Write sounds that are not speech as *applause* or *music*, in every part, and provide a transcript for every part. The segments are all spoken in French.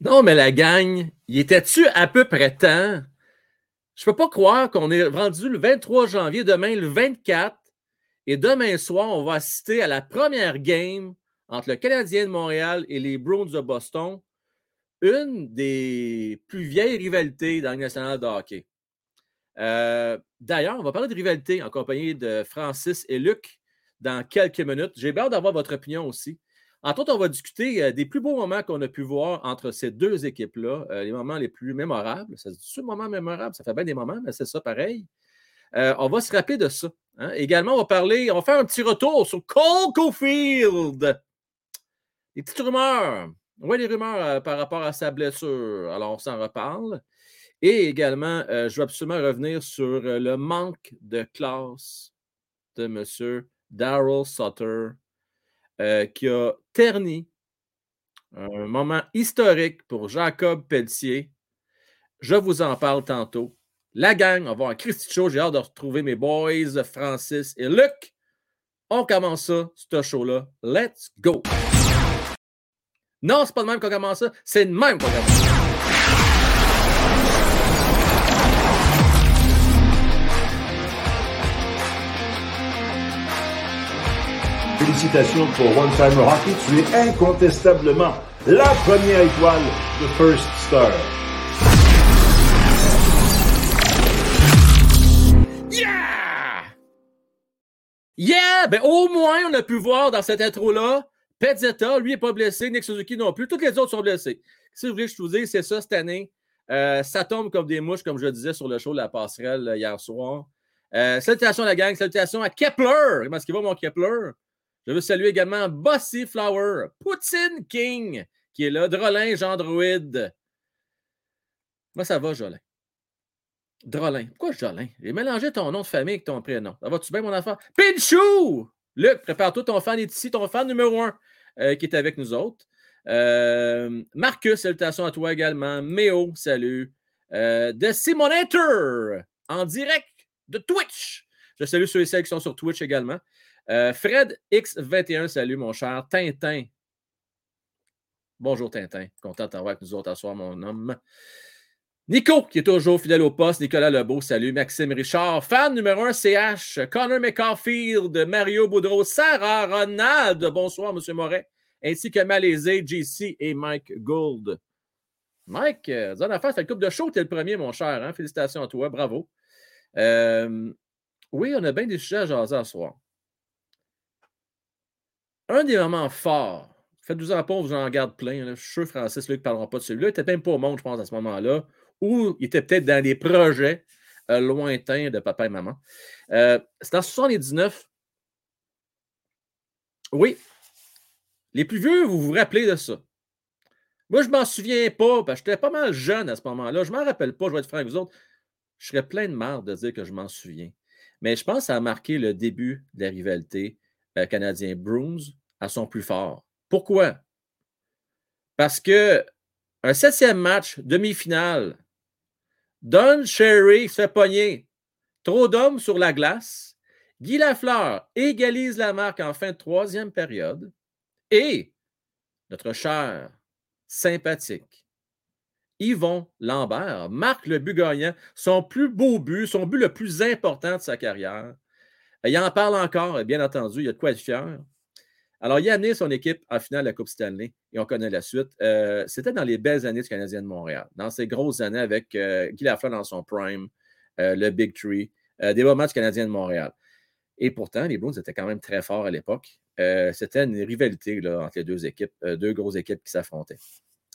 Non, mais la gang, il était-tu à peu près temps? Je peux pas croire qu'on est rendu le 23 janvier, demain le 24, et demain soir, on va assister à la première game entre le Canadien de Montréal et les Bruins de Boston, une des plus vieilles rivalités dans le national de hockey. Euh, d'ailleurs, on va parler de rivalité en compagnie de Francis et Luc dans quelques minutes. J'ai hâte d'avoir votre opinion aussi. Entre autres, on va discuter euh, des plus beaux moments qu'on a pu voir entre ces deux équipes-là, euh, les moments les plus mémorables. Ça se dit moment mémorable, ça fait bien des moments, mais c'est ça pareil. Euh, on va se rappeler de ça. Hein. Également, on va parler, on va faire un petit retour sur Cole Cofield. Des petites rumeurs. Oui, des rumeurs par rapport à sa blessure. Alors, on s'en reparle. Et également, je vais absolument revenir sur le manque de classe de M. Daryl Sutter euh, qui a terni un moment historique pour Jacob Pelletier. Je vous en parle tantôt. La gang, on va un Christy Show. J'ai hâte de retrouver mes boys, Francis et Luc. On commence ça, ce show-là. Let's go! Non, c'est pas le même qu'on commence ça. C'est le même qu'on commence ça. Félicitations pour One Timer Hockey. Tu es incontestablement la première étoile de First Star. Yeah! Yeah! Ben, au moins, on a pu voir dans cette intro-là, Petzetta, lui, n'est pas blessé, Nick Suzuki non plus. Toutes les autres sont blessés. Si vous voulez je vous dise, c'est ça cette année. Euh, ça tombe comme des mouches, comme je disais sur le show de la passerelle euh, hier soir. Euh, salutations à la gang, salutations à Kepler. Comment est-ce qu'il va, mon Kepler? Je veux saluer également Bossy Flower, Poutine King, qui est là, Drolin, Jean Druide. Moi, ça va, Jolin? Drolin. Pourquoi Jolin? J'ai mélangé ton nom de famille avec ton prénom. Ça va-tu bien, mon affaire? Pinchou! Luc, prépare-toi, ton fan est ici, ton fan numéro un euh, qui est avec nous autres. Euh, Marcus, salutations à toi également. Méo, salut. Euh, de Simonator, en direct de Twitch. Je salue ceux et celles qui sont sur Twitch également. Euh, Fred X21, salut mon cher. Tintin. Bonjour Tintin. Content de t'avoir avec nous autres à soir, mon homme. Nico, qui est toujours fidèle au poste. Nicolas Lebeau, salut. Maxime Richard, fan numéro 1 CH. Connor McCarfield, Mario Boudreau, Sarah Ronald, bonsoir, M. Moret, ainsi que Malaisé, JC et Mike Gould. Mike, euh, donne affaire, c'est le couple de show, es le premier, mon cher. Hein? Félicitations à toi, bravo. Euh, oui, on a bien des sujets à jaser à soir un des moments forts, faites-vous en pas, vous en garde plein. Je suis sûr Francis Luc ne parlera pas de celui-là. Il n'était même pas au monde, je pense, à ce moment-là, ou il était peut-être dans des projets euh, lointains de papa et maman. Euh, c'est en 79. Oui. Les plus vieux, vous vous rappelez de ça. Moi, je ne m'en souviens pas, parce que j'étais pas mal jeune à ce moment-là. Je ne m'en rappelle pas, je vais être franc avec vous autres. Je serais plein de marre de dire que je m'en souviens. Mais je pense que ça a marqué le début de la rivalité euh, canadien Bruins à son plus fort. Pourquoi? Parce que un septième match, demi-finale, Don Sherry fait pogner trop d'hommes sur la glace. Guy Lafleur égalise la marque en fin de troisième période. Et notre cher, sympathique, Yvon Lambert marque le but son plus beau but, son but le plus important de sa carrière. Il en parle encore, bien entendu, il y a de quoi être fier. Alors, il a amené son équipe en finale de la Coupe Stanley et on connaît la suite. Euh, c'était dans les belles années du Canadien de Montréal, dans ces grosses années avec euh, Guy Lafleur dans son prime, euh, le Big Tree, des moments du Canadien de Montréal. Et pourtant, les Blues étaient quand même très forts à l'époque. c'était une rivalité entre les deux équipes, deux grosses équipes qui s'affrontaient.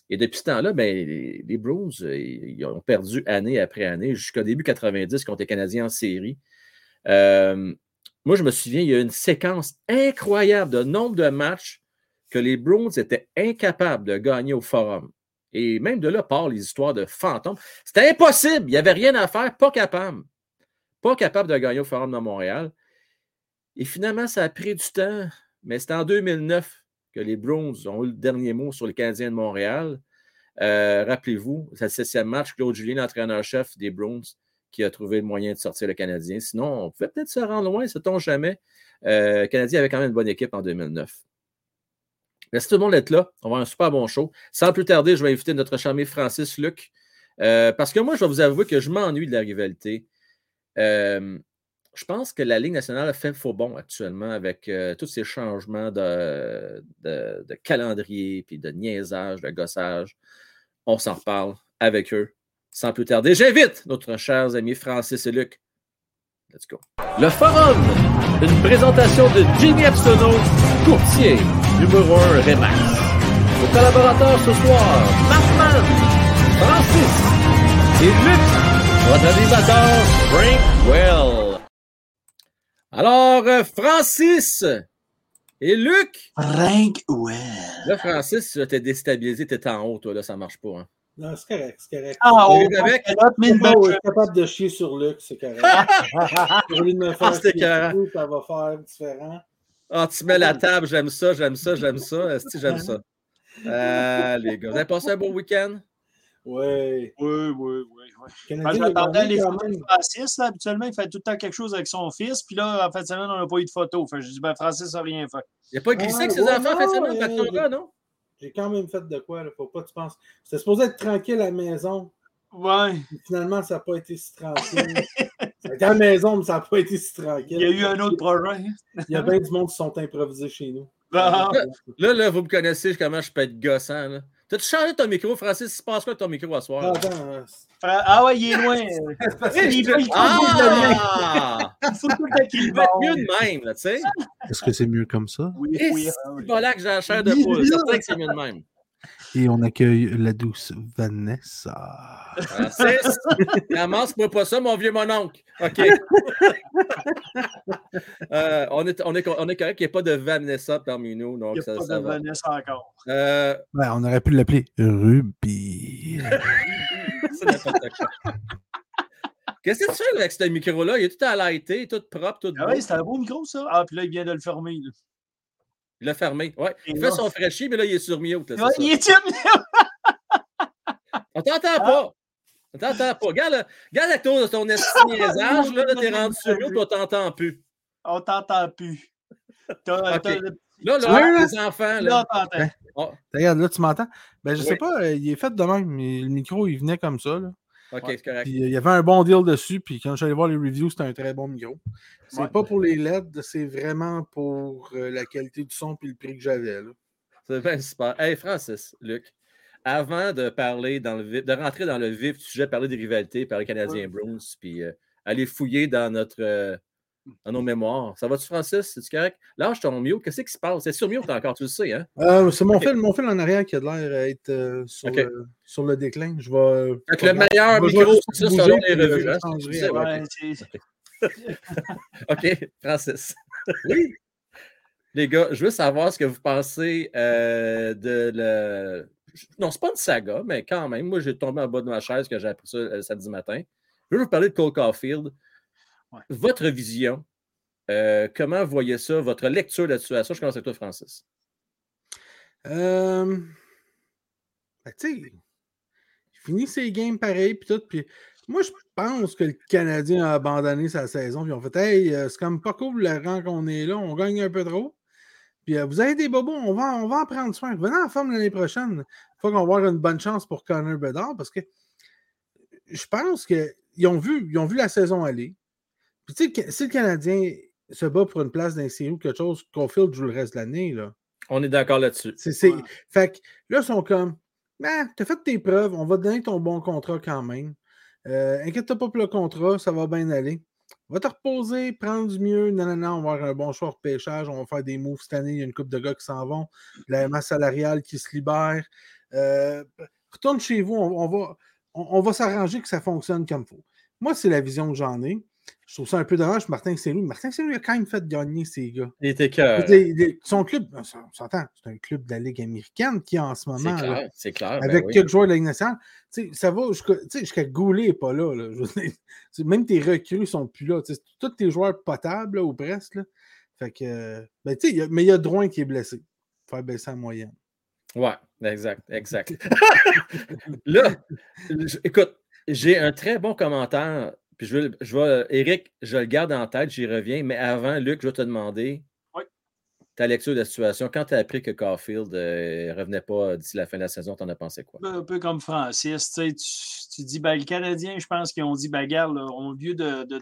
Et depuis ce temps-là, ben, les, les ont perdu année après année jusqu'au début 90 contre les Canadiens en série. Moi, je me souviens, il y a une séquence incroyable de nombre de matchs que les Browns étaient incapables de gagner au forum. Et même de là part les histoires de fantômes. C'était impossible. Il n'y avait rien à faire, pas capable. Pas capable de gagner au forum de Montréal. Et finalement, ça a pris du temps, mais c'est en 2009 que les Browns ont eu le dernier mot sur les Canadiens de Montréal. Euh, rappelez-vous, c'est le septième match, Claude Julien, l'entraîneur-chef des Browns, qui a trouvé le moyen de sortir le Canadien. Sinon, on pouvait peut-être se rendre loin, sait-on jamais. Euh, le Canadien avait quand même une bonne équipe en 2009. Merci tout le monde d'être là. On va avoir un super bon show. Sans plus tarder, je vais inviter notre charmé Francis Luc. Euh, parce que moi, je vais vous avouer que je m'ennuie de la rivalité. Euh, je pense que la Ligue nationale a fait faux bon actuellement avec tous ces changements de, calendrier, puis de niaisage, de gossage. On s'en reparle avec eux. Sans plus tarder, j'invite notre chers amis Francis et Luc. Let's go. Le Forum, une présentation de Jimmy Epsono, courtier numéro 1 Remax. Nos collaborateurs ce soir, Markman, Francis et Luc, votre animateur Frank Well. Alors, Francis et Luc. Frank Well. Là, Francis, tu t'es déstabilisé, t'es en haut, toi, là, ça marche pas. Hein. Non, c'est correct, c'est correct. Ah, on est bon, capable de chier sur Luc, c'est correct. Au lieu de me faire Ah, chier ça va faire différent. Ah, tu mets la table, j'aime ça, j'aime ça, j'aime ça. Est-ce que j'aime ça? Ah, les gars, vous avez passé un beau week-end? Oui, oui, oui. oui. Moi, Canadien j'attendais a les photos de. Francis. Là. Habituellement, il fait tout le temps quelque chose avec son fils. Puis là, en fin de semaine, on n'a pas eu de photos. Fait j'ai dit, ben, Francis n'a rien fait. Il n'y a pas glissé Ah, avec ses ouais, enfants en fin de non, semaine, par ton gars, non? J'ai quand même fait de quoi, là, faut pas que tu penses. C'était supposé être tranquille à la maison. Ouais. Finalement, ça n'a pas été si tranquille. C'était à la maison, mais ça n'a pas été si tranquille. Il y a eu un autre projet. Il y a bien du monde qui sont improvisés chez nous. Là, là, vous me connaissez comment je peux être gossant. Là. T'as-tu changé ton micro, Francis? Il se passe quoi ton micro à soir? Ah, attends, euh, ah ouais, il est loin. *laughs* Ah! *laughs* il faut tout le temps qu'il Il va être mieux de même, là, tu sais. Est-ce que c'est mieux comme ça? Oui, Et oui. c'est pas là que j'ai la chair de poule. C'est certain que c'est mieux de même. Et on accueille la douce Vanessa. Francis, commence-moi pas ça, mon vieux mononcle. OK. *laughs* Euh, on, est, on, est, on est correct qu'il n'y ait pas de Vanessa parmi nous. Donc Il n'y ça, a pas ça de va. Vanessa encore. Euh, Ouais, on aurait pu l'appeler Ruby. *laughs* c'est n'importe quoi. Qu'est-ce que tu fais avec ce micro-là? Il est tout à lighté, tout propre, tout Ah beau. ouais, c'était un beau micro, ça. Ah, puis là, il vient de le fermer. là. Il l'a fermé. Ouais. Et Il fait son fraîchis, mais là, il est sur mute. là, c'est Ouais, ça. il est timide. On t'entend pas. On t'entend pas. Regarde, regarde la tour de ton *laughs* esti niaisage, là, là, t'es rendu sur mute, puis on t'entend plus. On t'entend plus. T'as- Là, là, Ouais, là. les enfants, Là, là. on t'entend. Oh, Regarde, là, tu m'entends? Ben, je Oui. sais pas, euh, il est fait de même. mais Le micro, il venait comme ça. Là. OK, Ouais. c'est correct. Puis euh, il y avait un bon deal dessus. Puis quand allé voir les reviews, c'était un très bon micro. C'est Ouais. pas pour les LED, c'est vraiment pour euh, la qualité du son et le prix que j'avais. C'est bien super. Hey, Francis, Luc, avant de parler dans le vif, de rentrer dans le vif du sujet, parler des rivalités, parler Canadien Bruins, puis euh, aller fouiller dans notre dans nos mémoires. Ça va-tu, Francis? C'est-tu correct? Lâche ton mute. Qu'est-ce qui se passe? C'est sur mute encore, tu le sais, hein? Euh, c'est mon, Ok. fil, mon fil en arrière qui a l'air d'être euh, sur, le, sur le déclin. Je vais. euh, Fait que le meilleur micro, c'est ça, selon les revues. hein? ouais. Ouais, *laughs* OK, Francis. *laughs* Oui. Les gars, je veux savoir ce que vous pensez euh, de le. Non, c'est pas une saga, mais quand même, moi, j'ai tombé en bas de ma chaise que j'ai appris ça euh, samedi matin. Je veux vous parler de Cole Caulfield. Ouais. Votre vision, euh, comment vous voyez ça, votre lecture de la situation? Je commence avec toi, Francis. Euh, ben, tu sais, il finit ses games pareil, puis tout. Puis moi, je pense que le Canadien a abandonné sa saison. Puis ont fait Hey, euh, c'est comme pas cool le rang qu'on est là, on gagne un peu trop. Puis euh, vous avez des bobos, on va, on va en prendre soin. Venez en forme l'année prochaine. Il faut qu'on va avoir une bonne chance pour Connor Bedard parce que je pense qu'ils ont vu, ils ont vu la saison aller. Puis tu sais, que- si le Canadien se bat pour une place dans les séries ou quelque chose, Caulfield joue le reste de l'année, là. On est d'accord là-dessus. C'est, c'est- Ouais. Fait que là, ils sont comme, ah, t'as fait tes preuves, on va te donner ton bon contrat quand même. Euh, inquiète-toi pas pour le contrat, ça va bien aller. Va te reposer, prendre du mieux. Non, non, non, on va avoir un bon choix de pêchage. On va faire des moves cette année. Il y a une couple de gars qui s'en vont. La masse salariale qui se libère. Euh, retourne chez vous. On, on va, on, on va s'arranger que ça fonctionne comme il faut. Moi, c'est la vision que j'en ai. Je trouve ça un peu dommage. Martin Saint-Louis. Martin Saint-Louis a quand même fait gagner ces gars. Il était cœur. Son club, on s'entend, c'est un club de la Ligue américaine qui, en ce C'est moment, là, clair, c'est clair. ben avec oui. quelques joueurs de la Ligue nationale, ça va jusqu'à Goulet n'est pas là. là. Dire, *laughs* même tes recrues ne sont plus là. Tous tes joueurs potables, là, presque. là. Fait que, ben, y a- mais il y a Drouin qui est blessé. Faire baisser la moyenne. Ouais, exact, exact. *laughs* *laughs* Là, écoute, j'ai un très bon commentaire. Puis je vais, je vais, Eric, je le garde en tête, j'y reviens. Mais avant, Luc, je vais te demander. Oui. ta lecture de la situation, quand tu as appris que Caulfield ne revenait pas d'ici la fin de la saison, tu en as pensé quoi? Un peu comme Francis, tu, tu dis, ben, le Canadien, je pense qu'ils ont dit, bagarre, au lieu de, de,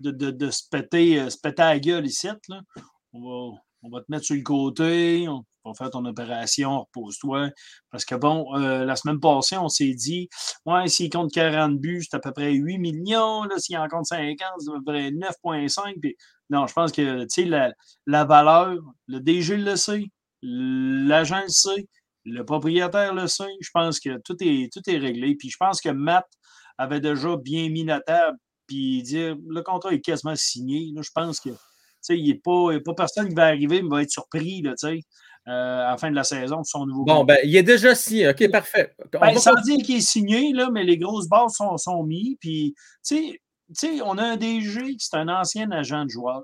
de, de, se, péter, se péter à la gueule ici, là, on va, on va te mettre sur le côté, on va faire ton opération, repose-toi. Parce que bon, euh, la semaine passée, on s'est dit, ouais, s'il compte 40 buts, c'est à peu près 8 millions. S'il en compte 50, c'est à peu près 9,5. Puis, non, je pense que, tu sais, la, la, valeur, le DG le sait, l'agent le sait, le propriétaire le sait. Je pense que tout est, tout est réglé. Puis, je pense que Matt avait déjà bien mis la table. Puis, dire, le contrat est quasiment signé. Là, je pense que il n'y a, pas personne qui va arriver, mais va être surpris là, euh, à la fin de la saison de son nouveau Bon, ben, il est déjà signé. OK, parfait. Ben, sans dire qu'il est signé, là, mais les grosses bases sont, sont mises. Puis, tu sais, on a un DG qui est un ancien agent de joueur.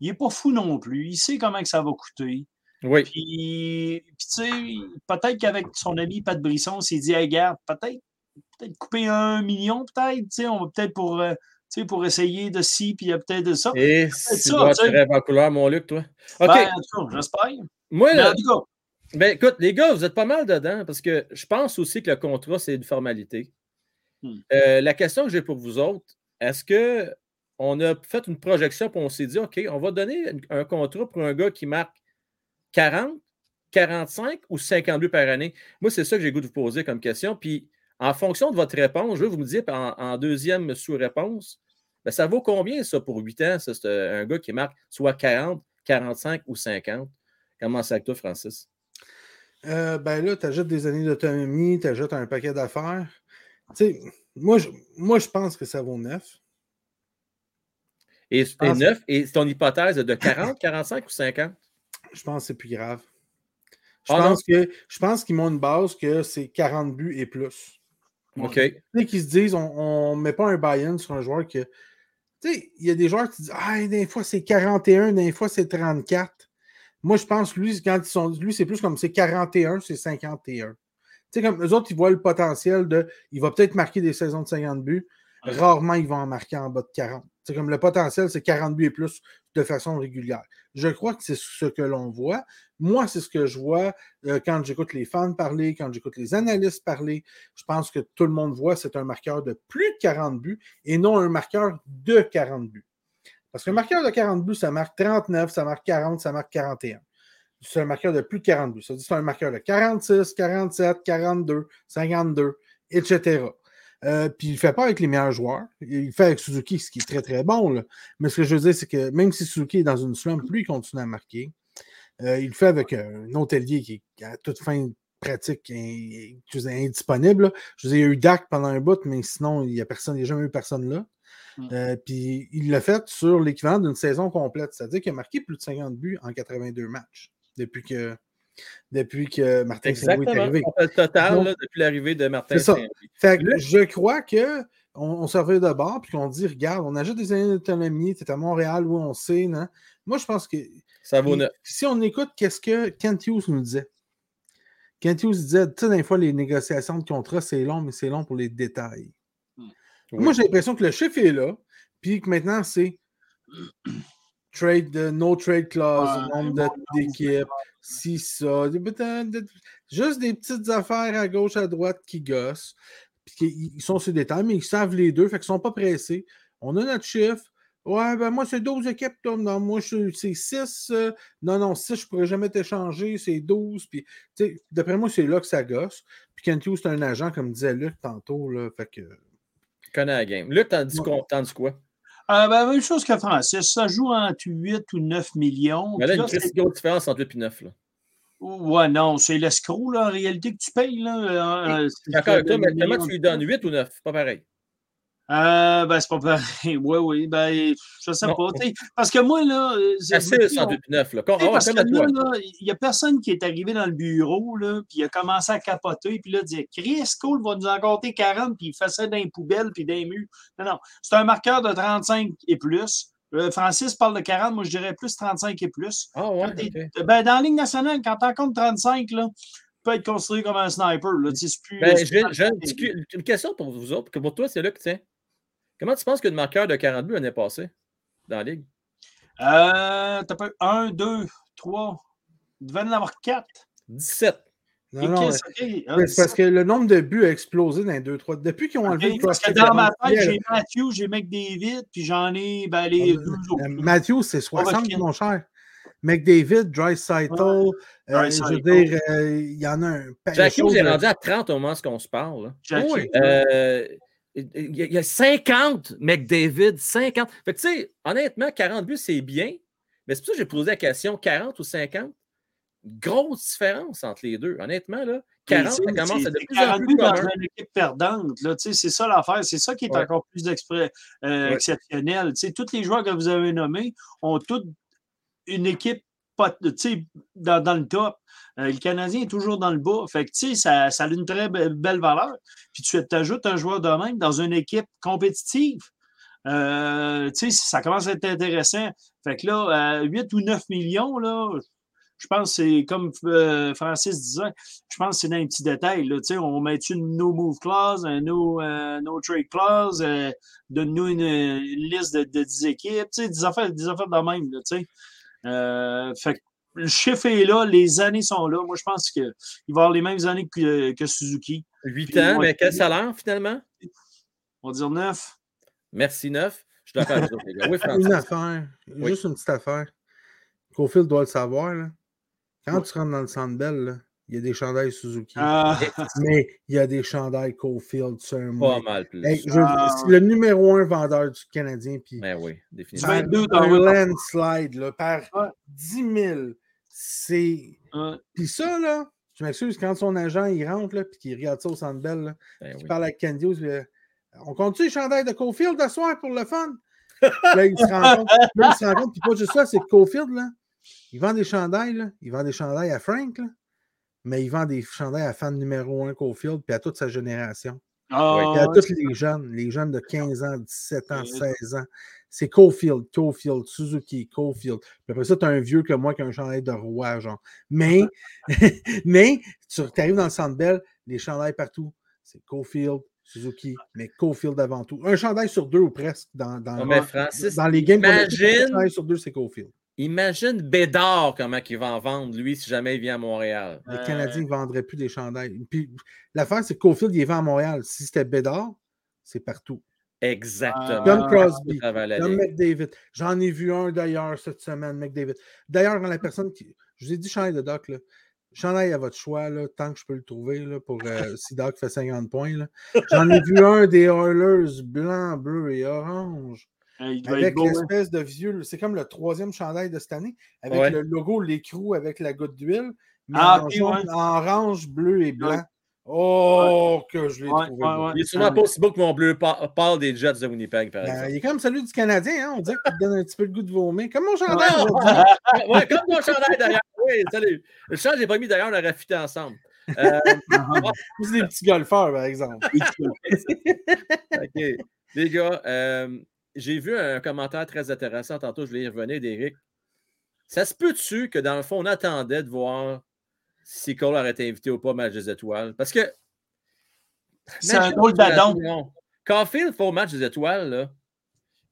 Il n'est pas fou non plus. Il sait comment que ça va coûter. Oui. Puis, tu sais, peut-être qu'avec son ami Pat Brisson, il s'est dit, hey, regarde, peut-être peut couper un million, peut-être. Tu sais, on va peut-être pour. Euh, pour essayer de ci, puis il y a peut-être de ça. Et si tu dois rêves en couleur, mon Luc, toi. OK. Ben, j'espère. Moi, là, ben, écoute, les gars, vous êtes pas mal dedans parce que je pense aussi que le contrat, c'est une formalité. Hmm. Euh, la question que j'ai pour vous autres, est-ce qu'on a fait une projection et on s'est dit, OK, on va donner un contrat pour un gars qui marque 40, 45 ou 52 par année? Moi, c'est ça que j'ai goût de vous poser comme question. Puis, en fonction de votre réponse, je veux vous me dire en, deuxième sous-réponse, ben, ça vaut combien ça pour 8 ans? C'est un gars qui marque soit 40, 45 ou 50. Comment ça avec toi, Francis? Euh, ben là, tu ajoutes des années d'autonomie, tu ajoutes un paquet d'affaires. moi, je, moi, je pense que ça vaut 9. Et, et 9, et ton hypothèse de 40, 45 ou 50? Je pense que c'est plus grave. Je, ah pense que, je pense qu'ils m'ont une base que c'est 40 buts et plus. OK. Tu sais, qu'ils se disent, on ne met pas un buy-in sur un joueur que. Tu sais, il y a des joueurs qui disent, ah, des fois c'est 41, des fois c'est 34. Moi, je pense que lui, quand ils sont. Lui, c'est plus comme c'est 41, c'est 51. Tu sais, comme eux autres, ils voient le potentiel de. Il va peut-être marquer des saisons de 50 buts. Rarement, ils vont en marquer en bas de 40. C'est comme le potentiel, c'est 40 buts et plus de façon régulière. Je crois que c'est ce que l'on voit. Moi, c'est ce que je vois euh, quand j'écoute les fans parler, quand j'écoute les analystes parler. Je pense que tout le monde voit c'est un marqueur de plus de 40 buts et non un marqueur de 40 buts. Parce qu'un marqueur de 40 buts, ça marque 39, ça marque 40, ça marque 41. C'est un marqueur de plus de 40 buts. Ça dit c'est un marqueur de 46, 47, 42, 52, etc. Puis il ne fait pas avec les meilleurs joueurs. Il fait avec Suzuki, ce qui est très, très bon. Mais ce que je veux dire, c'est que même si Suzuki est dans une slump, lui, il continue à marquer. Euh, il le fait avec un hôtelier qui est à toute fin pratique indisponible. Je veux dire, il y a eu DAC pendant un bout, mais sinon, il n'y a personne, il n'y a jamais eu personne là. Mm. Euh, puis il l'a fait sur l'équivalent d'une saison complète. C'est-à-dire qu'il a marqué plus de 50 buts en 82 matchs depuis que, depuis que Martin Saint-Louis est arrivé. Le total depuis l'arrivée de Martin Saint-Louis. Je crois que on, se de bord puis qu'on dit regarde, on ajoute des années d'autonomie, tu es à Montréal où on sait. Non? Moi, je pense que ça vaut Si on écoute qu'est-ce que Kent Hughes nous disait, Kent Hughes disait, tu sais, des fois, les négociations de contrat, c'est long, mais c'est long pour les détails. Moi, j'ai l'impression que le chiffre est là, puis que maintenant, c'est trade, no trade clause, nombre d'équipes, si ça, juste des petites affaires à gauche, à droite qui gossent. Puis ils sont sur des détails, mais ils savent les deux, fait qu'ils ne sont pas pressés. On a notre chiffre, Ouais, ben moi, c'est 12 équipes. Non, moi, c'est 6. Euh, non, non, 6, je ne pourrais jamais t'échanger. C'est 12. Puis, d'après moi, c'est là que ça gosse. Puis, Kent c'est un agent, comme disait Luc tantôt. Là, fait que. Connais la game. Luc, t'en dis, dis, quoi? Euh, ben, même chose que Francis. Ça joue entre 8 ou 9 millions. Mais là, il y a une grosse différence entre 8 et 9. Là. Ouais, non, c'est l'escroc, là, en réalité, que tu payes. Là. Euh, D'accord avec toi, mais comment tu lui donnes 8 ou 9? Pas pareil. Euh, ben, c'est pas pareil. *laughs* Oui, oui. Ben, je sais pas. Parce que moi, là. Euh, c'est 109, là. parce que là, il n'y a personne qui est arrivé dans le bureau, là, puis il a commencé à capoter, puis là, dit Chris Cole va nous en compter 40, puis il fait ça dans les poubelles, puis dans les murs. Non, non. C'est un marqueur de 35 et plus. Euh, Francis parle de 40, moi, je dirais plus 35 et plus. Ah, ouais. ben, dans la Ligue nationale, quand tu compte 35, là, peut être considéré comme un sniper. Là. Plus, ben, j'ai une question pour vous autres, que pour toi, c'est là que tiens. Comment tu penses que le marqueur de 40 buts l'année passée dans la ligue? Euh, t'as pas 1, 2, 3, Il devait en avoir 4. 17. Non, non, Chris, ouais. ok. Ah, Mais c'est parce que le nombre de buts a explosé dans les 2-3. Depuis qu'ils ont enlevé ok, le Parce que dans ma tête, j'ai Matthew, j'ai McDavid, puis j'en ai ben, les deux Euh, autres. Matthew, c'est 60, Ovechkin. mon cher. McDavid, Dreisaitl, euh, je veux dire, euh, il y en a un paquet de Jackie, vous est euh, rendu à 30 au moment où on se parle. Jackie. oui. Il y, a- il y a 50 McDavid, 50. Fait que, tu sais, honnêtement, 40 buts, c'est bien. Mais c'est pour ça que j'ai posé la question 40 ou 50. Grosse différence entre les deux. Honnêtement, là, 40, ça commence à de plus en 40 plus buts dans une équipe perdante. C'est ça l'affaire. C'est ça qui est Ouais. encore plus euh, Ouais. exceptionnel. Tous les joueurs que vous avez nommés ont toutes une équipe pas, dans, dans le top. Euh, le Canadien est toujours dans le bas. Fait que, ça, ça a une très be- belle valeur. Puis tu ajoutes un joueur de même dans une équipe compétitive. Euh, ça commence à être intéressant. Fait que là, euh, 8 ou 9 millions, là, je pense que c'est comme euh, Francis disait, je pense que c'est dans les petits détails. Là, on met une no move clause, un no, no trade clause, donne-nous une, liste de, de 10 équipes, des affaires, affaires de même. Là, fait que le chiffre est là, les années sont là. Moi, je pense qu'il va y avoir les mêmes années que, que Suzuki. 8 Puis, ans, mais quel salaire finalement? On va dire 9. Merci, 9. Je les gars. Oui, Francis. Une affaire, Oui. juste une petite affaire. Cofield doit le savoir. Là. Quand tu rentres dans le centre belle, là, il y a des chandails Suzuki. Ah, *laughs* Mais il y a des chandails Cofield sur un Pas mal plus. Hey, je- Ah. c'est le numéro un vendeur du Canadien. Puis Mais oui, Du définitivement. par 22 un dans le- landslide là, par Ouais. 10 000. C'est. ah, Puis ça, là, je m'excuse, quand son agent il rentre là, puis qu'il regarde ça au centre belle, là, Ben il oui. parle avec Candy, euh, on compte-tu les chandails de Cofield ce soir pour le fun? *laughs* Là, il se rend compte, là, il se rend compte, puis pas juste ça, c'est que Cofield, là, il vend des chandails, là, il vend des chandails à Frank, là, mais il vend des chandails à fan numéro un Cofield, puis à toute sa génération. ah, Puis à ouais. tous les jeunes, les jeunes de 15 ans, 17 ans, Ouais. 16 ans. C'est Cofield, Cofield, Suzuki, Cofield. Puis après ça, tu as un vieux comme moi qui a un chandail de roi, genre. Mais, *laughs* mais tu arrives dans le centre belle, les chandails partout, c'est Cofield, Suzuki, mais Cofield avant tout. Un chandail sur deux ou presque dans, dans, Non, mais Francis, dans les games. imagine- Un chandail sur deux, c'est Cofield. Imagine Bédard comment il va en vendre, lui, si jamais il vient à Montréal. Les Euh, Canadiens ne vendraient plus des chandails. Puis l'affaire, c'est que Cofield, il est vend à Montréal. Si c'était Bédard, c'est partout. Exactement. Comme Ah, Crosby, Comme. McDavid. J'en ai vu un d'ailleurs cette semaine, McDavid. D'ailleurs, la *laughs* personne qui. Je vous ai dit chandail de Doc, là. Chandail à votre choix, là, tant que je peux le trouver, là, pour euh, *laughs* si Doc fait 50 points. là. J'en ai vu un des Oilers blanc, bleu et orange. Il doit être Avec hein. l'espèce de vieux. C'est comme le troisième chandail de cette année. Avec Ouais. le logo, l'écrou avec la goutte d'huile. Mais Ah, en, ok, jaune, ouais. en orange, bleu et blanc. Oh, que je l'ai Ouais, trouvé. ouais, beau. ouais. Il est sûrement pas aussi beau que mon bleu pa- pâle des Jets de Winnipeg, par Ben, exemple. il est comme celui du Canadien, hein? on dirait qu'il te donne un petit peu le goût de vomir. Comme mon chandail Ah! *laughs* ouais, comme mon chandail d'ailleurs. Oui, salut. Le chandail, j'ai pas mis d'ailleurs, on aurait fité ensemble. Euh, *laughs* C'est des petits golfeurs, par exemple. *laughs* OK. Les gars, euh, j'ai vu un commentaire très intéressant tantôt, je vais y revenir d'Éric. Ça se peut-tu que dans le fond, on attendait de voir si Cole aurait été invité ou pas au match des étoiles? Parce que. C'est un drôle d'adon. Caulfield fait au match des étoiles, là.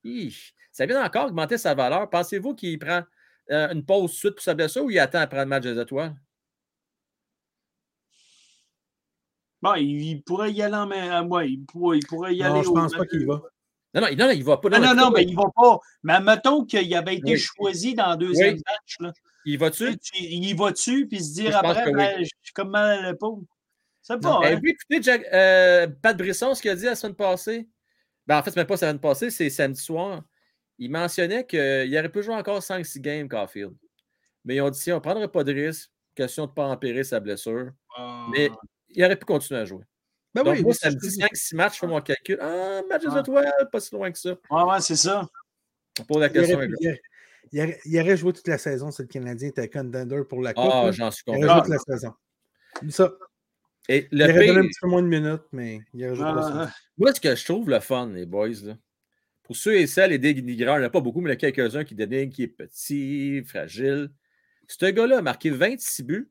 Hi, ça vient encore augmenter sa valeur. Pensez-vous qu'il prend euh, une pause suite pour sa blessure ou il attend après le match des étoiles? Bon, il, pourrait y aller en main. Ouais, il, pourrait, il pourrait y Non, aller. je au- pense pas qu'il va. Non, non, il- non, non, il va pas. Non, non, mais non, mais il va pas. Mais mettons qu'il avait été Oui. choisi dans le deuxième Oui. match. Là. Il va-tu? Tu- tu- Il va-tu, puis se dire Je après, oui. ben, j'ai comme mal à l'épaule. C'est pas, hein? Écouté Jack- euh, Pat Brisson, ce qu'il a dit la semaine passée? Ben, en fait, même pas la semaine passée, c'est samedi soir. Il mentionnait qu'il aurait pu jouer encore 5-6 games, Caulfield. Mais ils ont dit si on ne prendrait pas de risque, question de ne pas empirer sa blessure. Ah. Mais il aurait pu continuer à jouer. Ben Donc, oui, moi, oui, c'est- samedi, 5-6 matchs, je fais mon calcul. Ah, match des Ah. étoiles, pas si loin que ça. Ouais, ouais, c'est ça. On pose la il question. il aurait- il aurait- il aurait joué toute la saison si le Canadien était contender pour la Coupe. Ah, j'en suis il aurait content. joué toute la saison. Ça. Et Il aurait donné un petit peu moins de minutes, mais il aurait joué toute la saison. Ah, Moi, ce que je trouve le fun, les boys, là, pour ceux et celles, les dénigrants, il n'y en a pas beaucoup, mais il y en a quelques-uns qui dénigrent, qui est petit, fragile. Ce gars-là a marqué 26 buts.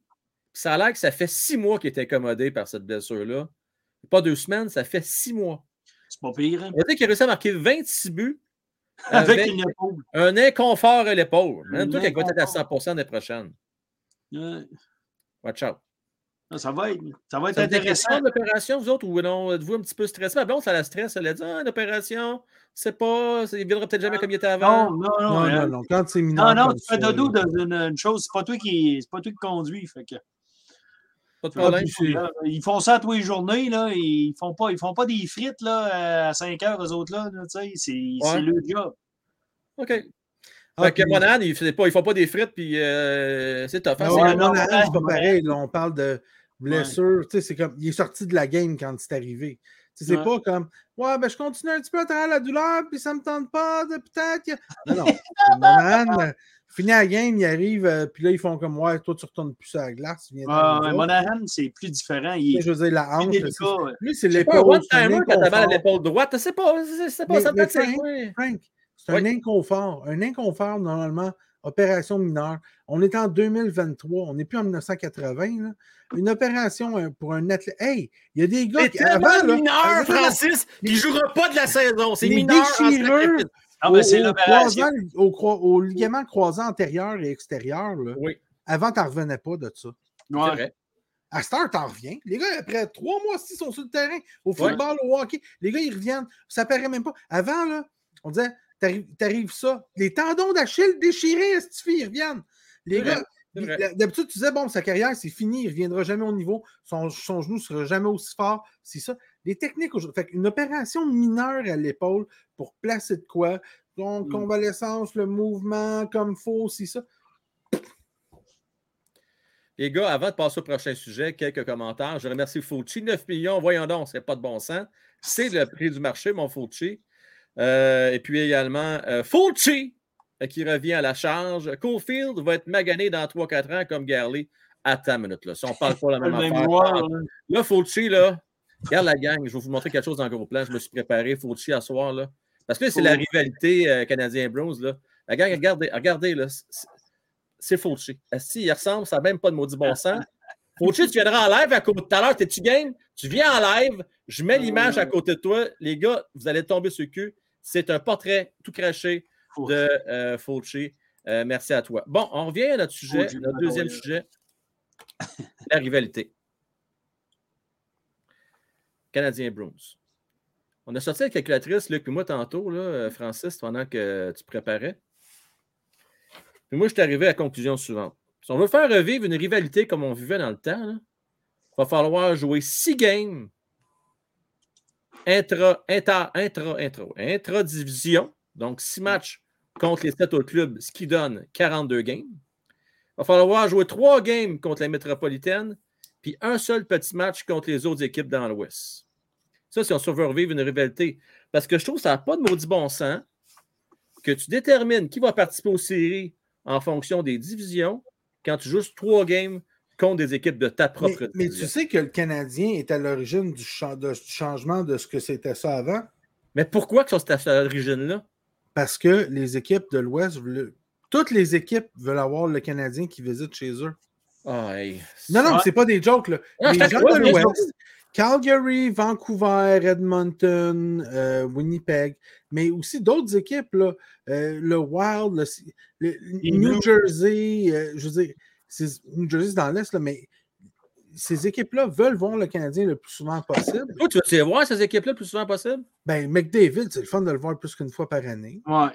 Ça a l'air que ça fait six mois qu'il est incommodé par cette blessure-là. Pas deux semaines, ça fait six mois. c'est pas pire. hein? On qu'il a réussi à marquer 26 buts Avec avec une épaule. un inconfort à l'épaule. Même Un toi, qu'il va être à inconfort. 100 l'année prochaine. Euh, Watch out. ça va être, ça va être Ça vous intéressant. l'opération, vous autres, ou non? Êtes-vous un petit peu stressé? Ma blonde, ça la stresse. Elle a dit, ah, une opération, c'est pas, il ne viendra peut-être jamais comme il était avant. Non, non, non. Non, hein. non, non. Quand c'est mineur. Non, non, tu fais ça, dodo dans une, une chose, c'est pas toi qui c'est pas toi qui conduis. Fait que, Pas de Ah, problème. puis là, ils font ça tous les journées, là. Ils font pas, ils font pas des frites là, à 5 heures, eux autres là. là, tu sais, c'est Ouais. le job. OK. Ah, Fait que puis- Monahan, ils ne font pas des frites, puis euh, c'est tough. hein, Ah c'est- ouais, non, pas pareil. là, on parle de blessure. Tu sais, c'est comme. Il est sorti de la game quand c'est arrivé. Tu sais, C'est Ouais. pas comme Ouais, ben je continue un petit peu à travers la douleur, puis ça me tente pas de peut-être. que- Non, non. *laughs* Monahan, euh, finit la game, il arrive, euh, puis là, ils font comme Ouais, toi, tu retournes plus à la glace. tu viens Ouais. Monahan, c'est plus différent. Tu Il Je veux dire, la hanche. Lui, c'est l'épaule. c'est un one-timer quand t'as mal à l'épaule droite. C'est pas, c'est pas, Mais- ça peut être Frank, c'est un inconfort. Un inconfort, normalement, opération mineure. On est en 2023, on n'est plus en 1980. là. Une opération euh, pour un athlète. Hey, il y a des gars qui. Avant, là, mineur, Francis, qu'il ne jouera pas de la saison. C'est mineur. déchirures au, c'est au croisant- au, croi- au ligament croisant antérieur et extérieur, là, Oui, avant, tu n'en revenais pas de ça. Ouais. vrai. À cette heure, t'en reviens. Les gars, après trois mois, s'ils sont sur le terrain, au Ouais. football, au hockey, les gars, ils reviennent. Ça paraît même pas. Avant, là, on disait, t'arrives ça. Les tendons d'Achille déchirés, est ils reviennent. Les gars, d'habitude, tu disais, bon, sa carrière, c'est fini, il ne reviendra jamais au niveau, son, son genou ne sera jamais aussi fort. C'est ça. Les techniques aujourd'hui. Fait une opération mineure à l'épaule pour placer de quoi, donc Mm. convalescence, le mouvement comme faux, c'est ça. Les gars, avant de passer au prochain sujet, quelques commentaires. Je remercie Fauci. 9 millions, voyons donc, c'est pas de bon sens. C'est le prix du marché, mon Fauci. Euh, et puis également, euh, Fauci euh, qui revient à la charge. Cofield va être magané dans 3-4 ans comme Garley. Attends une minute, là. Si on parle pas la même *laughs* affaire. là. Là, Fauci, là, regarde la gang, je vais vous montrer quelque chose dans le gros plan. Je me suis préparé, Fauci, à soir, là. Parce que là, c'est la rivalité euh, canadien-Browns, là. La gang, regardez, regardez, là. c'est- C'est Fauci. Si, il ressemble, ça n'a même pas de maudit bon sens. Fauci, tu viendras en live à côté tout à l'heure. T'es-tu game? Tu viens en live, je mets l'image à côté de toi. Les gars, vous allez tomber sur le cul. C'est un portrait tout craché de euh, Fauci. Euh, merci à toi. Bon, on revient à notre sujet, Fauci, notre deuxième sujet. La rivalité. Canadien Bruins. On a sorti la calculatrice, Luc moi, tantôt, là, euh, Francis, pendant que tu préparais. Puis moi, je suis arrivé à la conclusion suivante. Si on veut faire revivre une rivalité comme on vivait dans le temps, il va falloir jouer six games intra, intra, intra, intra, intra-division, donc six matchs contre les sept autres clubs, ce qui donne 42 games. Il va falloir jouer trois games contre la métropolitaine, puis un seul petit match contre les autres équipes dans l'Ouest. Ça, si on veut revivre une rivalité. Parce que je trouve que ça n'a pas de maudit bon sens que tu détermines qui va participer aux séries en fonction des divisions quand tu joues trois games contre des équipes de ta Mais, propre mais division. tu sais que le Canadien est à l'origine du, cha- de- du changement de ce que c'était ça avant, Mais pourquoi que ça, c'est à cette origine-là? parce que les équipes de l'Ouest, toutes les équipes veulent avoir le Canadien qui visite chez eux. Ah, hey. Non, non, Ouais. c'est pas des jokes. Là. Les gens de l'Ouest, Calgary, Vancouver, Edmonton, euh, Winnipeg, mais aussi d'autres équipes, là, euh, le Wild, le, New. Jersey, euh, je veux dire, New Jersey c'est dans l'Est, là, mais ces équipes-là veulent voir le Canadien le plus souvent possible. Toi, tu vas-tu les voir ces équipes-là le plus souvent possible? Ben, McDavid, c'est le fun de le voir plus qu'une fois par année. Ouais.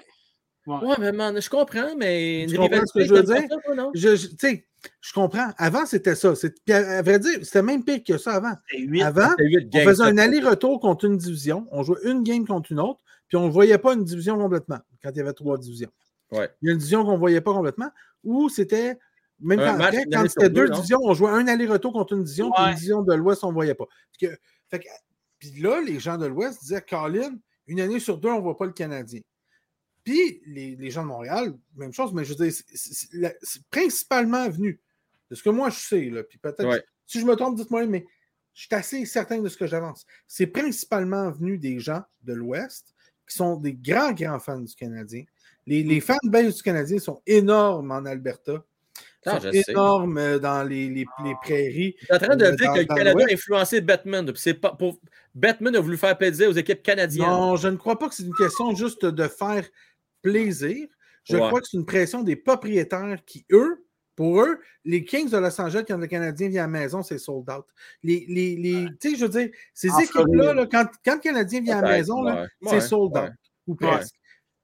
Ouais, mais man, je comprends, mais Tu comprends ce que je veux dire? ça, toi, non? Je, je- tu sais, je comprends. Avant, c'était ça. À, à vrai dire, c'était même pire que ça avant. Avant, on faisait un aller-retour contre une division. On jouait une game contre une autre, puis on ne voyait pas une division complètement quand il y avait trois divisions. Ouais. Il y a une division qu'on ne voyait pas complètement, ou c'était, même Un quand, match, quand c'était deux, divisions, on jouait un aller-retour contre une division, puis une division de l'Ouest, on ne voyait pas. Parce que- fait que- puis là, les gens de l'Ouest disaient, Colin, une année sur deux, on ne voit pas le Canadien. Puis les, les gens de Montréal, même chose, mais je veux dire, c'est- principalement venu de ce que moi je sais, là, puis peut-être, Ouais. si je me trompe, dites-moi, mais je suis assez certain de ce que j'avance. C'est principalement venu des gens de l'Ouest qui sont des grands, grands fans du Canadien. Les, les fans base du Canadien sont énormes en Alberta. Sais. énormes euh, dans les, les- les prairies. Tu es en train de Euh, dire dans- que le Canada a influencé Batman. c'est pas pour... Batman a voulu faire plaisir aux équipes canadiennes. Non, je ne crois pas que c'est une question juste de faire plaisir. Je Ouais. crois que c'est une pression des propriétaires qui, eux, Pour eux, les Kings de Los Angeles, quand le Canadien vient à la maison, c'est sold out. Les, les, les, tu sais, je veux dire, ces équipes-là, là, quand, quand le Canadien vient à la maison, ouais, c'est sold out. Ou presque.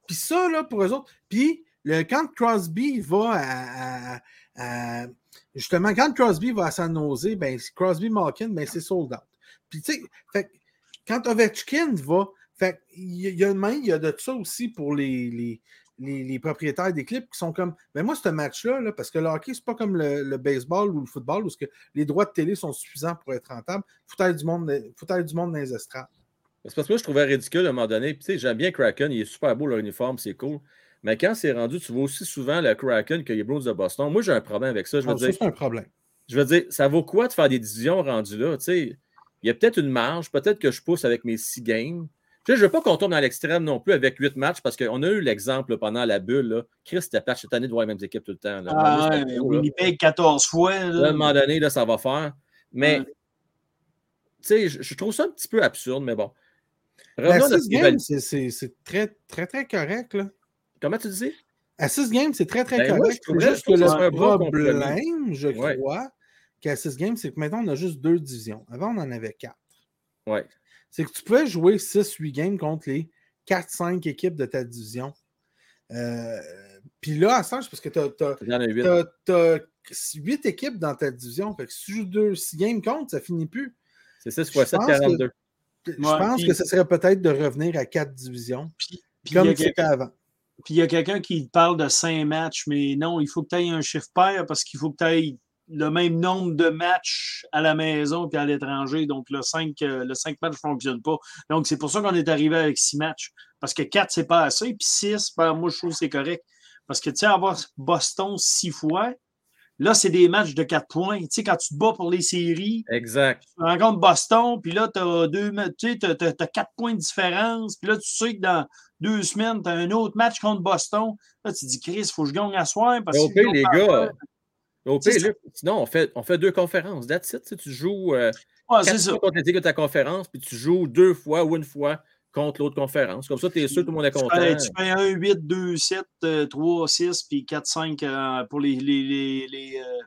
Puis ça, là, pour eux autres. Puis le, quand Crosby va à, à- à- Justement, quand Crosby va à San Jose, ben, Crosby Malkin, ben, c'est sold out. Puis tu sais, quand Ovechkin va. Fait il y a- il y a, de ça aussi pour les, les, propriétaires des clips qui sont comme. Ben moi, ce match-là, là, parce que le hockey, c'est pas comme le, baseball ou le football où que les droits de télé sont suffisants pour être rentables. Faut du monde, faut du monde dans les estrades. C'est parce que moi, je trouvais ridicule à un moment donné. Puis, tu sais, j'aime bien Kraken, il est super beau leur uniforme, c'est cool. Mais quand c'est rendu, tu vois aussi souvent le Kraken que les Bruins de Boston. Moi, j'ai un problème avec ça. Je veux ça, dire, c'est un problème. je veux dire, ça vaut quoi de faire des divisions rendues là? Tu sais, il y a peut-être une marge, peut-être que je pousse avec mes six games. Tu sais, je ne veux pas qu'on tombe dans l'extrême non plus avec huit matchs parce qu'on a eu l'exemple pendant la bulle. Là. Chris, c'était plate cette année de voir les mêmes équipes tout le temps. Là. Ah, ouais. Winnipeg 14 fois. Là, à un moment donné, là, ça va faire. Mais, Ouais. tu sais, je, je trouve ça un petit peu absurde, mais bon. Revenons à à notre 6 games, rivalité. c'est- c'est c'est très, très, très correct. Là. Comment tu disais? À 6 games, c'est très, très Ben, moi, correct. je juste je trouve que le problème, je Ouais. crois, qu'à 6 games, c'est que maintenant, on a juste deux divisions. Avant, on en avait quatre. Ouais. C'est que tu pouvais jouer 6-8 games contre les 4-5 équipes de ta division. Euh, Puis là, à ce parce que tu as, Il y en a huit. 8 équipes dans ta division. Fait que si tu joues 2 6 games contre, ça finit plus. C'est 6 je fois 7, pense que- 42. Je pense que ce serait peut-être de revenir à 4 divisions, Puis il y comme a c'était avant. Puis il y a quelqu'un qui parle de 5 matchs, mais non, il faut que tu un chiffre pair parce qu'il faut que tu le même nombre de matchs à la maison puis à l'étranger. Donc le 5, le 5 matchs ne fonctionne pas. Donc c'est pour ça qu'on est arrivé avec 6 matchs. Parce que 4, c'est pas assez. Puis 6, ben, moi, je trouve que c'est correct. Parce que tu sais, avoir Boston 6 fois, là, c'est des matchs de 4 points. Tu sais, quand tu te bats pour les séries, Exact. tu rencontres Boston, puis là, tu as deux tu sais, t'as quatre points de différence, puis là, tu sais que dans deux semaines, tu as un autre match contre Boston. Là, tu te dis, Chris, il faut que je gagne à soir. Parce au que les gars, sinon, on fait, on fait deux conférences. That's it. Tu joues euh, Ouais, c'est quatre ça. fois contre de ta conférence, puis tu joues deux fois ou une fois contre l'autre conférence. Comme ça, tu es sûr que tout le monde est content. tu fais un 8, 2, 7, euh, 3, 6, puis 4, 5 euh, pour les, les, les, les, euh,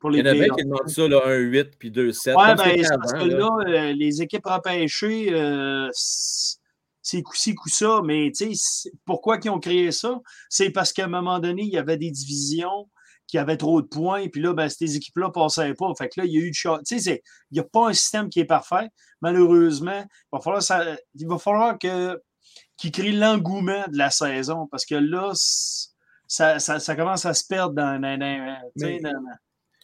pour Il les y en a qui demandent ça, là, un 8 puis 2 7. Ouais, comme ben, c'est parce que là. là, euh, les équipes repêchées, euh, c'est coup-ci, coup-ça, mais tu sais, c'est- pourquoi ils ont créé ça? C'est parce qu'à un moment donné, il y avait des divisions qui avaient trop de points, puis là, ben, ces équipes-là ne passaient pas. Fait que là, il y a eu de Tu sais, il n'y a pas un système qui est parfait. Malheureusement, il va falloir, ça- il va falloir que, qu'ils créent l'engouement de la saison, parce que là, ça, ça, ça commence à se perdre dans, dans, dans- tu sais, Mais- dans- dans-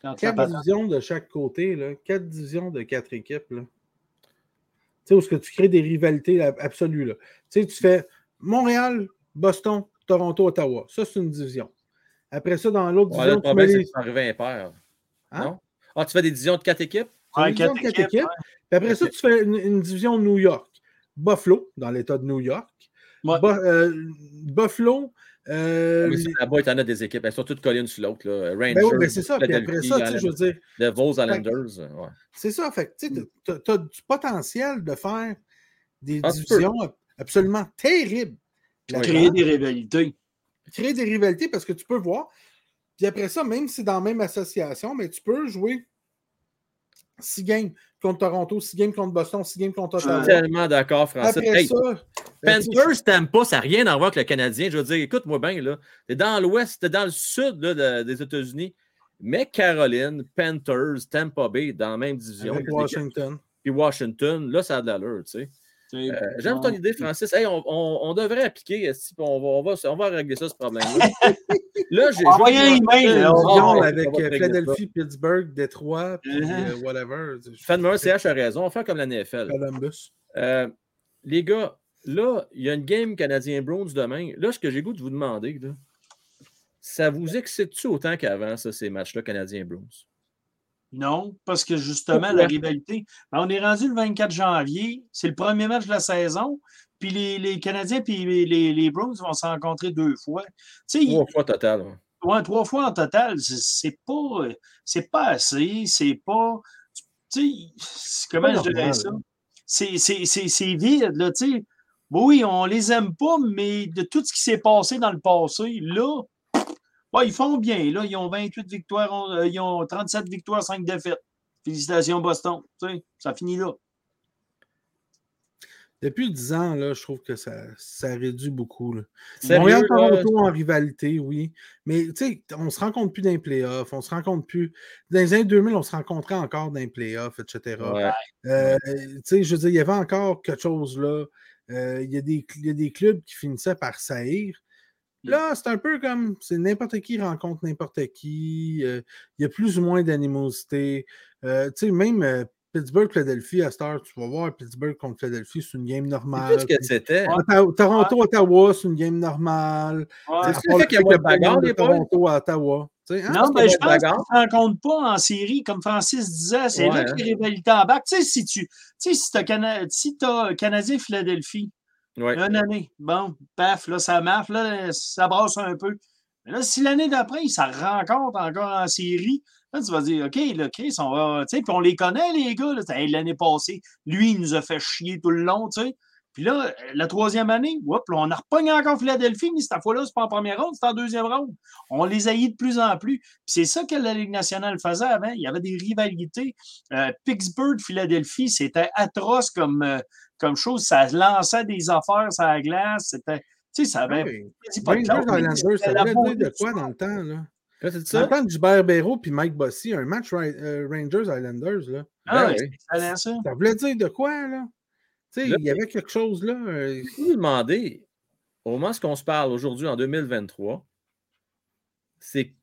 dans la 4 patente. divisions de chaque côté, là. 4 divisions de 4 équipes. Là. Tu sais, où est-ce que tu crées des rivalités absolues. Là. Tu sais, tu fais Montréal, Boston, Toronto, Ottawa. Ça, c'est une division. Après ça, dans l'autre Ouais, division, le tu mets problème, c'est les... que c'est arrivé impair. Hein? Non? Ah, tu fais des divisions de quatre équipes? tu Ouais, quatre de quatre équipes, équipes. Puis après ça, tu fais une, une division New York. Buffalo, dans l'État de New York. Ouais. Bu- euh, Buffalo. euh, Mais ça, Là-bas, il y en a des équipes. Elles sont toutes collées une sur l'autre. là. Rangers, ben oui, ben c'est ça. Puis après ça, tu sais, je veux dire, Devils, Islanders. ouais. C'est ça, fait tu as, du potentiel de faire des Ah, divisions absolument terribles. Créer des rivalités. Créer des rivalités parce que tu peux voir. Puis après ça, même si c'est dans la même association, mais tu peux jouer 6 games contre Toronto, 6 games contre Boston, 6 games contre Je suis Ottawa. tellement d'accord, Hey, ça, ben, Panthers, t'aimes pas, ça n'a rien à voir avec le Canadien. Je veux dire, écoute-moi bien, là. T'es dans l'ouest, t'es dans le sud là, des États-Unis. Mais Caroline, Panthers, Tampa Bay, dans la même division. avec Washington. Puis Washington, là, ça a de l'allure, tu sais. Euh, J'aime ton idée, Francis. Hey, on, on- on devrait appliquer, on va, on, va, on va régler ça, ce problème-là. *laughs* là, j'ai Envoyez un email, on avec euh. Philadelphie, Pittsburgh, Détroit, puis Uh-huh. euh, whatever. Fanmer CH a raison, on fait comme la NFL. Columbus. Euh, les gars, là, il y a une game canadien Browns demain. Là, ce que j'ai goût de vous demander, là, ça vous excite-tu autant qu'avant, ça, ces matchs-là, canadien Browns? Non, parce que justement, la rivalité. ben, on est rendu le 24 janvier, c'est le premier match de la saison, puis les, les Canadiens puis les, les, les Browns vont se rencontrer deux fois. Trois fois total. ouais. ouais, trois fois en total, c'est- pas, c'est pas assez, c'est pas. Tu sais, c'est- comment Pas je dirais ça? hein. C'est vide, là, tu sais. Oui, on les aime pas, mais de tout ce qui s'est passé dans le passé, là, Bon, ils font bien. Là, ils ont 28 victoires, on- euh, ils ont 37 victoires, 5 défaites. Félicitations, Boston. Tu sais, ça finit là. Depuis 10 ans, là, je trouve que ça, ça réduit beaucoup. là. Sérieux, Montréal, là, Toronto en rivalité, oui. Mais tu sais, on se rencontre plus dans les playoffs, on se rencontre plus. Dans les années 2000, on se rencontrait encore dans les playoffs, etc. ouais. Euh, tu sais, je veux dire, il y avait encore quelque chose là. Euh, il, y a des, il y a des clubs qui finissaient par saillir. Là, c'est un peu comme c'est n'importe qui rencontre n'importe qui. euh, il y a plus ou moins d'animosité. Euh, tu sais, même euh, Pittsburgh, Philadelphie, à cette heure, tu vas voir Pittsburgh contre Philadelphie, c'est une game C'est normale. plus ce que c'était. Ottawa- Toronto, Ottawa, c'est une game normale. C'est part fait qu'il y a le de que bagarre, de? Toronto à Ottawa. Hein? Non, ben, y je pense qu'ils ne se rencontrent pas en série, comme Francis disait. C'est là Ouais, que hein. les rivalités embarquent. Tu sais, si tu si as, si t'as Canadien-Philadelphie, Une année, bon, paf, là, ça marche, là, ça brasse un peu. Mais là, si l'année d'après, ils se rencontrent encore en série, là, tu vas dire, OK, là, Chris, on va. Tu sais, puis on les connaît, les gars. L'année passée, lui, il nous a fait chier tout le long, tu sais. Puis là, la troisième année, whoop, là, on a repogné encore Philadelphie, mais cette fois-là, c'est pas en première ronde, c'est en deuxième ronde. On les haït de plus en plus. Puis c'est ça que la Ligue nationale faisait avant. Il y avait des rivalités. Euh, Pittsburgh, Philadelphie, c'était atroce comme, euh, comme chose. Ça lançait des affaires sur la glace. C'était. Tu sais, ça avait. Oui. pas de Rangers ça la voulait dire de quoi dans le temps, là? Là, c'est Dans ça? le temps de Gilbert Béraud puis Mike Bossy, un match Ra- euh, Rangers Islanders, là. Ah, Ben ouais, excellent, ça. Ça voulait dire de quoi, là? Tu sais, il y avait quelque chose là. euh, Je vous demander, au moment où on se parle aujourd'hui, en 2023, c'est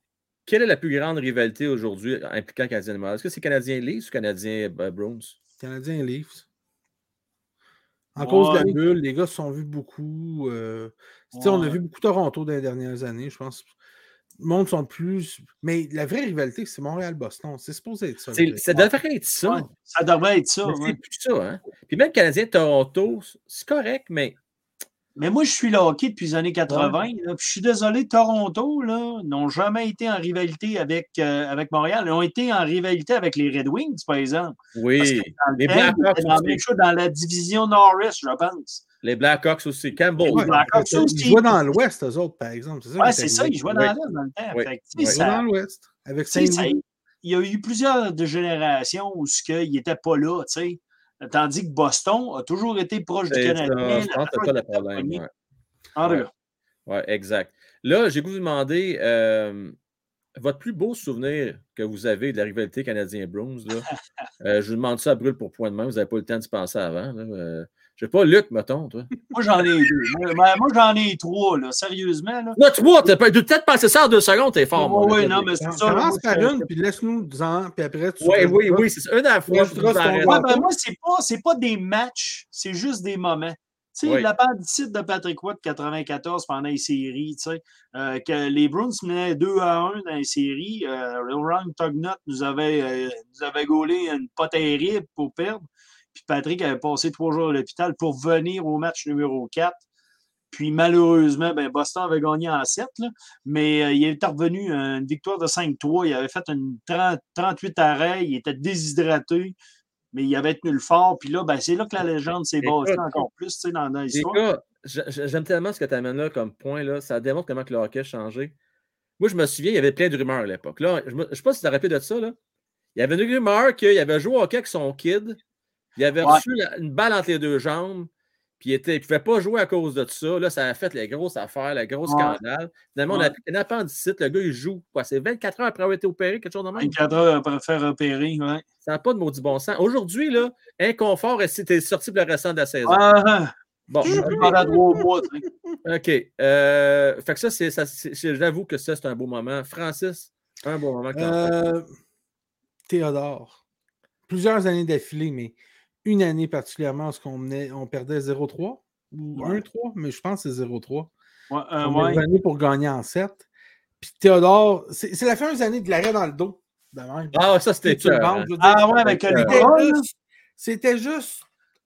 quelle est la plus grande rivalité aujourd'hui impliquant Canadien Montréal? Est-ce que c'est Canadien Leafs ou Canadien euh, Bruins? Canadien Leafs. En cause de la bulle, les gars se sont vus beaucoup. euh, On a vu beaucoup Toronto dans les dernières années, je pense. Le monde sont plus. Mais la vraie rivalité, c'est Montréal-Boston. C'est supposé être ça. Ça devrait être ça. Ouais, ça devrait être ça. C'est plus ça, hein? Puis même Canadien Toronto, c'est correct, mais Mais moi, je suis le hockey depuis les années 80. là, puis je suis désolé, Toronto là, n'ont jamais été en rivalité avec, euh, avec Montréal. Ils ont été en rivalité avec les Red Wings, par exemple. Parce oui. que dans le Les ils Blackhawks dans, la aussi. même chose dans la division Norris, je pense. Les Blackhawks aussi. Campbell. Ouais, Blackhawks ils aussi. jouaient dans l'Ouest, eux autres, par exemple. Est c'est ça, ils jouaient dans Oui. l'Est dans le temps. Oui. Fait Ils jouaient dans l'Ouest. Avec Saint-Louis. il y a eu plusieurs de générations où ce n'était pas là, tu sais. Tandis que Boston a toujours été proche du Canadien. je pense que ça le problème. ouais. En Ouais. Oui, exact. Là, j'ai vous demander euh, votre plus beau souvenir que vous avez de la rivalité canadien-Bruins. *laughs* Euh, je vous demande ça à brûle pour point de main. Vous n'avez pas eu le temps de se penser avant. là. Je sais pas, Luc, mettons, toi. Moi, j'en ai deux. Moi, moi, moi, j'en ai trois, là, sérieusement. Là. Là, trois, tu peux peut-être penser ça en deux secondes, t'es fort. Oui, mon oui, non, mais c'est ça. Commence moi, par une, puis laisse-nous en, puis après tu. Oui, oui, oui, c'est ça. Une à la fois. Ouais, ben, moi, c'est pas, c'est pas des matchs, c'est juste des moments. Tu sais, Oui. l'appendicite de Patrick Watt 94 pendant les séries, tu sais, euh, que les Bruins menaient 2 à 1 dans les séries. Euh, Ron Tugnut nous avait, euh, nous avait gaulé une pas terrible pour perdre. Puis Patrick avait passé trois jours à l'hôpital pour venir au match numéro 4. Puis malheureusement, ben, Boston avait gagné en 7, là, mais euh, il est revenu à une victoire de 5-3. Il avait fait une 30 38 arrêts, il était déshydraté, mais il avait tenu le fort. Puis là, ben, c'est là que la légende s'est bâtie encore plus dans, l'histoire. j'aime tellement ce que tu amènes là comme point. Là. Ça démontre comment que le hockey a changé. Moi, je me souviens, il y avait plein de rumeurs à l'époque. Là, je ne sais pas si tu te rappelles de ça. Là. Il y avait une rumeur qu'il avait joué au hockey avec son kid. Il avait Ouais. reçu la- une balle entre les deux jambes. Puis il ne pouvait pas jouer à cause de ça. Là, ça a fait les grosses affaires, le gros Ouais. scandale. Finalement, on a un appendicite. Le gars, il joue. Quoi, c'est 24 heures après avoir été opéré, quelque chose de même? 24 heures après faire opérer. Ouais. Ça n'a pas de maudit bon sens. Aujourd'hui, là, inconfort, et c'était sorti pour le restant de la saison. Ah, ah. Bon. OK. Euh, fait que ça, c'est, ça, c'est- c'est- j'avoue que ça, c'est un beau moment. Francis, un beau moment. Euh, Théodore. Plusieurs années d'affilée, mais une année particulièrement, parce qu'on on perdait 0-3 ou Ouais. 1-3, mais je pense que c'est 0-3. Ouais, euh, On est ouais. revenu pour gagner en 7. Puis Théodore, c'est la fameuse année de l'arrêt dans le dos. Ah, ça, c'était dire. Ah ouais, avec Euh, C'était juste- C'était juste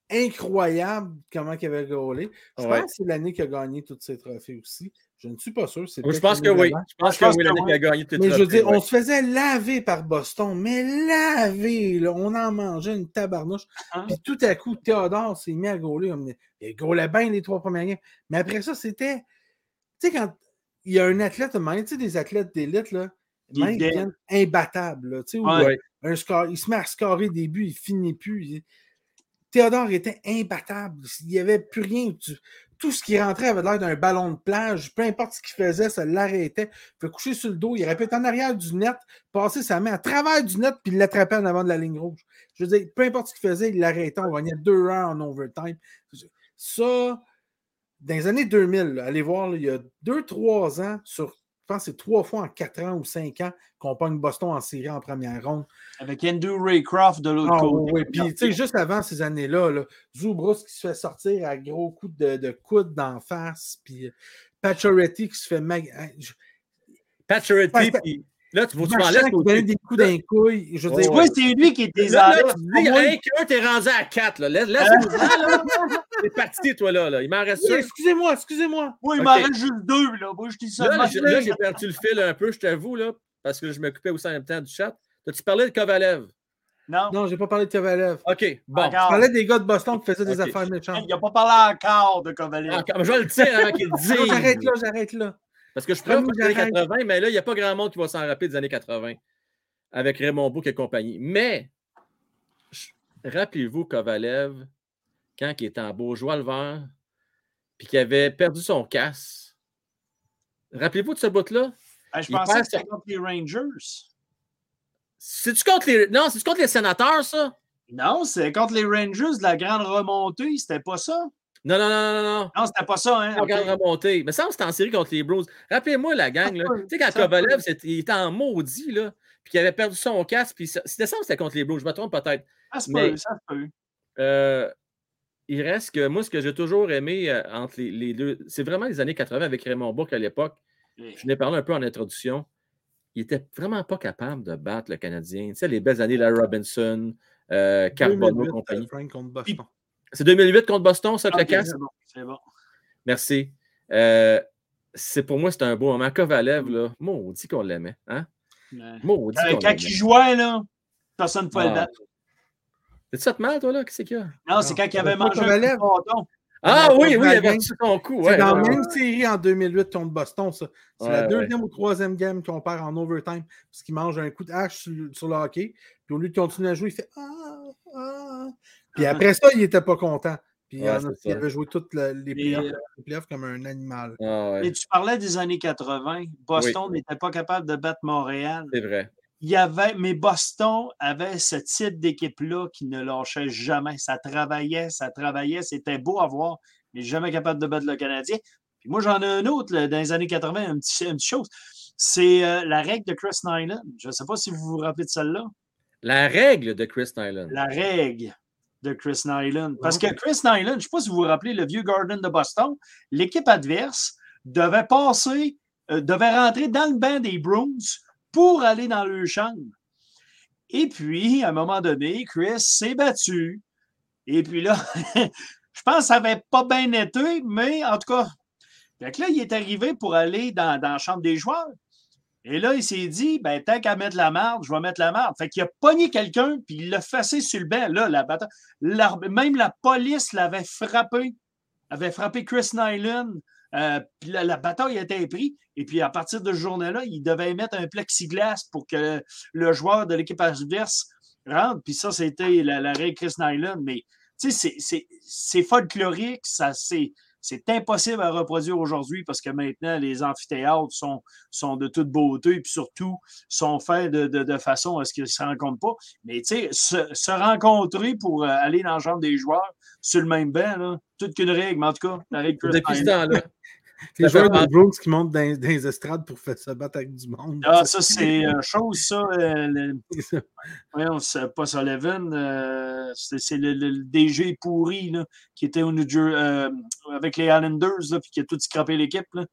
incroyable comment il avait gaulé. Je pense que c'est l'année qu'il a gagné tous ses trophées aussi. Je ne suis pas sûr. je pense que oui. Je pense Je que pense oui, que l'année oui. qui a gagné tout Mais je veux dire, on se faisait laver par Boston, mais laver, là, on en mangeait une tabarnouche. Hein? Puis tout à coup, Théodore s'est mis à gauler. Il gaulait bien les trois premières games. Mais après ça, c'était. Tu sais, quand il y a un athlète, même, tu sais, des athlètes d'élite, là, Il même, ils deviennent imbattables. tu sais, Ouais. Un score, il se met à scorer des buts, il finit plus. Il- Théodore était imbattable. Il n'y avait plus rien. Tu- Tout ce qui rentrait avait l'air d'un ballon de plage. Peu importe ce qu'il faisait, ça l'arrêtait. Il coucher sur le dos. Il aurait pu être en arrière du net, passer sa main à travers du net, puis l'attraper en avant de la ligne rouge. Je veux dire, peu importe ce qu'il faisait, il l'arrêtait. On gagnait 2-1 en overtime. Ça, dans les années 2000, là, allez voir, il y a 2-3 ans, sur, je pense que c'est trois fois en 4 ans ou 5 ans qu'on pogne Boston en série en première ronde. Avec Andrew Raycroft de l'autre Ah, côté. oui. Puis, tu sais, juste avant ces années-là, là, Zoubrous qui se fait sortir à gros coups de, de coude d'en face, puis Pacioretty qui se fait mag... hein, Pacioretty, puis là, tu vas tu au donnait des coups d'un couille. Je veux Oh, dire, Oui, c'est lui qui était Là, là. là, tu dis, hey, qu'un, t'es rendu à 4. Là. Laisse, laisse là. C'est parti, toi, là. là. Il m'en reste Oui, un. excusez-moi, excusez-moi. Oui, il m'en reste juste deux. Là. Moi, je dis ça. Là, j'ai- là, j'ai perdu le fil un peu, je t'avoue, là, parce que je m'occupais aussi en même temps du chat. T'as-tu parlé de Kovalev? Non. Non, j'ai pas parlé de Kovalev. OK, bon. Encore. Je parlais des gars de Boston qui faisaient des affaires méchantes. Il n'a pas parlé encore de Kovalev. Ah, je vais le dire avant qu'il dise. J'arrête là, j'arrête là. Parce que je parler des années j'arrête. 80, mais là, il n'y a pas grand monde qui va s'en rappeler des années 80 avec Raymond Bourque et compagnie. Mais, je- rappelez-vous Kovalev, quand il était en Beaujois le vert, puis qu'il avait perdu son casse. Rappelez-vous de ce bout-là? Ah, je il pensais que c'était contre les Rangers. C'est-tu contre les. Non, c'est-tu contre les sénateurs, ça? Non, c'est contre les Rangers de la grande remontée. C'était pas ça? Non, non, non, non, non. Non, c'était pas ça. Hein? Pas ok. grande remontée. Mais ça, c'était en série contre les Blues. Rappelez-moi la gang, là. Tu sais, quand Kovalev, il était en maudit, là, puis qu'il avait perdu son casque, puis ça- c'était ça, c'était contre les Blues, je me trompe peut-être. Ça se Mais- peut, ça se peut. Euh, il reste que moi, ce que j'ai toujours aimé euh, entre les, les deux, c'est vraiment les années 80 avec Raymond Bourque à l'époque. Je n'ai parlé un peu en introduction. Il était vraiment pas capable de battre le Canadien. Tu sais, les belles années, la Robinson, euh, 2008, compagnie. Frank contre Boston. C'est 2008 contre Boston, ça, Ok, le casse? c'est bon, c'est bon. Merci. Euh, c'est pour moi, c'est un beau moment. Kovalev, là, maudit qu'on l'aimait. Hein? Ouais. Maudit Euh, Quand il jouait, là, personne ne pouvait le Ah. battre. C'est ça de mal, toi, là? Qu'est-ce qu'il y a? Non, c'est quand il avait mangé un bâton. Ah oui, oui, il avait reçu son coup. C'est dans ouais, la ouais. même série en 2008 contre Boston, ça. C'est Ouais, la ouais. deuxième ou troisième game qu'on perd en overtime parce qu'il mange un coup de hache sur, sur le hockey. Puis au lieu de continuer à jouer, il fait Ah, ah. Puis *laughs* après ça, il n'était pas content. Puis Ouais, en- c'est il avait joué toutes les playoffs, euh, les playoffs comme un animal. Ah, ouais, Mais tu parlais des années 80. Boston n'était pas capable de battre Montréal. c'est vrai. Il y avait, mais Boston avait ce type d'équipe-là qui ne lâchait jamais. Ça travaillait, ça travaillait. C'était beau à voir, mais jamais capable de battre le Canadien. Puis moi, j'en ai un autre là, dans les années 80, un petit, une petite chose. C'est euh, la règle de Chris Nyland. Je ne sais pas si vous vous rappelez de celle-là. La règle de Chris Nyland. La règle de Chris Nyland. Parce que Chris Nyland, je ne sais pas si vous vous rappelez, le vieux Garden de Boston, l'équipe adverse devait passer, euh, devait rentrer dans le banc des Bruins pour aller dans le chambre. Et puis, à un moment donné, Chris s'est battu. Et puis là, *laughs* je pense que ça n'avait pas bien été, mais en tout cas, fait que là, il est arrivé pour aller dans, dans la chambre des joueurs. Et là, il s'est dit, ben, tant qu'à mettre la marde, je vais mettre la marde. Fait qu'il a pogné quelqu'un, puis il l'a facé sur le banc. Là, la bataille, même la police l'avait frappé, avait frappé Chris Nyland. Euh, puis la, la bataille était prise. Et puis, à partir de ce journée-là, il devait mettre un plexiglas pour que le joueur de l'équipe adverse rentre. Puis ça, c'était la, la règle Chris Nyland. Mais, tu sais, c'est folklorique, ça, c'est. C'est impossible à reproduire aujourd'hui parce que maintenant, les amphithéâtres sont, sont de toute beauté et puis surtout sont faits de, de- de façon à ce qu'ils ne se rencontrent pas. Mais tu sais, se, se rencontrer pour euh, aller dans le genre des joueurs sur le même banc, là, toute qu'une règle, mais en tout cas, la règle Depuis ce temps-là. Les joueurs mal. Bruins qui montent dans, dans les estrades pour faire se battre avec du monde. Ah, ça, c'est euh, chose, ça. euh, le- ça. voyons, c'est pas Sullivan, euh, c'est le, DG pourri là, qui était au New Jersey euh, avec les Islanders, là, puis qui a tout scrappé l'équipe. là.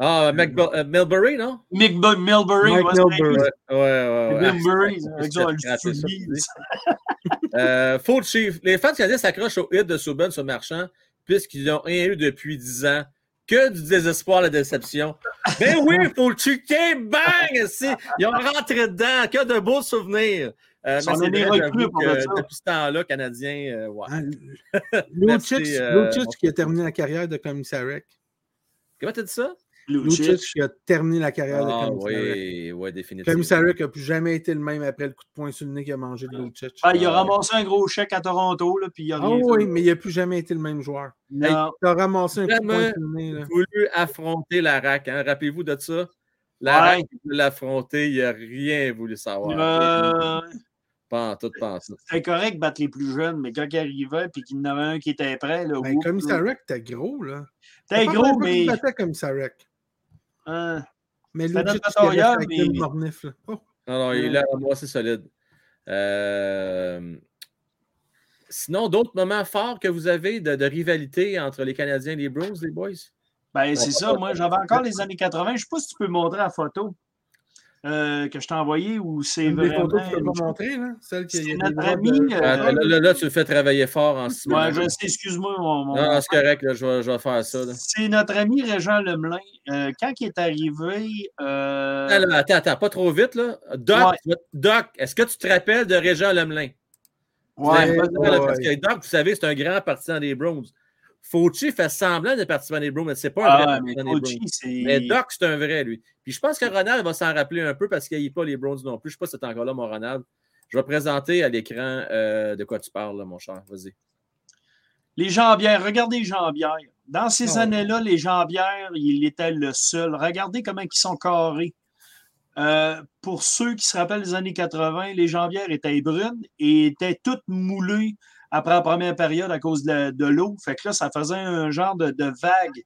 Ah, euh, Milbury, non? Mick Bu- Milbury, Mike ouais, Milbury. Ouais, ouais, ouais. Milbury, faux chiffre. Les fans canadiens s'accrochent au hit de Subban sur Marchand puisqu'ils n'ont rien eu depuis 10 ans. Que du désespoir, la déception. Ben oui, faut le chuter, bang! c'est- Ils ont rentré dedans. Que de beaux souvenirs. Euh, mais c'est vrai, que ça. depuis ce temps-là, Canadien, euh, *laughs* Lucic, euh, qui a terminé la carrière de commissariat. Comment t'as dit ça? Lucic. Qui a terminé la carrière de Ah, Komisarek. oui, oui, définitivement. Komisarek n'a plus jamais été le même après le coup de poing sur le nez qu'il a mangé de Lucic. Ah, il a Ah, ramassé un gros chèque à Toronto, là, puis il a Ah oui, mais il n'a plus jamais été le même joueur. Non. Il a ramassé un coup de poing sur le nez. là. voulu affronter la RAC. Hein? Rappelez-vous de ça. La Ouais. RAC voulait l'affronter, il n'a rien voulu savoir. Euh, Pas en tout, pas en tout. C'était correct de battre les plus jeunes, mais quand il arrivait puis qu'il y en avait un qui était prêt, là, Ben, Komisarek, t'es gros, là. T'es gros, mais. battait Komisarek. Hein, Mais notre il Mornif, là. Oh. Non, non, il Ouais. a ramassé solide. Euh, Sinon, d'autres moments forts que vous avez de, de rivalité entre les Canadiens et les Bruins, les boys? Ben, c'est ça. Moi, j'avais encore les années 80. Je ne sais pas si tu peux montrer la photo euh, que je t'ai envoyée ou c'est des vraiment. photos que tu peux montrer, là. Celle qui des notre ami, de- euh, Ah, là, là, là, tu le fais travailler fort en Ouais, je sais, excuse-moi. Mon, mon- Non, c'est correct, là, je, vais, je vais faire ça. C'est notre ami Régent Lemelin. Euh, quand il est arrivé. euh, attends, attends, pas trop vite. Là. Doc, Ouais. Doc, est-ce que tu te rappelles de Régent Lemelin? ouais, ouais. Parce que Doc, vous savez, c'est un grand partisan des Browns. Fauci fait semblant de participant des Browns, mais c'est pas un ah, vrai mais c'est. Mais Doc, c'est un vrai, lui. Puis je pense que Ronald va s'en rappeler un peu parce qu'il n'est pas les Browns non plus. Je ne sais pas si c'est encore là, mon Ronald. Je vais présenter à l'écran euh, de quoi tu parles, là, mon cher. Vas-y. Les jambières, regardez les jambières. Dans ces Ah années-là, les jambières, il était le seul. Regardez comment ils sont carrés. Euh, pour ceux qui se rappellent des années 80, les jambières étaient brunes et étaient toutes moulées après la première période à cause de, l'eau. Fait que là, ça faisait un genre de, de vague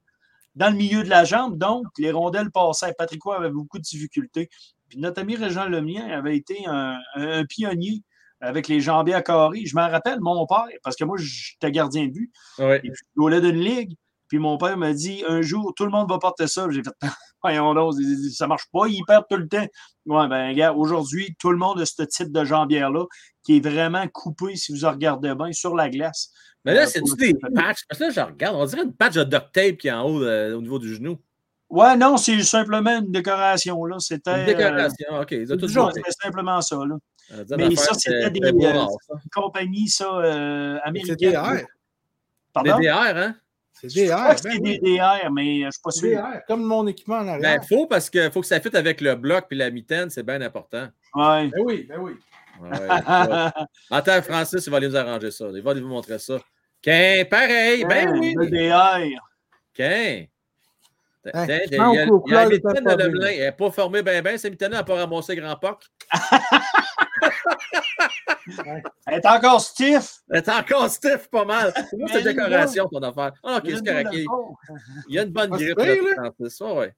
dans le milieu de la jambe. Donc, les rondelles passaient. Patrick Roy avait beaucoup de difficultés. Puis notre ami Régent Lemien avait été un, pionnier avec les jambières carrées. Je m'en rappelle, mon père, parce que moi, j'étais gardien de but. Oui. Et puis, je d'une ligue. Puis mon père m'a dit un jour, tout le monde va porter ça. J'ai fait, *laughs* voyons donc, ça marche pas, ils perdent tout le temps. Ouais, ben, gars, aujourd'hui, tout le monde a ce type de jambière-là qui est vraiment coupé, si vous en regardez bien, sur la glace. Mais là, Euh, c'est-tu des patchs? Parce que là, je regarde, on dirait une patch de duct tape qui est en haut euh, au niveau du genou. Ouais, non, c'est simplement une décoration, là. C'était. Une décoration, OK. Ils ont tout c'était simplement ça, là. Euh, mais ça, c'était des, euh, rare, ça. Une compagnie, ça, euh, C'est américaine. DR. Pardon? Hein? C'est Je crois DR. que ben c'est oui. des DR, mais je suis pas C'est sûr. DR. Comme mon équipement en arrière. Ben, faut parce que faut que ça fitte avec le bloc puis la mitaine, c'est bien important. Ouais. Ben oui, ben oui. Ouais, ouais. *laughs* Attends, Francis, il va aller nous arranger ça. Il va aller vous montrer ça. Qu'un, pareil, ben oui. Le DR. Couleur de. Elle n'est pas formée bien, bien. Cette mitaine n'a pas ramassé grand poc. *laughs* Elle est encore stiff. Elle est encore stiff pas mal. C'est moi, cette décoration, ton affaire? Ah, ok, Il y a c'est une correct. Il y a une bonne Ah, c'est grippe, là. Francis. Ouais,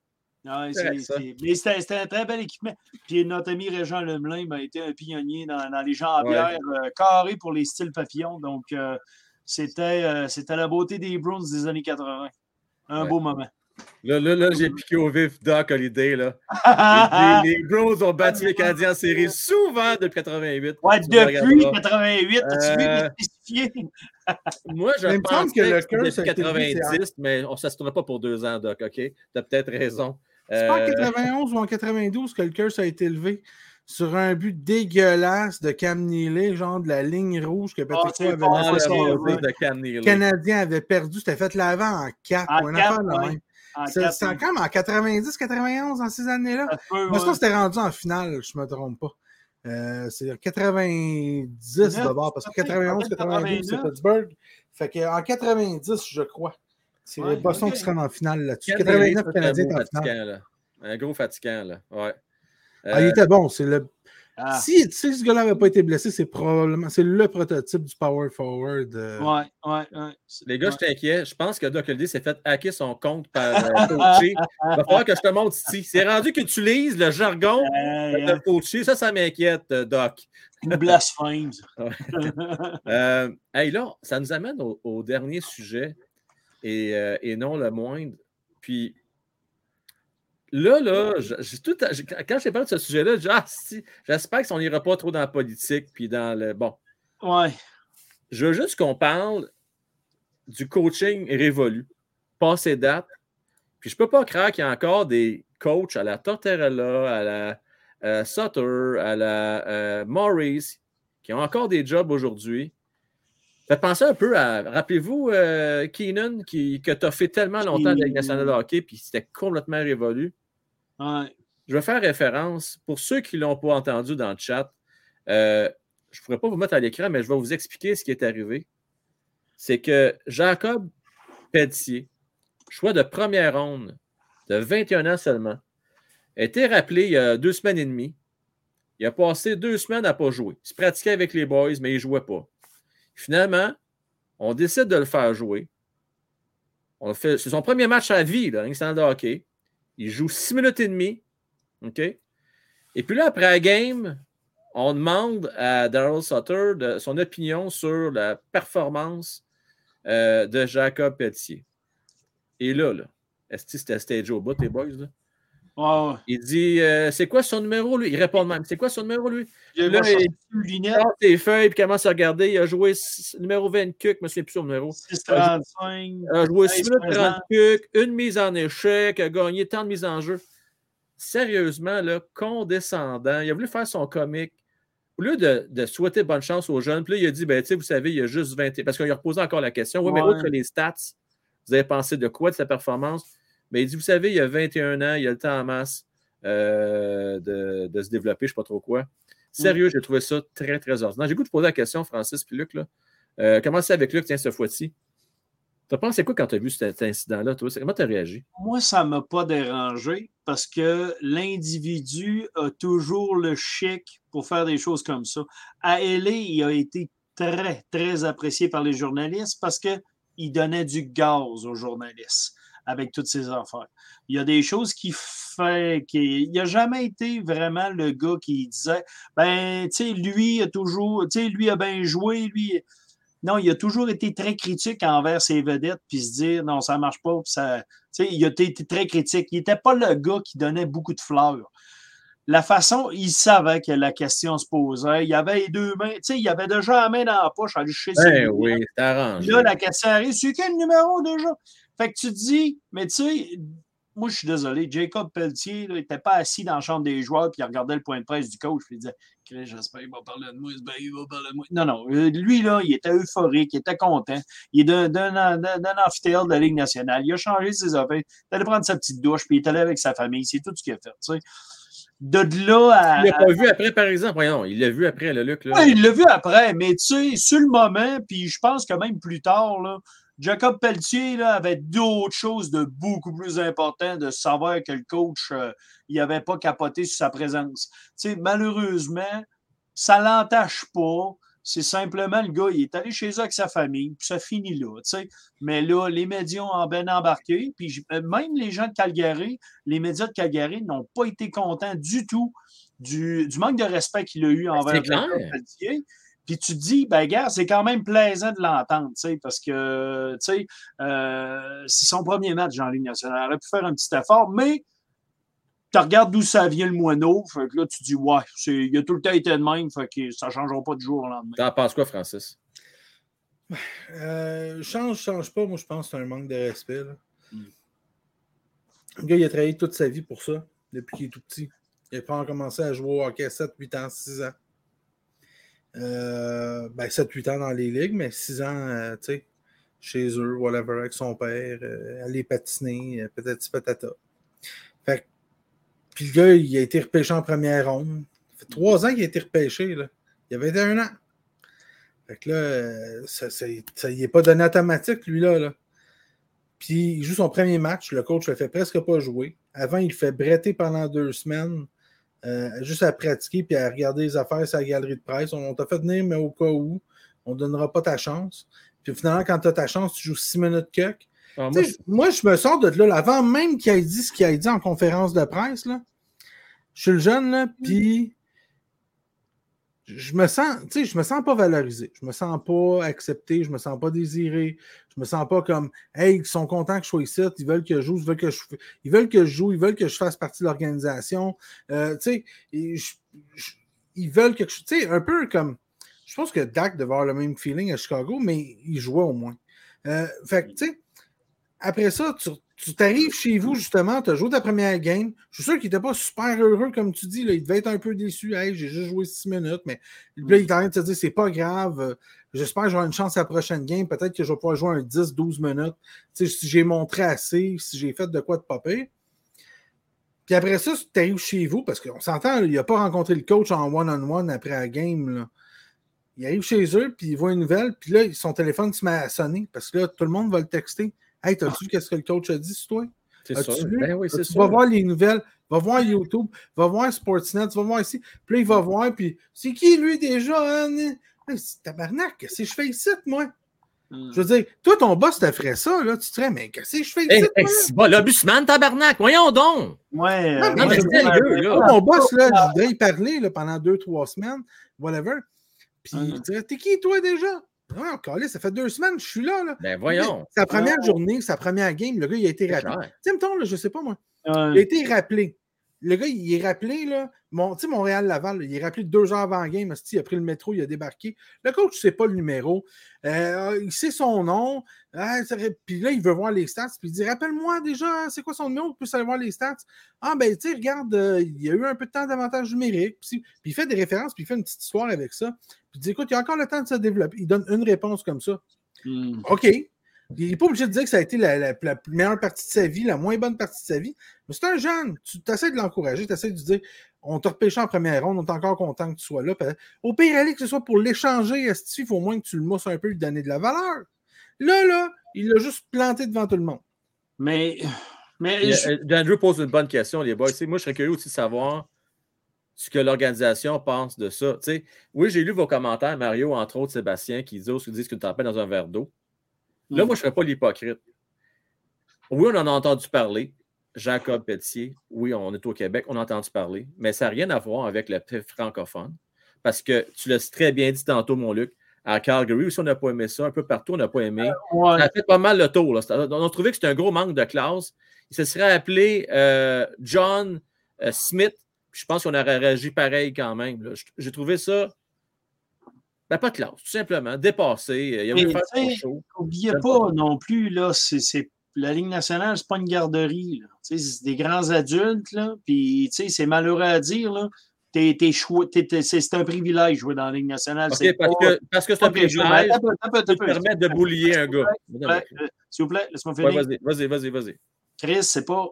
C'est c'est- c'est- Mais c'était c'était un très bel équipement. Puis notre ami Régent Lemelin a été un pionnier dans, dans les jambières euh, carrées pour les styles papillons. Donc, euh, c'était euh, c'était la beauté des Browns des années 80. Un Ouais. beau moment. Là, là, là j'ai piqué au vif Doc Holiday. Là. *laughs* Les, les Browns ont battu les Canadiens en série souvent depuis 88. ouais, Tu depuis regarderas. 88, as-tu vu Euh, les spécifiés? *laughs* Moi, je Mais pense que que le depuis levé, 90, mais on, ça ne se tournera pas pour deux ans, Doc, OK? Tu as peut-être raison. C'est pas en Euh, 91 ou en 92 que le curse a été levé sur un but dégueulasse de Cam Neely, genre de la ligne rouge que Patrick c'est Roy avait bon, ah, laissé le de Cam Neely. Canadien avait perdu, c'était fait l'avant en 4 En ou une quatre, affaire de ouais. Même. En C'est c'est comme en 90, 91 dans ces années-là? pense que c'était rendu en finale, je ne me trompe pas. Euh, c'est 90 Neuf, d'abord, parce que peut-être, 91, peut-être 92, c'est 89. Pittsburgh. Fait qu'en 90, je crois. C'est Ouais, Boston ok. qui sera en finale là-dessus. Cam Neely, 89 ça, c'est un Canadiens gros en finale. là. Un gros fatigant, là. Ouais. Ah, il Euh, était bon. C'est le... Ah, si, si ce gars-là n'avait pas été blessé, c'est probablement c'est le prototype du power forward. euh, ouais, ouais, ouais. Les gars, Ouais. je t'inquiète. Je pense que Doc Holiday s'est fait hacker son compte par euh, Fauci. Il va falloir que je te montre ici. C'est rendu qu'il utilise le jargon de Fauci. Ça, ça m'inquiète, euh, Doc. une blasphème. Euh, hey, là, ça nous amène au, au dernier sujet et, euh, et non le moindre. Puis là, là, je- j'ai tout, quand j'ai parlé de ce sujet-là, j'ai ah, si, j'espère qu'on n'ira pas trop dans la politique. Puis dans le. Bon, ouais. je veux juste qu'on parle du coaching révolu, passé date. Puis je peux pas croire qu'il y a encore des coachs à la Tortorella, à la euh, Sutter, à la euh, Maurice, qui ont encore des jobs aujourd'hui. Faites penser un peu à. Rappelez-vous, euh, Keenan, qui, que tu as fait tellement longtemps nationale de hockey, puis c'était complètement révolu. Je vais faire référence, pour ceux qui ne l'ont pas entendu dans le chat, euh, je ne pourrais pas vous mettre à l'écran, mais je vais vous expliquer ce qui est arrivé. C'est que Jacob Pelletier, choix de première ronde, de 21 ans seulement, a été rappelé il y a deux semaines et demie. Il a passé deux semaines à ne pas jouer. Il se pratiquait avec les boys, mais il ne jouait pas. Finalement, on décide de le faire jouer. C'est son premier match à vie, là, de hockey. Il joue six minutes et demie. OK? Et puis là, après la game, on demande à Daryl Sutter son opinion sur la performance euh, de Jacob Pelletier. Et là, là est-ce que c'était stage au bout, les boys? Là? Il dit euh, C'est quoi son numéro, lui? Il répond de même C'est quoi son numéro, lui? Il Là, il- sort ses feuilles puis commence à regarder. Il a joué numéro 20 cucs, je me souviens plus son numéro. 635. Il a joué 6 15 minutes 30 présents. cucs, une mise en échec, a gagné tant de mises en jeu. Sérieusement, là, condescendant. Il a voulu faire son comique. Au lieu de, de souhaiter bonne chance aux jeunes, puis là, il a dit, ben, tu sais, vous savez, il y a juste 20. Parce qu'il a reposé encore la question. Oui, mais Ouais. outre les stats, vous avez pensé de quoi de sa performance? Mais il dit, vous savez, il y a 21 ans, il a le temps en masse euh, de, de se développer, je ne sais pas trop quoi. Sérieux, j'ai trouvé ça très, très ordinaire. J'ai goût de poser la question, Francis puis Luc. Là. Euh, comment c'est avec Luc, tiens, ce fois-ci? T'as pensé quoi quand tu as vu cet, cet incident-là, toi? Comment tu as réagi? Moi, ça ne m'a pas dérangé parce que l'individu a toujours le chic pour faire des choses comme ça. À LA, il a été très, très apprécié par les journalistes parce qu'il donnait du gaz aux journalistes avec toutes ces affaires. Il y a des choses qui fait qu'il n'a jamais été vraiment le gars qui disait ben, tu sais, lui a toujours, tu sais, lui a bien joué, lui. Non, il a toujours été très critique envers ses vedettes, puis se dire non, ça ne marche pas, ça. Tu sais, il a été très critique. Il n'était pas le gars qui donnait beaucoup de fleurs. La façon, il savait que la question se posait. Il avait les deux mains, tu sais, il avait déjà la main dans la poche, aller chercher ses Ben lunettes. oui. Là, la question arrive. C'est quel numéro déjà? Fait que tu te dis, mais tu sais, moi, je suis désolé. Jacob Pelletier, n'était pas assis dans la chambre des joueurs puis il regardait le point de presse du coach. Puis il disait, Chris, j'espère qu'il va parler de moi. Il va parler de moi. Non, non. euh, Lui, là, il était euphorique, il était content. Il est d'un- d'un d'un- d'un amphithéâtre de la Ligue nationale. Il a changé ses affaires. Il est allé prendre sa petite douche puis il est allé avec sa famille. C'est tout ce qu'il a fait. tu sais. De là à. Il l'a pas vu après, par exemple. Voyons, il l'a vu après, le Luc. Là. Oui, il l'a vu après, mais tu sais, sur le moment, puis je pense que même plus tard, là, Jacob Pelletier là, avait d'autres choses de beaucoup plus important de savoir que le coach, euh, il n'avait pas capoté sur sa présence. Malheureusement, ça ne l'entache pas. C'est simplement le gars, il est allé chez eux avec sa famille, puis ça finit là. Mais là, les médias ont bien embarqué, puis euh, même les gens de Calgary, les médias de Calgary n'ont pas été contents du tout du, du manque de respect qu'il a eu envers c'est clair. Jacob Pelletier. Puis tu te dis, ben, gars, c'est quand même plaisant de l'entendre, tu sais, parce que, tu sais, euh, c'est son premier match en Ligue nationale. Il aurait pu faire un petit effort, mais tu regardes d'où ça vient le moineau, fait que là, tu dis, ouais, c'est- il a tout le temps été de même, fait que ça ne changera pas du jour au lendemain. T'en penses quoi, Francis? Euh, change, change pas. Moi, je pense que c'est un manque de respect. là. Mm. Le gars, il a travaillé toute sa vie pour ça, depuis qu'il est tout petit. Il a pas commencé à jouer au hockey à 7, 8 ans, 6 ans. Euh, ben, 7-8 ans dans les ligues, mais 6 ans, euh, tu sais, chez eux, whatever, avec son père, euh, aller patiner, peut-être patata. Fait puis le gars, il a été repêché en première ronde. Ça fait 3 ans qu'il a été repêché, là. Il avait 21 ans. Fait que là, ça, y est pas donné automatique, lui-là. Là. Puis il joue son premier match. Le coach le fait presque pas jouer. Avant, il fait bretter pendant deux semaines, euh, juste à pratiquer puis à regarder les affaires sur la galerie de presse. On, on t'a fait venir, mais au cas où, on ne donnera pas ta chance. Puis finalement, quand tu as ta chance, tu joues six minutes que. Ah, moi, Moi, je me sors de là, là, avant même qu'il ait dit ce qu'il a dit en conférence de presse. Là. Je suis le jeune, là, puis je me sens, tu sais, je me sens pas valorisé. Je me sens pas accepté, je me sens pas désiré. Je me sens pas comme Hey, ils sont contents que je sois ici, ils veulent que je joue, ils veulent que je, ils veulent que je joue, ils veulent que je fasse partie de l'organisation. Euh, tu sais, ils veulent que je. Tu sais, un peu comme. Je pense que Dak devait avoir le même feeling à Chicago, mais il jouait au moins. Euh, fait que, tu sais, après ça, tu, tu t'arrives chez vous, justement, tu as joué ta première game. Je suis sûr qu'il n'était pas super heureux, comme tu dis. Là. Il devait être un peu déçu. Hey, j'ai juste joué six minutes, mais là, il est en train de te dire c'est pas grave. euh, J'espère que j'aurai une chance à la prochaine game. Peut-être que je vais pouvoir jouer un 10-12 minutes. Si j'ai montré assez, si j'ai fait de quoi de pire. Puis après ça, tu arrives chez vous, parce qu'on s'entend, il n'a pas rencontré le coach en one-on-one après la game. là. Il arrive chez eux, puis il voit une nouvelle, puis là, son téléphone se met à sonner, parce que là, tout le monde va le texter. Hey, t'as-tu vu qu'est-ce que le coach a dit sur toi? C'est sûr. Ben oui, c'est Tu sûr. vas voir les nouvelles, va voir YouTube, va voir Sportsnet, tu vas voir ici. Puis là, il va voir, puis c'est qui lui déjà? Hein? Hey, c'est tabarnak, qu'est-ce que je fais ici, moi? Hum. Je veux dire, toi, ton boss te ferait ça, là, tu te dirais, mais qu'est-ce que je fais ici? Hey, c'est bon, l'obusman, tabarnak, voyons donc! Ouais, Non, euh, mais là. Moi, mon boss, là, je voudrais y parler là, pendant deux, trois semaines, whatever. Puis il dirait, t'es qui, toi, déjà? Ouais, encore ça fait deux semaines que je suis là. là. Ben voyons. Sa première journée, sa première game, le gars, il a été rappelé. Tu sais, mettons, là, je sais pas moi. Il a été rappelé. Le gars, il est rappelé, là. Mon, tu sais, Montréal-Laval, il est rappelé deux heures avant la game. Il a pris le métro, il a débarqué. Le coach ne sait pas le numéro. Euh, il sait son nom. Ah, puis là, il veut voir les stats. Puis il dit Rappelle-moi déjà, c'est quoi son numéro? Tu peux aller voir les stats? Ah, ben, tu sais, regarde, euh, il y a eu un peu de temps d'avantage numérique. Puis, puis il fait des références, puis il fait une petite histoire avec ça. Puis il dit Écoute, il y a encore le temps de se développer. Il donne une réponse comme ça. Hum. OK. Il n'est pas obligé de dire que ça a été la, la- la meilleure partie de sa vie, la moins bonne partie de sa vie. Mais c'est un jeune. Tu essaies de l'encourager, tu essaies de lui dire on t'a repêché en première ronde, on est encore content que tu sois là. Puis, Au pire, aller que ce soit pour l'échanger, il faut au moins que tu le mousses un peu, lui donner de la valeur? Là, là, il l'a juste planté devant tout le monde. Mais, mais je- euh, Andrew pose une bonne question, les boys. Tu sais, moi, je serais curieux aussi de savoir ce que l'organisation pense de ça. Tu sais, oui, j'ai lu vos commentaires, Mario, entre autres, Sébastien, qui disent, qui disent qu'une tempête dans un verre d'eau. Là, Mm. moi, je ne serais pas l'hypocrite. Oui, on en a entendu parler. Jacob Pelletier, oui, on est au Québec, on a entendu parler, mais ça n'a rien à voir avec le francophone. Parce que tu l'as très bien dit tantôt, mon Luc, à Calgary aussi, on n'a pas aimé ça. Un peu partout, on n'a pas aimé. ouais. Ça a fait pas mal le tour. là. On a trouvé que c'était un gros manque de classe. Il se serait appelé euh, John euh, Smith. Je pense qu'on aurait réagi pareil quand même. J'ai trouvé ça. Ben, pas de classe, tout simplement. Dépassé. Il a Mais voulu faire son tu sais, show. N'oubliez pas non plus, là, c'est, la Ligue nationale, c'est pas une garderie. C'est des grands adultes, là. Puis, c'est malheureux à dire, là. C'est, un privilège jouer dans la Ligue nationale. Parce pas- que parce que c'est un privilège qui permet de boulier un gars. S'il vous plaît, euh, S'il vous plaît, laisse-moi finir. vas-y, vas-y, vas-y, vas-y. Chris, c'est pas,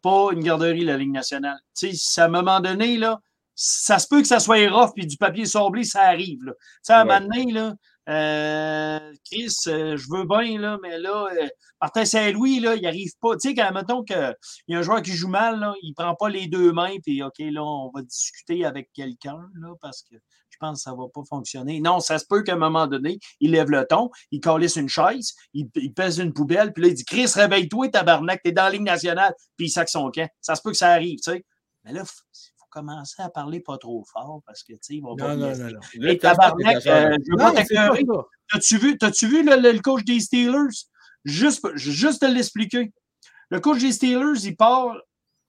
pas une garderie, la Ligue nationale. Tu sais, si à un moment donné, là, ça se peut que ça soit rough puis du papier sablé, ça arrive. Là. Tu sais, à un moment donné, là, euh, Chris, euh, je veux bien, là, mais là, euh, Martin Saint-Louis, là, il arrive pas. Tu sais, quand mettons qu'il y a un joueur qui joue mal, là, il prend pas les deux mains, puis OK, là, on va discuter avec quelqu'un, là, parce que je pense que ça va pas fonctionner. Non, ça se peut qu'à un moment donné, il lève le ton, il calisse une chaise, il, il pèse une poubelle, puis là, il dit Chris, réveille-toi, tabarnak, t'es dans la Ligue nationale, puis il sac son camp. Ça se peut que ça arrive, tu sais. Mais là, il faut commencer à parler pas trop fort, parce que, tu sais, il va pas Non, non, blesser. non, non. Tabarnak, euh, je veux Non, pas. T'as-tu vu, t'as-tu vu le, le- le coach des Steelers? Juste, juste te l'expliquer. Le coach des Steelers, il part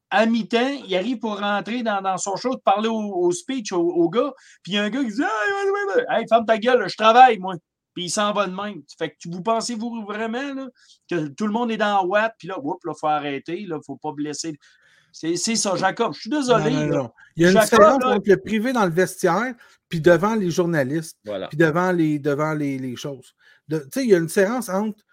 à mi-temps, il arrive pour rentrer dans, dans son show, de parler au, au speech au, au gars, puis il y a un gars qui dit Hey. Hey, ferme ta gueule, je travaille, moi. Puis il s'en va de même. Fait que vous pensez-vous vraiment là, que tout le monde est dans Watt, puis là, oups, là, faut arrêter, là, faut pas blesser. C'est ça, Jacob. Je suis désolé. Non, non, là. non. Il y a une Jacob, différence là- entre le privé dans le vestiaire puis devant les journalistes. Voilà. puis devant les, devant les, les choses. Tu sais, il y a une différence entre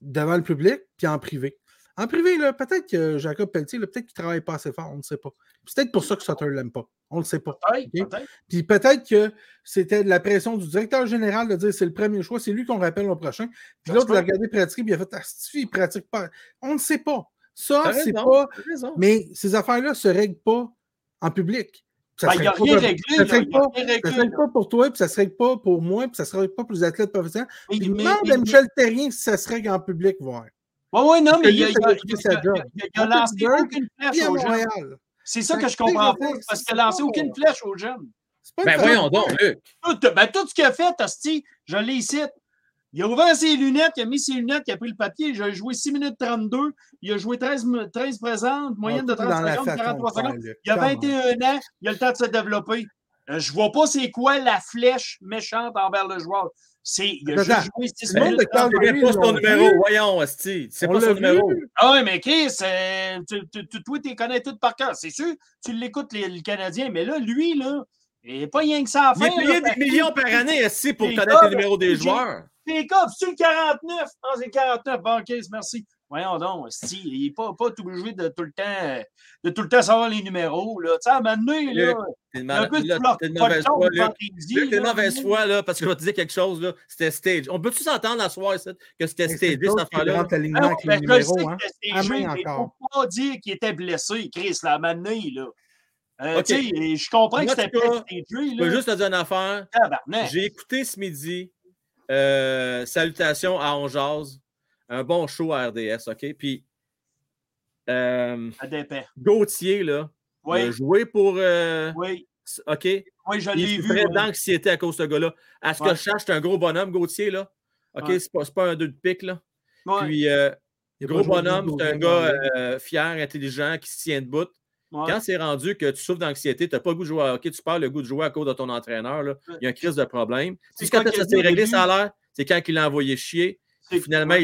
devant le public puis en privé. En privé, peut-être que Jacob Pelletier, peut-être qu'il travaille pas assez fort, on ne sait pas. C'est peut-être pour ça que Sutter l'aime pas. On ne le sait pas. Peut-être. Puis peut-être que c'était de la pression du directeur général de dire c'est le premier choix, c'est lui qu'on rappelle au prochain. Puis l'autre, il a peut. regardé pratiquer, puis il a fait Ah, il pratique pas. On ne sait pas. Ça, c'est pas. Mais ces affaires-là ne se règlent pas en public. Ça Ben, se il n'y a règle pas se règle ne pour toi, puis ça ne serait pas pour moi, puis ça ne serait pas pour les athlètes professionnels. Puis mais- demande mais- à Michel Terrien si ça serait en public voir. Oui, oui, non, mais il a, lancé aucune flèche à aux jeunes. C'est ça que je comprends pas, parce qu'il a lancé aucune flèche aux jeunes. C'est pas Ben voyons donc, Luc. Tout, ben, tout ce qu'il a fait, Asti, je l'ai ici. Il a ouvert ses lunettes, il a mis ses lunettes, il a pris le papier. J'ai joué 6 minutes 32. Il a joué 13, mi- 13 présentes, moyenne de tout est 30 dans la secondes, façon 43 de faire, secondes. Il a Come on. 21 ans, il a le temps de se développer. Euh, je vois pas c'est quoi la flèche méchante envers le joueur. C'est, il a juste joué six le monde minutes. de Calgary, C'est pas son numéro. vu. Voyons, Asti. C'est On pas son vu. numéro. Ah oui, mais Chris, euh, tu, tu, tu- toi, tu les connais tous par cœur. C'est sûr, tu l'écoutes, les- le Canadien, mais là, lui, là, il n'est pas rien que ça à Il est faire. payé là, des millions par année, Asti, pour connaître les numéros des joueurs. T'es cops, c'est le 49. Ah, c'est le 49. Bon, OK, merci. Voyons donc, si, il n'est pas, pas tout obligé de tout le temps de tout le temps savoir les numéros. Là. Tu sais, à un moment donné, là, Luc, T'es une il y a un peu de mauvaise foi, là. mauvaise foi, là, parce que je vais te dire quelque chose, là. C'était stage. On peut-tu s'entendre à soir, ça, que c'était C'est stagé, cette affaire-là? Ah, ben, je sais Hein. que c'était À stagé, mais il ne faut pas dire qu'il était blessé, Chris, là, à un moment donné, là. Euh, OK. tu sais, je comprends que c'était pas Je juste te dire une affaire. J'ai écouté ce midi euh, Salutations à On Jase, un bon show à RDS, OK? Puis euh. Gauthier, là, il a Oui, joué pour. euh, oui, OK? oui, je Il l'ai est vu. ouais. d'anxiété à cause de ce gars-là. À ce que je sache, c'est un gros bonhomme, Gauthier, là. OK? Ouais. C'est pas, un deux de pique, là. Ouais, Puis, euh, Il gros bonhomme, c'est un gars euh, fier, intelligent, qui se tient debout. Ouais. Quand c'est rendu que tu souffres d'anxiété, tu n'as pas le goût de jouer à hockey, tu perds le goût de jouer à cause de ton entraîneur, là. il y a un crise de problème. C'est quand qu'il ça s'est réglé, ça a l'air, c'est quand il l'a envoyé chier. Finalement,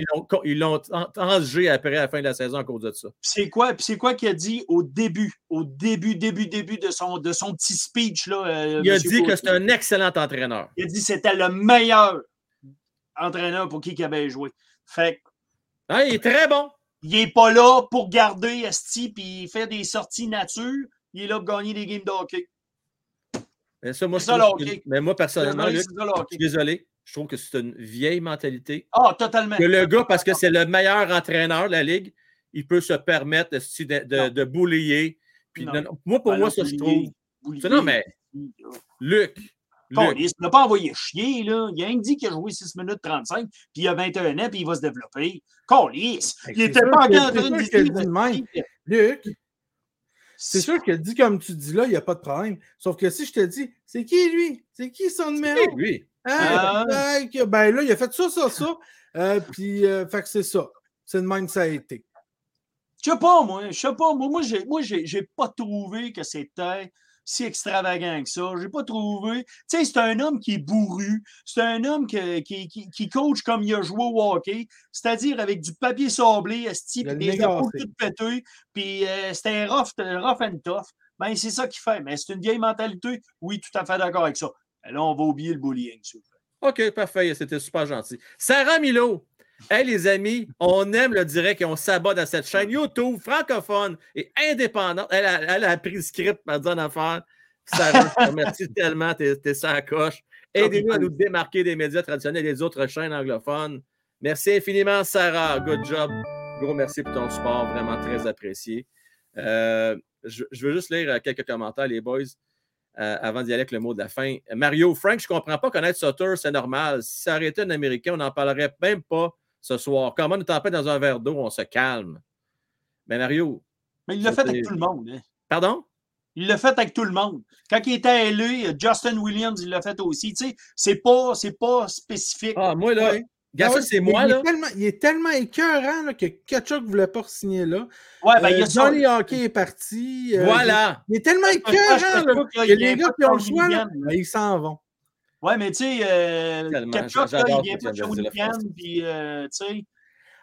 ils l'ont transgé après à la fin de la saison à cause de ça. C'est quoi, c'est quoi qu'il a dit au début, au début, début, début de son, de son petit speech, là. euh, Il a dit que c'est un excellent entraîneur. Il a dit que c'était le meilleur entraîneur pour qui il avait joué. Fait que, Hein, il est très bon. Il est pas là pour garder Esti puis il fait des sorties nature. Il est là pour gagner des games de hockey. Mais, ça, moi, C'est je ça, trouve le que- hockey. mais moi, personnellement, Luc, ça, je suis désolé. Je trouve que c'est une vieille mentalité. Ah, totalement. Que le gars, parce que c'est le meilleur entraîneur de la Ligue, il peut se permettre de, de, boulier. Puis, Non. non, non, moi, pour Ben moi, ça, je trouve. boulier. Non, mais Luc, Il n'a pas envoyé chier, là. Il a rien dit qu'il a joué 6 minutes 35, puis il a 21 ans, puis il va se développer. Câlisse! Hey, Il c'est était sûr pas en train de. Luc, c'est sûr que dit comme tu dis là, il n'y a pas de problème. Sauf que si je te dis, c'est qui lui? C'est qui son numéro? c'est lui? Hein? Ah. Ben, ben là, il a fait ça, ça, ça. Euh, puis, euh, fait que c'est ça. C'est de même que ça a été. Je sais pas, moi. Je sais pas. Moi, moi, j'ai, moi j'ai, j'ai pas trouvé que c'était si extravagant que ça. J'ai pas trouvé. Tu sais, c'est un homme qui est bourru. C'est un homme que- qui, qui, qui coach comme il a joué au hockey, c'est-à-dire avec du papier sablé, esti, puis des épaules toutes pétées, puis euh, c'était rough, rough and tough. Ben, c'est ça qu'il fait. Mais c'est une vieille mentalité. Oui, tout à fait d'accord avec ça. Mais là, on va oublier le bullying. OK, parfait. C'était super gentil. Sarah Milo. Hey, les amis, on aime le direct et on s'abat dans cette chaîne YouTube francophone et indépendante. Elle a, elle a pris le script pour dire en affaire. Sarah, je te remercie *laughs* tellement. T'es es à coche. Aidez-nous à nous démarquer des médias traditionnels et des autres chaînes anglophones. Merci infiniment, Sarah. Good job. Gros merci pour ton support. Vraiment très apprécié. Euh, je, je veux juste lire euh, quelques commentaires, les boys. euh, avant d'y aller avec le mot de la fin. Mario, Frank, je ne comprends pas connaître Sutter, c'est normal. Si ça arrêtait un Américain, on n'en parlerait même pas ce soir. Comment on est en paix dans un verre d'eau, on se calme. Mais Mario, Mais il l'a fait avec tout le monde. Hein. pardon? Il l'a fait avec tout le monde. Quand il était LA, Justin Williams, il l'a fait aussi. Tu sais, c'est pas, c'est pas spécifique. Ah, moi, là, Ouais. Ah c'est il- moi, il là. Est tellement, il est tellement écœurant là, que Kachuk ne voulait pas signer là. ouais, ben, il y a ça. Johnny Hockey est parti. euh, Voilà. Il est tellement écœurant là, que qu'il y a les gars qui ont le choix, là, ben, ils s'en vont. Ouais, mais tu sais, euh, Kachuk, là, il vient pas de Shawinigan, puis euh, tu sais.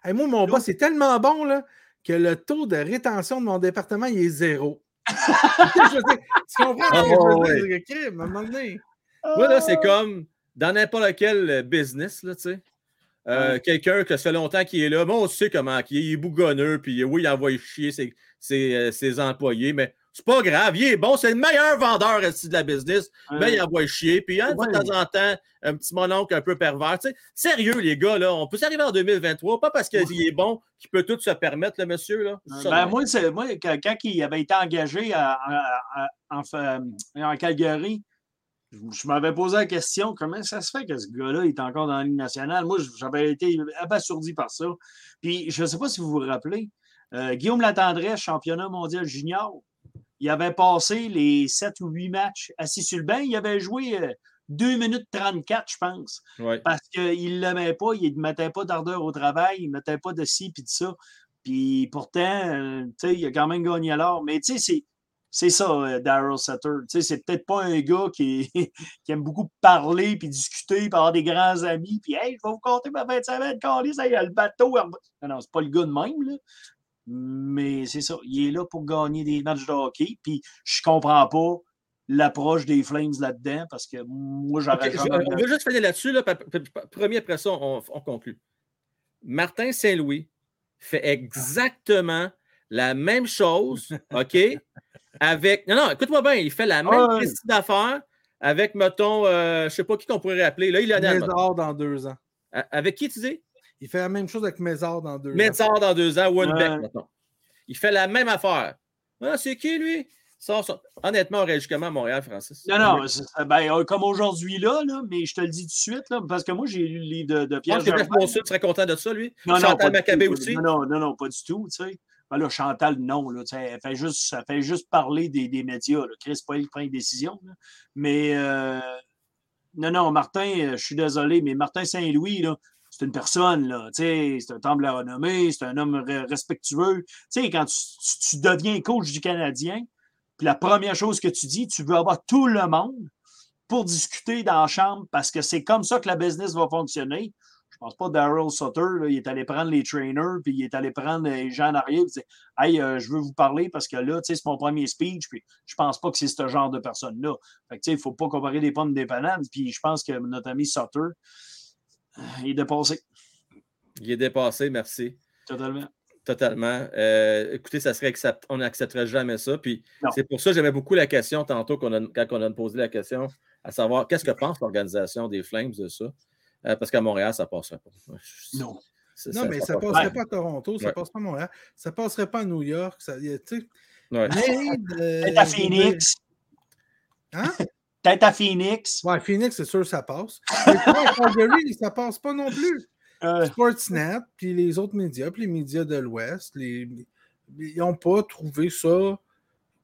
Hey, moi, mon boss est tellement bon là, que le taux de rétention de mon département, il est zéro. *laughs* je veux dire, tu comprends? Ah, je veux ouais. dire? Crime, à un moment donné. Moi, là, c'est comme dans n'importe quel euh, business, là, tu sais. Euh, Quelqu'un que ça fait longtemps qu'il est là, bon, on sait comment il est, il est bougonneux, puis oui, il envoie chier ses, ses, ses employés, mais c'est pas grave, il est bon, c'est le meilleur vendeur ici de la business, mais il envoie chier, puis hein, Ouais. de temps en temps, un petit mononcle un peu pervers. Sérieux, les gars, là, on peut s'arriver en 2023, pas parce qu'il est bon qu'il peut tout se permettre, le monsieur, là. Euh, ben, moi, moi, quand, il avait été engagé à- à- à- en, fa- en Calgary, je, je m'avais posé la question comment ça se fait que ce gars-là est encore dans la Ligue nationale? Moi, j'avais été abasourdi par ça. Puis, je ne sais pas si vous vous rappelez, euh, Guillaume Latendresse, championnat mondial junior, il avait passé les 7 ou 8 matchs assis sur le banc. Il avait joué euh, 2 minutes 34, je pense Ouais. parce qu'il ne l'aimait pas, il ne mettait pas d'ardeur au travail, il ne mettait pas de ci puis de ça. Puis pourtant, euh, il a quand même gagné l'or. Mais tu sais, c'est. Ça, euh, Daryl Sutter. Tu sais, c'est peut-être pas un gars qui, *laughs* qui aime beaucoup parler puis discuter, puis avoir des grands amis, puis hey, je vais vous compter ma 25 mètres, calé, ça y a le bateau. Non, non, c'est pas le gars de même, là. Mais c'est ça, il est là pour gagner des matchs de hockey, puis je comprends pas l'approche des Flames là-dedans, parce que moi, j'aurais Ok, je- jamais- on va juste finir là-dessus. Là, premier, après ça, on, on conclut. Martin Saint-Louis fait exactement la même chose, *laughs* OK? Avec. Non, non, écoute-moi bien, il fait la même précise d'affaires avec, mettons, euh, je ne sais pas qui qu'on pourrait appeler. Là, mettons. Mézard dans deux ans. A- Avec qui tu dis? Il fait la même chose avec Mézard dans deux ans. Médard dans deux ans, One Ouais. mettons. Il fait la même affaire. Ah, c'est qui, lui? Sors Honnêtement, on réagit comment à Montréal, Francis? Non, non, ben, euh, comme aujourd'hui, là, là, mais je te le dis tout de suite, là, parce que moi, j'ai lu le livre de, de Je Pierre pense que serait content de ça, lui. Non, Chantal Maccabé aussi. Non, non, non, pas du tout, tu sais. Ben là, Chantal, non, là, elle fait juste, elle fait juste parler des, des médias, là. Chris, pas elle qui prend les décisions, là. Mais, euh, non, non, Martin, euh, je suis désolé, mais Martin Saint-Louis, là, c'est une personne, là, c'est un temple à renommée, c'est un homme re- respectueux. Quand tu, deviens coach du Canadien, puis la première chose que tu dis, tu veux avoir tout le monde pour discuter dans la chambre parce que c'est comme ça que la business va fonctionner. Je pense pas Daryl Sutter, là, il est allé prendre les trainers, puis il est allé prendre les gens en arrière, Hey, euh, je veux vous parler parce que là, c'est mon premier speech, puis je pense pas que c'est ce genre de personne-là. Fait que, il faut pas comparer des pommes des bananes, puis je pense que notre ami Sutter, il est dépassé Il est dépassé, merci. totalement. Totalement. Euh, écoutez, ça serait accept- on n'accepterait jamais ça. Puis c'est pour ça que j'aimais beaucoup la question tantôt qu'on a- quand on a posé la question, à savoir qu'est-ce que pense l'organisation des Flames de ça? Euh, parce qu'à Montréal, ça ne passerait pas. Non. Non, mais ça passe passerait pas à Toronto, ça Ouais. passerait pas à Montréal, ça passerait pas à New York. Ça, Ouais. mais, euh, à Phoenix. Hein? Peut-être à Phoenix. Ouais, Phoenix, c'est sûr, ça passe. Mais à Calgary, *laughs* ça passe pas non plus. Euh, Sportsnet, puis les autres médias, puis les médias de l'Ouest, les... ils n'ont pas trouvé ça.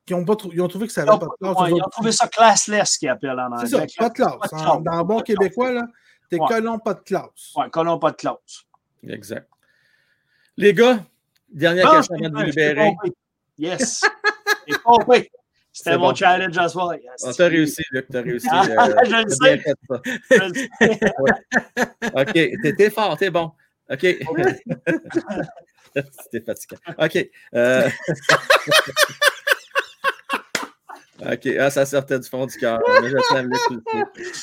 Ils ont, pas trou- ils ont trouvé que ça ont, pas de ouais, aux ils ont trouvé ça classless, qu'ils appellent en C'est anglais. ça, pas de classe. Pas de En- classe. dans le bon québécois, là, t'es Ouais. colon, pas de classe. Ouais, colon, pas de classe. Exact. Les gars, dernière question avant de vous libérer. Yes. *laughs* Compris. C'était mon bon. challenge à soir. Yes. On t'a réussi, Luc, t'as réussi. *laughs* Ah, euh, je le t'as sais. bien fait ça. Je le sais. *laughs* OK, t'es- t'es fort, t'es bon. OK. *laughs* C'était fatigant. OK. euh, OK, ah, ça sortait du fond du cœur. Mais je. Mais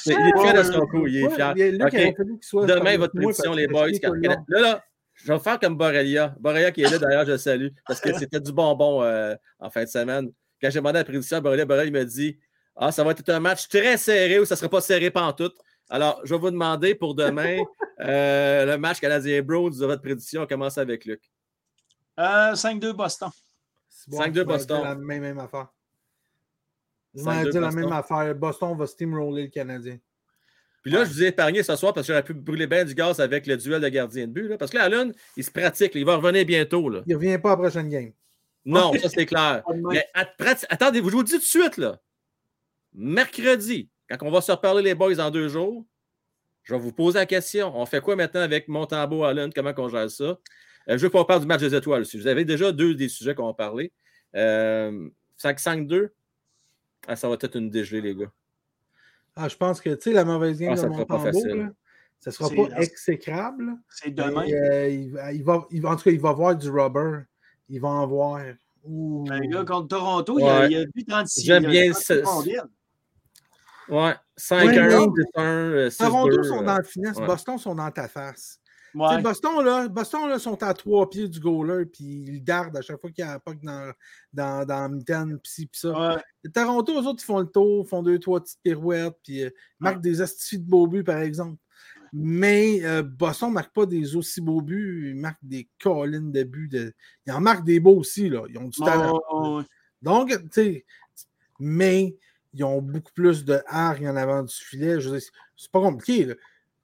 Il est fier de son coup, il est fier. il y a- Luc, OK. il aurait fallu qu'il soit Demain, votre prédiction, les boys. Là, là, je vais faire comme Borrelia. Borrelia qui est là, d'ailleurs, je le salue, parce que c'était du bonbon euh, en fin de semaine. Quand j'ai demandé la prédiction à Borrelia, Borrelia il m'a dit Ah, ça va être un match très serré ou ça ne sera pas serré pantoute. Alors, je vais vous demander pour demain *laughs* euh, le match Canadien Bros de votre prédiction. On commence avec Luc. Euh, 5-2 Boston. C'est bon, 5-2 je vais Boston. La même, même affaire. Je 5-2 vais dire la Boston. même affaire. Boston va steamroller le Canadien. Puis là, je vous ai épargné ce soir parce que j'aurais pu brûler bien du gaz avec le duel de gardien de but. là, parce que là, Allen, il se pratique. là, il va revenir bientôt. Là. Il ne revient pas à la prochaine game. Non, ça c'est clair. Mais attendez, je vous le dis tout de suite, là. Mercredi, quand on va se reparler les boys en deux jours, je vais vous poser la question. On fait quoi maintenant avec Montembeau, Allen? Comment on gère ça? Euh, je veux qu'on parle du match des étoiles aussi. Vous avez déjà deux des sujets qu'on va parler. Euh, 5-5-2. Ah, ça va être une dégelée, les gars. Ah, je pense que, tu sais, la mauvaise game Ah, de ça sera pas Montembeau, ça ne sera pas exécrable. C'est demain. Euh, il, va- il va, il va- en tout cas, il va voir du rubber. Il va en voir. Ouh. Un gars contre Toronto, il, a, Ouais. il a vu 36. J'aime bien 36 ce- mondiales. Ouais, 5-1, Ouais, 6-1, 6-2. Toronto sont euh, dans le finesse. ouais. Boston sont dans ta face. Ouais. Boston, là, Boston là, sont à trois pieds du goaler, puis ils dardent à chaque fois qu'il y a un puck dans, dans, dans la mitaine, pis ci, pis ça. Ouais. Toronto, eux autres, ils font le tour, font deux, trois petites pirouettes, puis euh, ils marquent des astifies de beaux buts, par exemple. Mais euh, Boston ne marque pas des aussi beaux buts, ils marquent des collines de buts. De... Ils en marquent des beaux aussi, là. Ils ont du talent. Ouais. Donc, tu sais, mais ils ont beaucoup plus de hargne en avant du filet. Je c'est pas compliqué. là.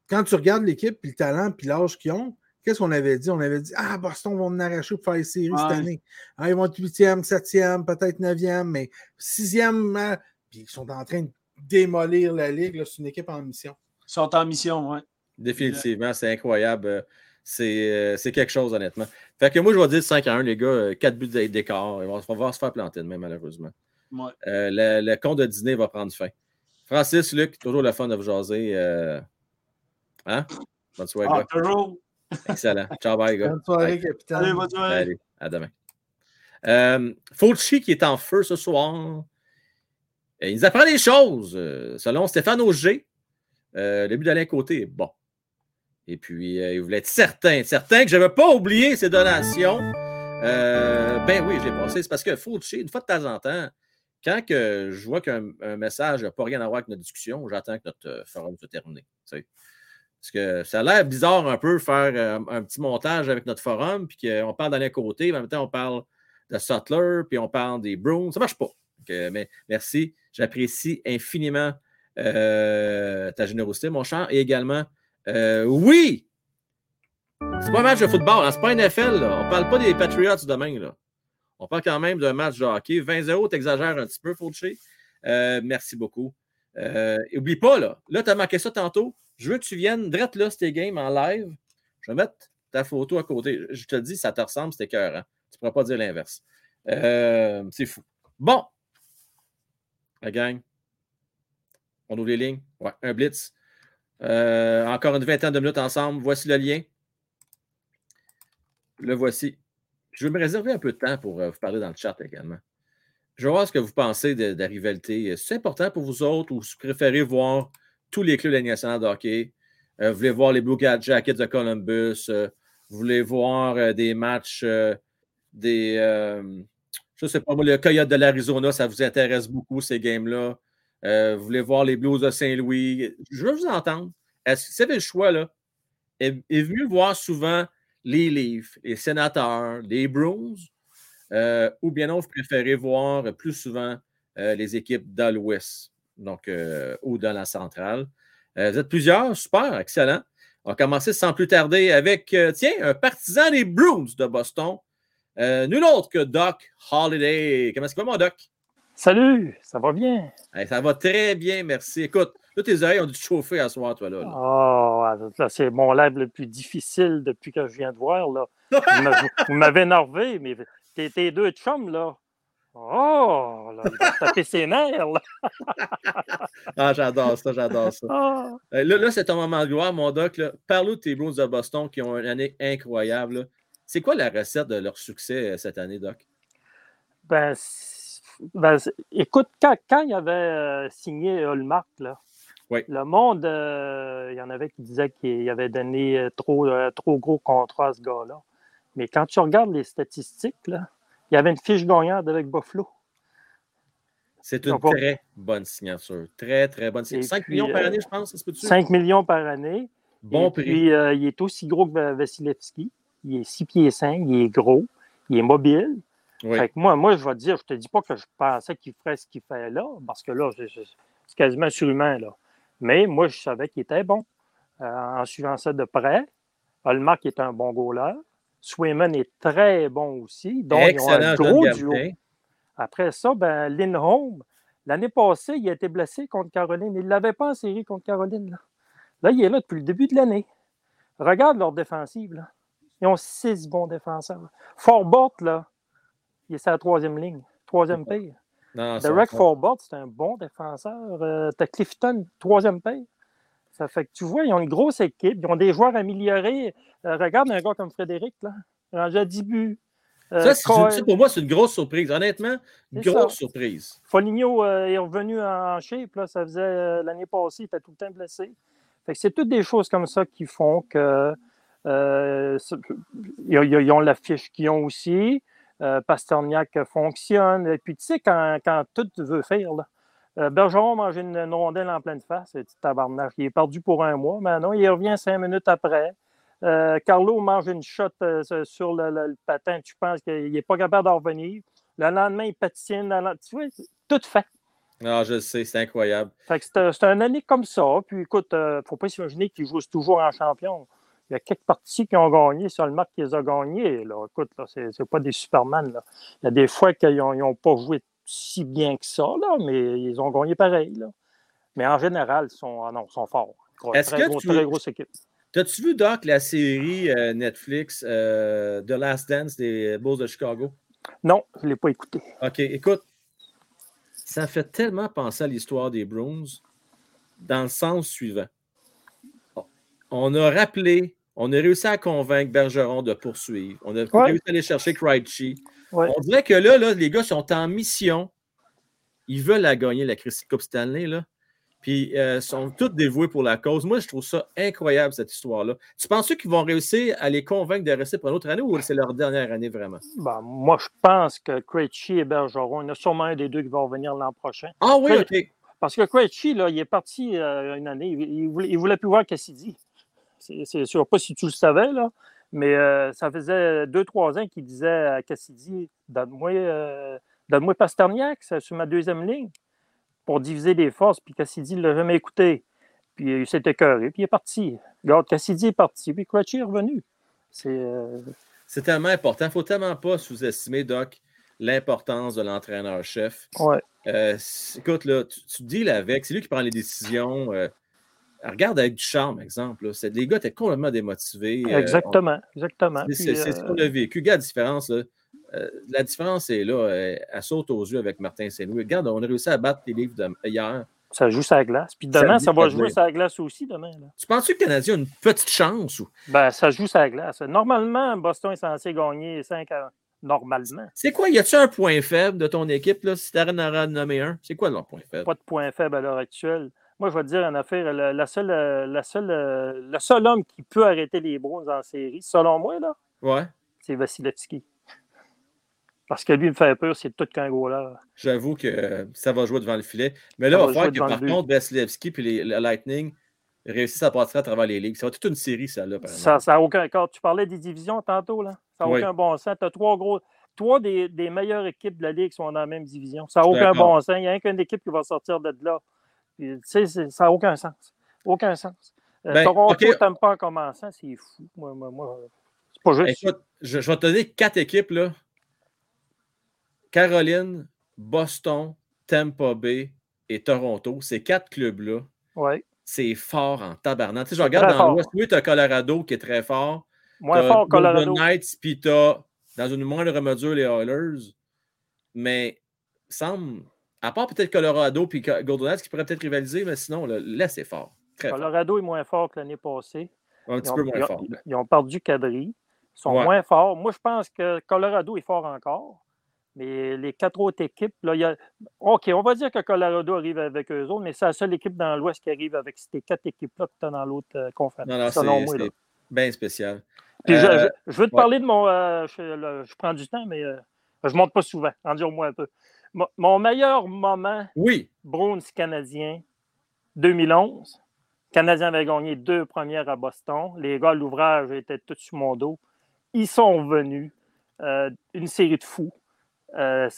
Quand tu regardes l'équipe, puis le talent, puis l'âge qu'ils ont, qu'est-ce qu'on avait dit? On avait dit Ah, Boston va en arracher pour faire les séries cette année. Ah, ils vont être huitième, septième, peut-être neuvième, mais sixième. hein, Puis ils sont en train de démolir la ligue. C'est une équipe en mission. Ils sont en mission, ouais. Définitivement, c'est incroyable. Euh, C'est euh, c'est quelque chose, honnêtement. Fait que moi, je vais dire 5 à 1, les gars. 4 buts d'écart. Ils vont, on va se faire planter demain, malheureusement. Ouais. euh, le, le compte de dîner va prendre fin. Francis, Luc, toujours le fun de vous jaser. euh, Hein? Bonne soirée, Ah, gars. toujours. Excellent. Ciao, bye, gars. Bonne soirée, Bye. capitaine. Allez, bonne soirée. Allez, à demain. Euh, Fulci qui est en feu ce soir. Euh, il nous apprend des choses. euh, selon Stéphane Auger, euh, le but d'Alain Côté est bon. Et puis, euh, il voulait être certain, certain que je n'avais pas oublié ses donations. Euh, ben oui, j'ai passé. C'est parce que Fulci, une fois de temps en temps, quand je vois qu'un un message n'a pas rien à voir avec notre discussion, j'attends que notre euh, forum soit terminé. Parce que ça a l'air bizarre un peu faire un petit montage avec notre forum, puis qu'on parle d'Alain Côté, mais en même temps, on parle de Sutler, puis on parle des Bruins. Ça ne marche pas. Mais merci. J'apprécie infiniment ta générosité, mon cher. Et également, euh, oui! C'est pas un match de football, hein, c'est pas un NFL. Là. On parle pas des Patriots demain. Là. On parle quand même d'un match de hockey. 20-0, t'exagères un petit peu, Fauché. Euh, merci beaucoup. Euh, et oublie pas, là, là tu as manqué ça tantôt. Je veux que tu viennes direct là, c'était game en live. Je vais mettre ta photo à côté. Je te dis, ça te ressemble, c'était cœur. Hein? Tu pourras pas dire l'inverse. Euh, c'est fou. Bon. La gang. On ouvre les lignes. Ouais, un blitz. Euh, encore une vingtaine de minutes ensemble. Voici le lien. Le voici. Je vais me réserver un peu de temps pour euh, vous parler dans le chat également. Je vais voir ce que vous pensez de, la rivalité. C'est important pour vous autres ou vous préférez voir tous les clubs de la nationale de hockey? Euh, vous voulez voir les Blue Jackets de Columbus? vous voulez voir des matchs des. je ne sais pas, moi, le Coyote de l'Arizona, ça vous intéresse beaucoup, ces games-là? Euh, vous voulez voir les Blues de Saint-Louis. Je veux vous entendre. Est-ce que le choix, là? Est, est mieux voir souvent les Leafs, les Sénateurs, les Bruins, euh, ou bien non, vous préférez voir plus souvent euh, les équipes dans l'Ouest, donc, ou dans la centrale? Vous êtes plusieurs, super, excellent. On va commencer sans plus tarder avec, tiens, un partisan des Bruins de Boston, nul autre que Doc Holiday. Comment est-ce va, mon Doc? Salut, ça va bien? Hey, ça va très bien, merci. Écoute, là, tes oreilles ont dû te chauffer à soir, toi, là. là. Oh, là, c'est mon live le plus difficile depuis que je viens de voir. Là. *laughs* Vous m'avez- énervé, mais tes, tes deux chums, là. Oh, là, se taper ses nerfs, là. *laughs* Ah, j'adore ça, j'adore ça. Ah. Euh, Là, là c'est ton moment de gloire, mon doc. Parle-nous de tes Bruins de Boston qui ont une année incroyable. C'est quoi la recette de leur succès euh, cette année, Doc? Ben, c'est- ben, écoute, quand, quand il avait euh, signé Hallmark, là, Oui. le monde, euh, il y en avait qui disaient qu'il avait donné euh, trop, trop gros contrat à ce gars-là. Mais quand tu regardes les statistiques, là, il y avait une fiche gagnante avec Buffalo. C'est une très bonne signature. Très, très bonne signature. Et 5 puis, millions par année, je pense, ça se peut-tu? 5 millions par année. Bon Et prix. Puis, euh, il est aussi gros que Va- Vasilevski. Il est 6 pieds 5, il est gros, il est mobile. Oui. Fait que moi, moi, je vais te dire, je te dis pas que je pensais qu'il ferait ce qu'il fait là, parce que là, c'est- quasiment surhumain, là. Mais moi, je savais qu'il était bon. Euh, en suivant ça de près, Hallmark est un bon goaler. Swayman est très bon aussi. Donc, ils ont un Excellent gros duo. Après ça, ben, Lindholm, l'année passée, il a été blessé contre Caroline. Il ne l'avait pas en série contre Caroline. Là. Là, il est là depuis le début de l'année. Regarde leur défensive. Là. Ils ont six bons défenseurs. Forbort, là, il est sur la troisième ligne, troisième ça- Derek Forbort, c'est un bon défenseur. Euh, T'as Clifton, troisième pire. Ça fait que tu vois, ils ont une grosse équipe. Ils ont des joueurs améliorés. Euh, regarde un gars comme Frédéric, là. Rangé à 10 buts. Euh, Ça, ça, pour moi, c'est une grosse surprise. Honnêtement, grosse ça. surprise. Foligno euh, est revenu en shape. Là, ça faisait l'année passée, il était tout le temps blessé. Fait que c'est toutes des choses comme ça qui font que ils ont la fiche qu'ils ont aussi. Euh, Pasterniak fonctionne. Et puis, tu sais, quand, quand tout veut faire, là, euh, Bergeron mange une, une rondelle en pleine face. C'est tabarnak. Il est perdu pour un mois. Mais non, il revient cinq minutes après. Euh, Carlo mange une shot euh, sur le, le- le patin. Tu penses qu'il n'est pas capable d'en revenir. Le lendemain, il patine. Tu vois, tout fait. Ah, je le sais, c'est incroyable. Fait que c'est une année comme ça. Puis écoute, il ne faut pas s'imaginer qu'ils jouent toujours en champion. Il y a quelques parties qui ont gagné, seulement qui les a gagnés. Là. Écoute, là, c'est, pas des Superman. Là. Il y a des fois qu'ils n'ont pas joué si bien que ça, là, mais ils ont gagné pareil. Là. Mais en général, ils sont, ah non, ils sont forts. Est-ce que gros- tu- très grosse équipe. T'as-tu vu, Doc, la série euh, Netflix euh, The Last Dance des Bulls de Chicago? Non, je ne l'ai pas écouté. OK, écoute. ça fait tellement penser à l'histoire des Bruins dans le sens suivant. On a rappelé, on a réussi à convaincre Bergeron de poursuivre. On a Ouais. réussi à aller chercher Krejci. Ouais. On dirait que là, là, les gars sont en mission. Ils veulent la gagner, la Coupe Stanley. Là. Puis euh, sont tous dévoués pour la cause. Moi, je trouve ça incroyable, cette histoire-là. Tu penses qu'ils vont réussir à les convaincre de rester pour une autre année ou c'est leur dernière année vraiment? Ben, moi, je pense que Krejci et Bergeron, il y en a sûrement un des deux qui va revenir l'an prochain. Ah oui. OK. Parce que Krejci, là, il est parti euh, une année. Il, il voulait, il voulait plus voir Cassidy. C'est sûr pas si tu le savais, là. Mais euh, ça faisait deux, trois ans qu'il disait à Cassidy Donne-moi euh, Pasterniak c'est sur ma deuxième ligne pour diviser les forces. Puis Cassidy ne l'a jamais écouté. Puis il s'est écœuré, puis il est parti. Regarde, Cassidy est parti, puis Krejci est revenu. C'est. euh, tellement important. Il ne faut tellement pas sous-estimer, Doc, l'importance de l'entraîneur-chef. ouais. Euh, écoute, là, tu, tu deals avec, c'est lui qui prend les décisions. Euh, regarde avec du charme, exemple. là. Les gars étaient complètement démotivés. euh, Exactement, exactement. C'est ce euh, qu'on a vécu. Regarde la différence. là. Euh, la différence est là. Elle, elle saute aux yeux avec Martin Saint-Louis. Regarde, on a réussi à battre les livres de- hier. ça joue la glace. Puis demain, ça, va jouer la glace aussi demain. là. Tu penses que le Canadien a une petite chance? Ou... Ben, ça joue la glace. Normalement, Boston est censé gagner 5 à... Normalement. C'est quoi? Y a-tu un point faible de ton équipe? Là, si tu as nommé un, c'est quoi leur point faible? Pas de point faible à l'heure actuelle. Moi, je vais te dire une affaire. La, la seule, euh, la seule, euh, le seul homme qui peut arrêter les Bruins en série, selon moi, là, Ouais. c'est Vasilevski. Parce que lui, il me fait peur, c'est tout qu'un goaler. J'avoue que euh, ça va jouer devant le filet. Mais là, Ça il va jouer que par contre, Vasilevski et le Lightning réussissent à passer à travers les ligues. Ça va être toute une série, ça, là. Ça n'a aucun cas. Tu parlais des divisions tantôt, là. Ça n'a Oui. aucun bon sens. Tu as trois gros. Trois des, des meilleures équipes de la Ligue sont dans la même division. Ça n'a aucun bon sens. Il n'y a qu'une équipe qui va sortir de là. Puis, tu sais, c'est- ça n'a aucun sens. Aucun sens. Euh, Ben, Toronto, OK. t'aimes pas en commençant, c'est fou. Moi, moi, moi, c'est pas juste. Écoute, je, je vais te donner quatre équipes, là. Caroline, Boston, Tampa Bay et Toronto. Ces quatre clubs-là, Ouais. c'est fort en tabarnak. Tu sais, je regarde dans l'Ouest, oui, tu as Colorado qui est très fort. Moins T'as fort, Colorado. Knights, puis t'as, dans une moindre mesure, les Oilers. Mais, semble, à part peut-être Colorado puis Golden Knights qui pourraient peut-être rivaliser, mais sinon, le l'Est, c'est fort. Très fort. Colorado est moins fort que l'année passée. Un petit ont, peu moins ils ont- fort. ils ont perdu Kadri. Ils sont Ouais. moins forts. Moi, je pense que Colorado est fort encore. Mais les quatre autres équipes, là, il y a... OK, on va dire que Colorado arrive avec eux autres, mais c'est la seule équipe dans l'Ouest qui arrive avec ces quatre équipes-là que tu as dans l'autre euh, conférence. Non, non, selon c'est moi, là. bien spécial. Puis je, Euh, je- je veux te ouais. parler de mon. euh, je, prends du temps, mais je monte pas souvent. En dire moi un peu. Mo- Mon meilleur moment Oui, Bruins canadien 2011. Le Canadien avait gagné deux premières à Boston. Les gars, l'ouvrage était tout sur mon dos. Ils sont venus. euh, une série de fous. Euh,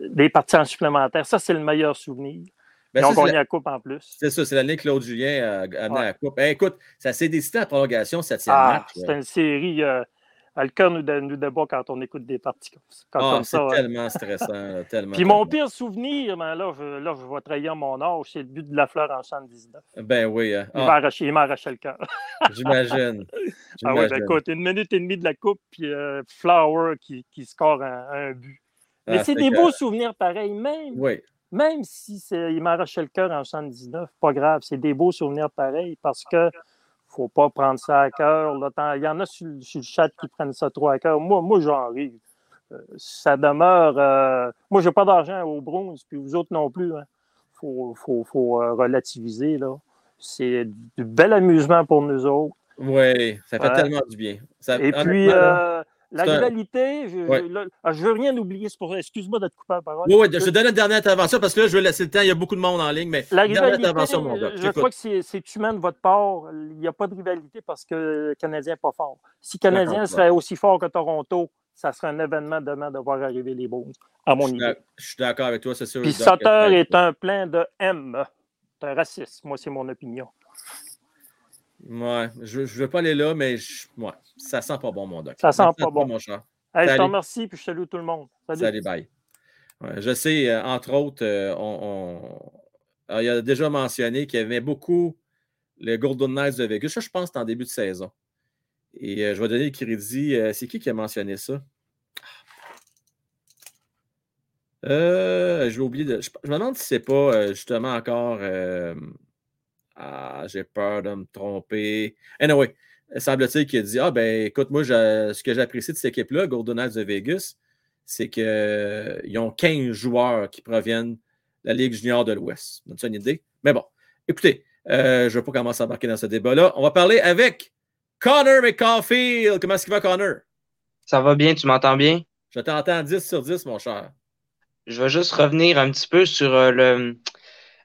des parties en supplémentaire. Ça, c'est le meilleur souvenir. ben Ils ont ça, gagné la- Coupe en plus. c'est ça, c'est l'année que Claude Julien a amené Ouais. à la Coupe. Eh, écoute, ça s'est décidé en prolongation, septième Ah, match. c'était une série. euh, le cœur nous, dé- nous débat quand on écoute des parties comme, Ah, comme c'est ça. hein. tellement stressant. *laughs* tellement, Puis mon tellement. pire souvenir, ben là, je, là, je vais trahir mon âge, c'est le but de la fleur en 79. Ben oui, hein. Il Ah, m'a arraché, il m'a arraché le cœur. *laughs* j'imagine. *laughs* Ah ouais, ben écoute, une minute et demie de la coupe, puis euh, Flower qui, qui score un, un but. Mais Ah, c'est c'est des que- beaux souvenirs pareils, même, Oui, même si c'est- il m'a arraché le cœur en 79, pas grave, c'est des beaux souvenirs pareils parce que faut pas prendre ça à cœur. Il y en a sur, le- sur le chat qui prennent ça trop à cœur. Moi, moi j'en ris. Euh, ça demeure. euh, moi, j'ai pas d'argent au bronze, puis vous autres non plus. Il faut, faut- faut, euh, relativiser. là. C'est du bel amusement pour nous autres. oui, ça fait tellement du bien. Ça- Et puis, là, la un- rivalité, je, Ouais. je, ah, je veux rien oublier. pour- Excuse-moi de te couper la parole. Oui, oui, je te donne une dernière intervention parce que là, je veux laisser le temps. Il y a beaucoup de monde en ligne, mais La dernière rivalité, intervention, mon gars. je crois que c'est humain de votre part. Il n'y a pas de rivalité parce que le Canadien n'est pas fort. Si le Canadien serait aussi fort que Toronto, ça serait un événement demain de voir arriver les Bulls, à Je mon d'ac- je suis d'accord avec toi, c'est sûr. Puis Sutter est un plein de M. C'est un raciste. Moi, c'est mon opinion. Ouais, je ne veux pas aller là, mais je- ouais, ça sent pas bon, mon doc. Ça sent Merci pas bon. mon cher. Hey, je te remercie puis je salue tout le monde. Salut. Salut, bye. Ouais, je sais, euh, entre autres, euh, on, on- alors, il a déjà mentionné qu'il aimait beaucoup le Golden Knights de Vegas. Ça, je pense c'est en début de saison. Et euh, je vais donner le crédit. c'est qui qui a mentionné ça? Euh, j'ai oublié de. Je, je me demande si c'est pas justement encore. Euh, ah, j'ai peur de me tromper. Anyway, semble-t-il qu'il a dit Ah, ben, écoute, moi, je- ce que j'apprécie de cette équipe-là, Golden Knights de Vegas, c'est qu'ils ont 15 joueurs qui proviennent de la Ligue junior de l'Ouest. Donne-tu une idée? Mais bon, écoutez, euh, je ne vais pas commencer à embarquer dans ce débat-là. On va parler avec Connor McCaulfield. Comment est-ce qu'il va, Connor? Ça va bien, tu m'entends bien? Je t'entends 10 sur 10, mon cher. Je vais juste revenir un petit peu sur euh, le,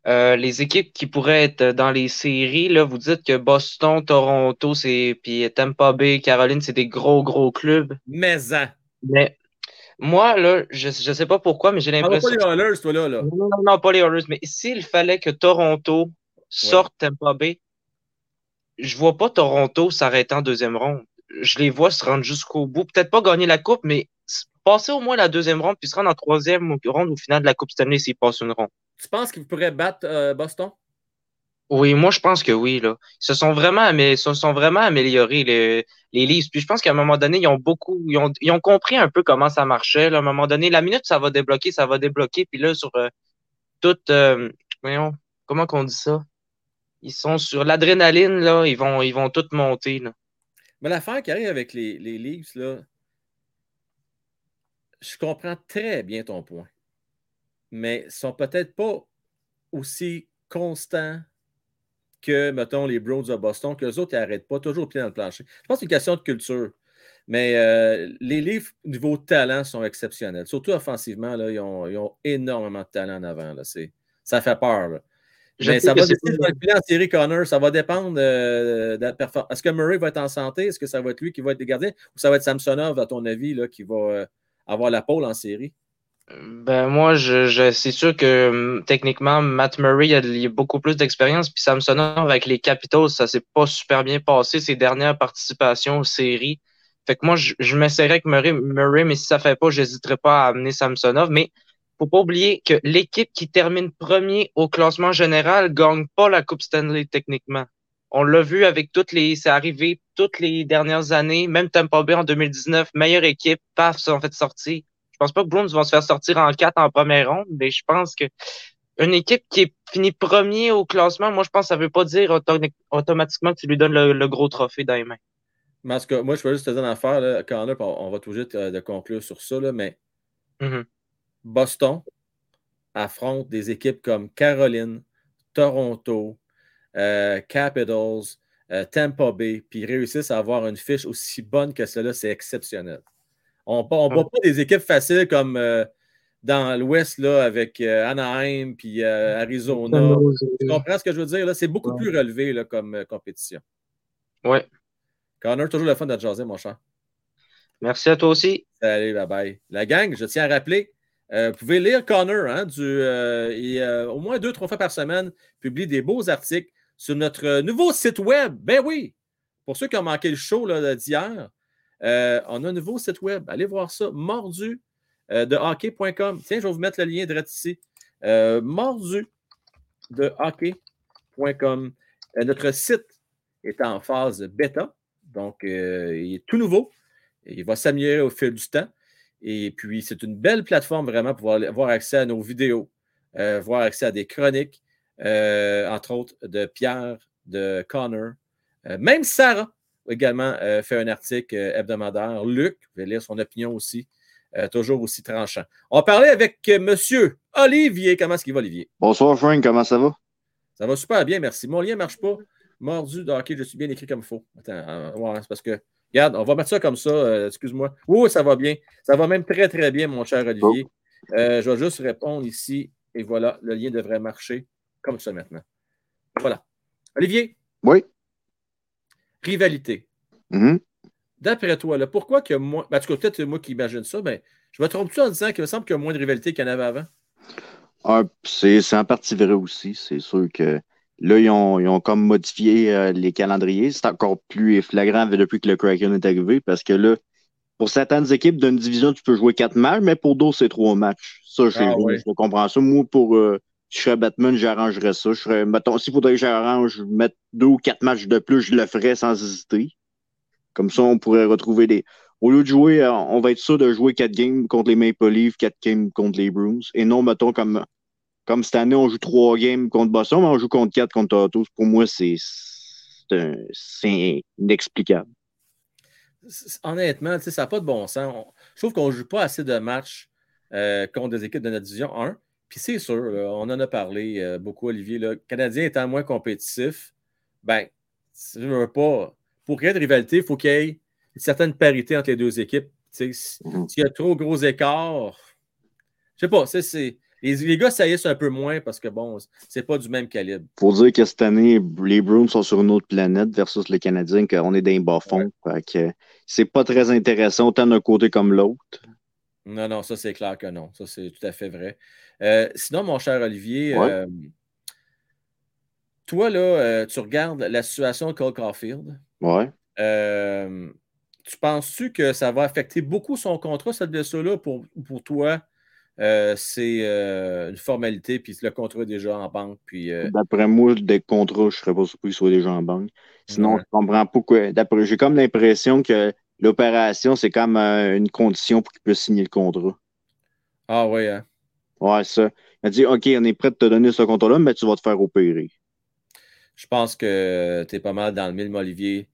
euh, les équipes qui pourraient être dans les séries. Là, vous dites que Boston, Toronto, c'est puis Tampa Bay, Caroline, c'est des gros, gros clubs. Maison. Mais moi, là, je ne sais pas pourquoi, mais j'ai pas l'impression. les Oilers, toi, là. là. Non, non, pas les Oilers, mais s'il fallait que Toronto sorte Tampa Bay, je vois pas Toronto s'arrêter en deuxième ronde. Je les vois se rendre jusqu'au bout. Peut-être pas gagner la coupe, mais passer au moins la deuxième ronde, puis se rendre en troisième ronde au final de la Coupe Stanley s'ils passent une ronde. Tu penses qu'ils pourraient battre euh, Boston? Oui, moi je pense que oui, là. Ils se sont vraiment, amé- se sont vraiment améliorés, les, les Leafs. Puis je pense qu'à un moment donné, ils ont beaucoup, ils ont, ils ont compris un peu comment ça marchait. là. À un moment donné, la minute, ça va débloquer, ça va débloquer. Puis là, sur euh, toute, euh, voyons, comment qu'on dit ça? Ils sont sur l'adrénaline, là, ils vont, ils vont tout monter, là. Mais l'affaire qui arrive avec les, les Leafs, là, je comprends très bien ton point. Mais ils ne sont peut-être pas aussi constants que, mettons, les Browns de Boston, qu'eux autres, ils n'arrêtent pas, toujours au pied dans le plancher. Je pense que c'est une question de culture. Mais euh, les Leafs, niveau talent, sont exceptionnels. Surtout offensivement, là, ils, ont, ils ont énormément de talent en avant. Là. C'est- Ça fait peur. là. Mais ça que va le filet en série, Connor. Ça va dépendre euh, de la performance. Est-ce que Murray va être en santé? Est-ce que ça va être lui qui va être le gardien? Ou ça va être Samsonov, à ton avis, là, qui va euh, avoir la pole en série? Ben moi, je, je, c'est sûr que hum, techniquement, Matt Murray a, beaucoup plus d'expérience. Puis Samsonov avec les Capitals, ça s'est pas super bien passé ses dernières participations aux séries. Fait que moi, je, je m'essaierais avec Murray, Murray, mais si ça fait pas, j'hésiterai pas à amener Samsonov. Mais faut pas oublier que l'équipe qui termine premier au classement général gagne pas la Coupe Stanley techniquement. On l'a vu avec toutes les, c'est arrivé toutes les dernières années, même Tampa Bay en 2019, meilleure équipe, paf, se sont fait sortir. Je pense pas que Bruins vont se faire sortir en quatre en première ronde, mais je pense que une équipe qui est finie premier au classement, moi, je pense que ça veut pas dire auto- automatiquement que tu lui donnes le, le gros trophée dans les mains. Mais en tout cas, moi, je peux juste te dire une affaire, là, puis on on va tout juste euh, de conclure sur ça, là, mais Mhm. Boston affronte des équipes comme Caroline, Toronto, euh, Capitals, euh, Tampa Bay, puis réussissent à avoir une fiche aussi bonne que cela, c'est exceptionnel. On ne bat pas des équipes faciles comme euh, dans l'Ouest là, avec euh, Anaheim puis euh, Arizona. Tu comprends ce que je veux dire? là? C'est beaucoup Ouais. plus relevé là, comme euh, compétition. Ouais. Connor, toujours le fun de te jaser, mon cher. Merci à toi aussi. Salut, bye bye. La gang, je tiens à rappeler, euh, vous pouvez lire Connor, hein, du, euh, euh, au moins deux, trois fois par semaine, publie des beaux articles sur notre nouveau site web. Ben oui, pour ceux qui ont manqué le show là, d'hier, euh, on a un nouveau site web. Allez voir ça, mordu euh, de hockey.com. Tiens, je vais vous mettre le lien direct ici. Euh, mordu de hockey.com. Notre site est en phase bêta, donc il est tout nouveau. Il va s'améliorer au fil du temps. Et puis, c'est une belle plateforme vraiment pour avoir, accès à nos vidéos, avoir accès à des chroniques, entre autres de Pierre, de Connor. Même Sarah également euh, fait un article euh, hebdomadaire. Luc, vous pouvez lire son opinion aussi, euh, toujours aussi tranchant. On parler avec monsieur Olivier. Comment est-ce qu'il va, Olivier? Bonsoir, Frank, comment ça va? Ça va super bien, merci. Mon lien ne marche pas. Mordu de hockey, je suis bien écrit comme il faut. Attends, ouais, c'est parce que. Regarde, on va mettre ça comme ça. Excuse-moi. Oui, ça va bien. Ça va même très, très bien, mon cher Olivier. Euh, je vais juste répondre ici. Et voilà, le lien devrait marcher comme ça maintenant. Voilà. Olivier, Oui. Rivalité. Mhm. D'après toi, là, pourquoi que moins. Ben, en tout cas, peut-être moi qui imagine ça, mais je me trompe-tu en disant qu'il me semble qu'il y a moins de rivalité qu'il y en avait avant? Ah, c'est en partie vrai aussi. C'est sûr que là, ils ont, ils ont comme modifié euh, les calendriers. C'est encore plus flagrant depuis que le Kraken est arrivé parce que là, pour certaines équipes d'une division, tu peux jouer quatre matchs, mais pour d'autres, c'est trois matchs. Ça, je, Ah, je comprends ça. Moi, pour euh, je serais Batman, j'arrangerais ça. Je serais, mettons, s'il faudrait que j'arrange, mettre deux ou quatre matchs de plus, je le ferais sans hésiter. Comme ça, on pourrait retrouver des. Au lieu de jouer, euh, on va être sûr de jouer 4 games contre les Maple Leafs, 4 games contre les Bruins. Et non, mettons, comme, comme cette année, on joue 3 games contre Boston, mais on joue contre 4 contre Toronto. Pour moi, c'est inexplicable. Honnêtement, ça n'a pas de bon sens. Je trouve qu'on ne joue pas assez de matchs euh, contre des équipes de notre division 1. Puis c'est sûr, là, on en a parlé euh, beaucoup, Olivier. Le Canadien étant moins compétitif, ben, si je veux pas. Pour qu'il y ait de rivalité, il faut qu'il y ait une certaine parité entre les deux équipes. Mhm. S'il y a trop gros écarts, je sais pas, c'est- c'est. Les, les gars saillissent un peu moins parce que bon, c'est pas du même calibre. Faut dire que cette année, les Bruins sont sur une autre planète versus les Canadiens, qu'on est dans les bas-fonds. Fait que c'est pas très intéressant autant d'un côté comme l'autre. Non, non, ça c'est clair que non. Ça c'est tout à fait vrai. Euh, sinon, mon cher Olivier, Ouais. euh, toi, là, euh, tu regardes la situation de Cole Caulfield. Ouais. Tu penses-tu que ça va affecter beaucoup son contrat, cette blessure-là, pour, pour toi? c'est une formalité, puis le contrat est déjà en banque. Puis, D'après moi, des contrats, je serais pas surpris qu'ils soient déjà en banque. Sinon, Ouais. je comprends pas que. d'après- J'ai comme l'impression que l'opération, c'est comme euh, une condition pour qu'il puisse signer le contrat. Ah oui, hein? Ouais, ça. Il a dit OK, on est prêt de te donner ce contrat-là, mais tu vas te faire opérer. Je pense que tu es pas mal dans le mille, Olivier.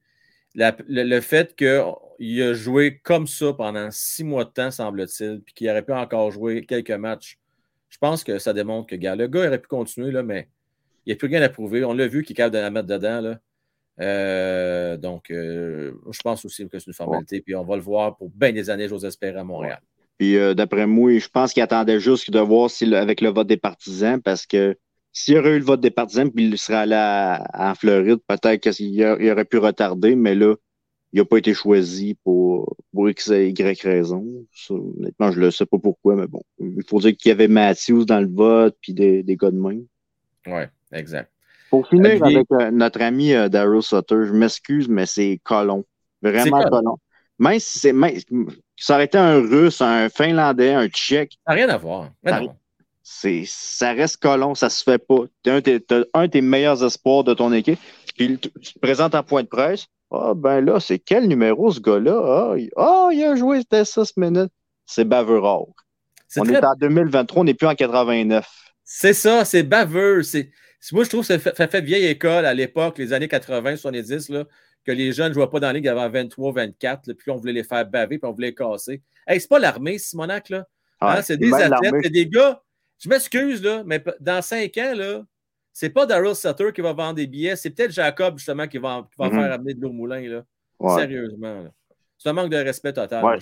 La- le, le fait qu'il a joué comme ça pendant six mois de temps, semble-t-il, puis qu'il aurait pu encore jouer quelques matchs, je pense que ça démontre que gars, le gars aurait pu continuer, là, mais il n'y a plus rien à prouver. On l'a vu qu'il est capable de la mettre dedans. Là. Euh, donc, euh, je pense aussi que c'est une formalité. Puis on va le voir pour bien des années, j'ose espérer, à Montréal. Puis euh, d'après moi, je pense qu'il attendait juste de voir si le- avec le vote des partisans, parce que s'il y aurait eu le vote des partisans, puis il serait allé à- en Floride, peut-être qu'il aurait pu retarder, mais là, il n'a pas été choisi pour, pour X et Y raison. Ça, honnêtement, je ne sais pas pourquoi, mais bon. Il faut dire qu'il y avait Matthews dans le vote, puis des, des gars de même. Oui, exact. Pour finir Olivier. avec euh, notre ami euh, Daryl Sutter, je m'excuse, mais c'est colon. Vraiment colon. Même si c'est. Ça aurait été un Russe, un Finlandais, un Tchèque, Ça n'a rien à voir. Ça- c'est, ça reste colon, ça se fait pas. T'as un, de tes meilleurs espoirs de ton équipe, puis tu te présentes en point de presse. Ah, ben là, c'est quel numéro ce gars-là? Ah, il, ah, il a joué, c'était ça ce minute. C'est. C'est On très est en 2023, on n'est plus en 89. C'est ça, c'est baveux. C'est, c'est- moi, je trouve que ça fait, ça fait vieille école à l'époque, les années 80, 70, là, que les jeunes ne jouaient pas dans la ligue avant 23, 24, là, puis on voulait les faire baver, puis on voulait les casser. Hey, c'est pas l'armée, Simonac, là. Hein, c'est des athlètes, c'est des gars. Je m'excuse, là, mais dans cinq ans, là, c'est pas Daryl Sutter qui va vendre des billets, c'est peut-être Jacob, justement, qui va, qui va Mhm. faire amener de l'eau au moulin, là. Ouais. Sérieusement, là. C'est un manque de respect total. Ouais,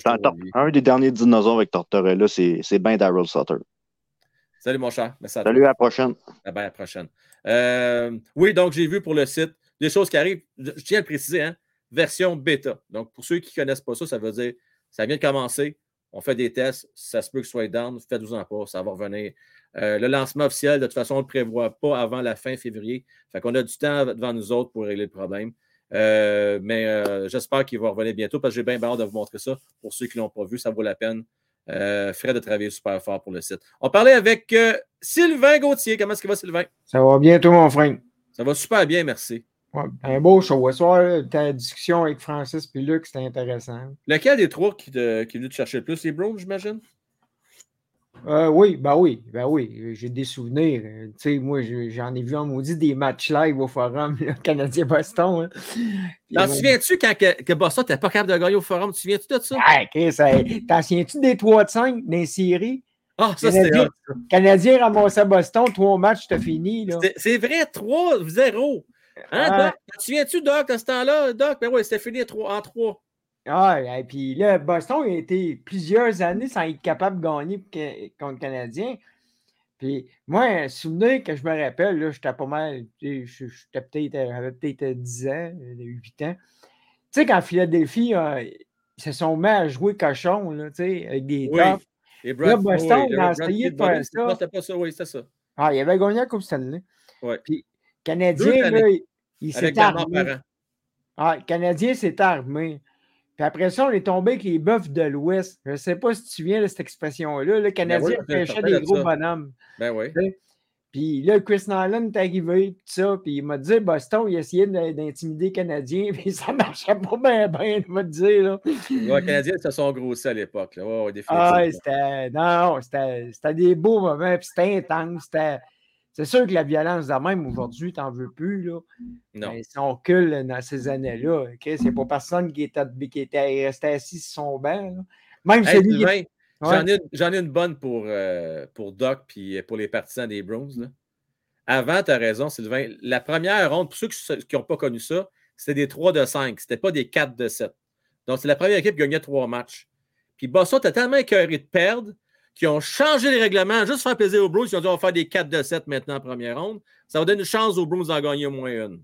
un, des derniers dinosaures avec Tortorella, c'est, c'est bien Daryl Sutter. Salut, mon cher. Merci à toi. Salut, à la prochaine. Ah ben, à la prochaine. Euh, oui, donc j'ai vu pour le site des choses qui arrivent. Je je tiens à le préciser, hein, version bêta. Donc, pour ceux qui ne connaissent pas ça, ça veut dire ça vient de commencer. On fait des tests. Ça se peut que ce soit down. Faites-vous-en pas. Ça va revenir. Euh, le lancement officiel, de toute façon, on ne le prévoit pas avant la fin février. Fait qu'on a du temps devant nous autres pour régler le problème. Euh, mais euh, j'espère qu'il va revenir bientôt parce que j'ai bien hâte de vous montrer ça. Pour ceux qui ne l'ont pas vu, ça vaut la peine. Euh, Fred a travaillé super fort pour le site. On parlait avec euh, Sylvain Gauthier. Comment est-ce qu'il va, Sylvain? Ça va bien, toi, mon frère? Ça va super bien, merci. Ouais, un beau show. Ce soir, ta discussion avec Francis et Luc, c'était intéressant. Lequel des trois qui, te- qui est venu te chercher le plus? Les Browns, j'imagine? Euh, oui, ben oui, ben oui, j'ai des souvenirs. Euh, Tu sais, moi, je- j'en ai vu en maudit des matchs live au forum, là, *laughs* Canadien-Boston. hein. T'en euh, souviens-tu quand que, que Boston n'était pas capable de gagner au forum? Tu te souviens-tu de ça? Ah, hey, t'en souviens-tu des 3 de 5 dans les séries? Ah, ça, c'était Canadien. Canadien ramassait Boston, trois matchs, t'as fini. C'est- vrai, 3-0. Hein, Ouais. Doc? T'en souviens-tu, Doc, à ce temps-là? Doc, ben oui, c'était fini en 3. Ah, et puis là, Boston a été plusieurs années sans être capable de gagner contre le Canadien. Puis moi, un souvenir que je me rappelle, là, j'étais pas mal, j'étais peut-être, euh, j'avais peut-être euh, 10 ans, euh, 8 ans. Tu sais, quand Philadelphie, euh, ils se sont mis à jouer cochon, là, tu sais, avec des Oui. tops. Et Là, Boston, oui, a essayé de faire ça. Non, c'était pas ça, oui, c'était ça. Ah, il avait gagné la Coupe Stanley. Ouais. Puis, Canadien, là, il, s'est armé. Ah, le Canadien s'est armé. Puis après ça, on est tombé avec les bœufs de l'Ouest. Je ne sais pas si tu te souviens de cette expression-là. Le Canadien Ben oui, je me pêchait des de gros ça. bonhommes. Ben oui. Puis là, Chris Nolan est arrivé, puis ça, puis il m'a dit Boston, il essayait d'in- d'intimider les Canadiens, *laughs* puis ça marchait pas bien, bien, il m'a dit, là. Les Canadiens se sont grossis à l'époque. là. Ouais, ouais, Ah, ouais, c'était. Non, c'était c'était des beaux moments, puis c'était intense. c'était- C'est sûr que la violence de même aujourd'hui, t'en veux plus, là. Non. Mais si on recule dans ces années-là, n'y a pas personne qui était, qui était resté assis sur son banc. là. Même Hey, celui Ouais. j'en ai, j'en ai une bonne pour, euh, pour Doc puis pour les partisans des Browns. là. Avant, tu as raison, Sylvain. La première ronde, pour ceux qui n'ont pas connu ça, c'était des 3 de 5. C'était pas des 4 de 7. Donc, c'est la première équipe qui gagnait trois matchs. Puis Boston était tellement écœuré de perdre qu'ils ont changé les règlements juste pour faire plaisir aux Browns. Ils ont dit on va faire des 4 de 7 maintenant en première ronde. Ça va donner une chance aux Browns d'en gagner au moins une.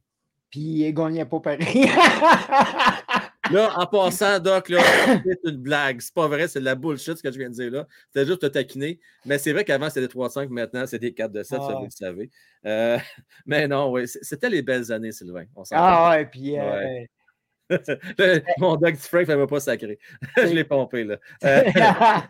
Puis il gagnait pas pareil. *laughs* Là, en passant, Doc, là, c'est une blague. C'est pas vrai, c'est de la bullshit ce que je viens de dire là. C'était juste te taquiner. Mais c'est vrai qu'avant, c'était des 3-5, maintenant, des 4 de 7, ça, Ah. vous le savez. Euh, *laughs* mais non, oui, c'était les belles années, Sylvain. On ah ouais, puis. euh, Ouais. *laughs* Mon Doc Frank ne m'a pas sacré. *laughs* je l'ai pompé, là. *laughs*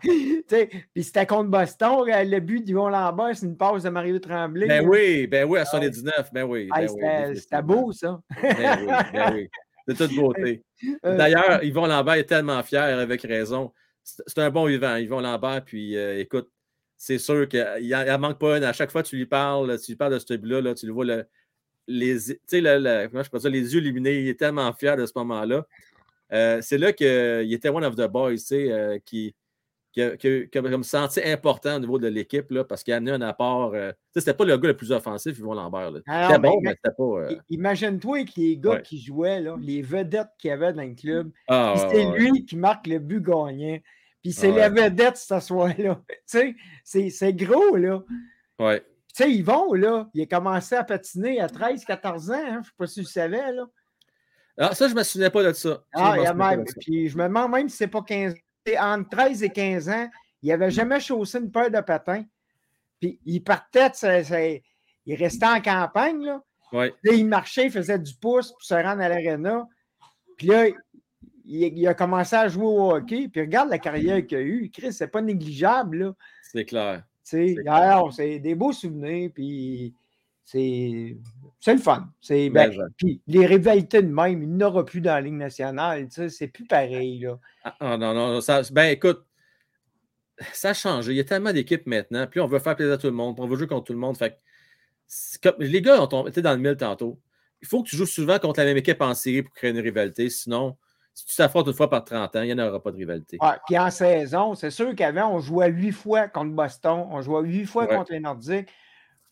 Puis c'était contre Boston, euh, le but d'Yvon Lambert, c'est une passe de Mario Tremblay. ben là. oui, ben oui, à 79, ben oui. Ben oui, c'était- beau, ça. Ben oui, ben oui. De toute beauté. Euh, D'ailleurs, Yvon Lambert est tellement fier, avec raison. C'est c'est un bon vivant, Yvon Lambert. Puis euh, écoute, c'est sûr qu'il n'en manque pas une. À chaque fois que tu lui parles, tu lui parles de ce but-là, là, tu le vois le, les, tu sais, le- le- comment je peux dire, les yeux illuminés. Il est tellement fier de ce moment-là. Euh, c'est là qu'il était one of the boys, euh, qui, qui, a, qui a- comme senti important au niveau de l'équipe, parce qu'il a amené un apport. euh, tu sais, c'était pas le gars le plus offensif, Yvon Lambert. C'était mais bon, mais c'était pas. euh, Imagine-toi que les gars Ouais. qui jouaient, là, les vedettes qu'il y avait dans le club, ah, c'est ouais, lui qui marque le but gagnant. Puis c'est Ah la vedette ce soir-là. *laughs* Tu sais, c'est- c'est gros, là. Ouais. Tu sais, Yvon, là, il a commencé à patiner à 13-14 ans. hein, Je ne sais pas si tu le savais, là. Ah, ça, je ne me souvenais pas de ça. Ça, Ah, il m'en a même, puis je me demande même si c'est pas 15 c'est Entre 13 et 15 ans, il n'avait jamais chaussé une paire de patins. Puis il partait, il restait en campagne, là. Ouais. Là, il marchait, il faisait du pouce pour se rendre à l'aréna. Puis là, il, il a commencé à jouer au hockey. Puis regarde la carrière qu'il a eue. Chris, c'est pas négligeable, là. C'est clair. C'est des beaux souvenirs, puis c'est le fun. C'est, ben, puis les rivalités de même, il n'aura plus dans la Ligue nationale. C'est plus pareil. Là. Ah, ah, non, non, ça, ben écoute, ça a changé. Il y a tellement d'équipes maintenant. Puis on veut faire plaisir à tout le monde. puis on veut jouer contre tout le monde. Fait comme- les gars ont étaient dans le mille tantôt. Il faut que tu joues souvent contre la même équipe en série pour créer une rivalité. Sinon, si tu t'affrontes une fois par 30 ans, il n'y en aura pas de rivalité. Ouais, puis en saison, c'est sûr qu'avant, on jouait huit fois contre Boston, on jouait huit fois Ouais. contre les Nordiques.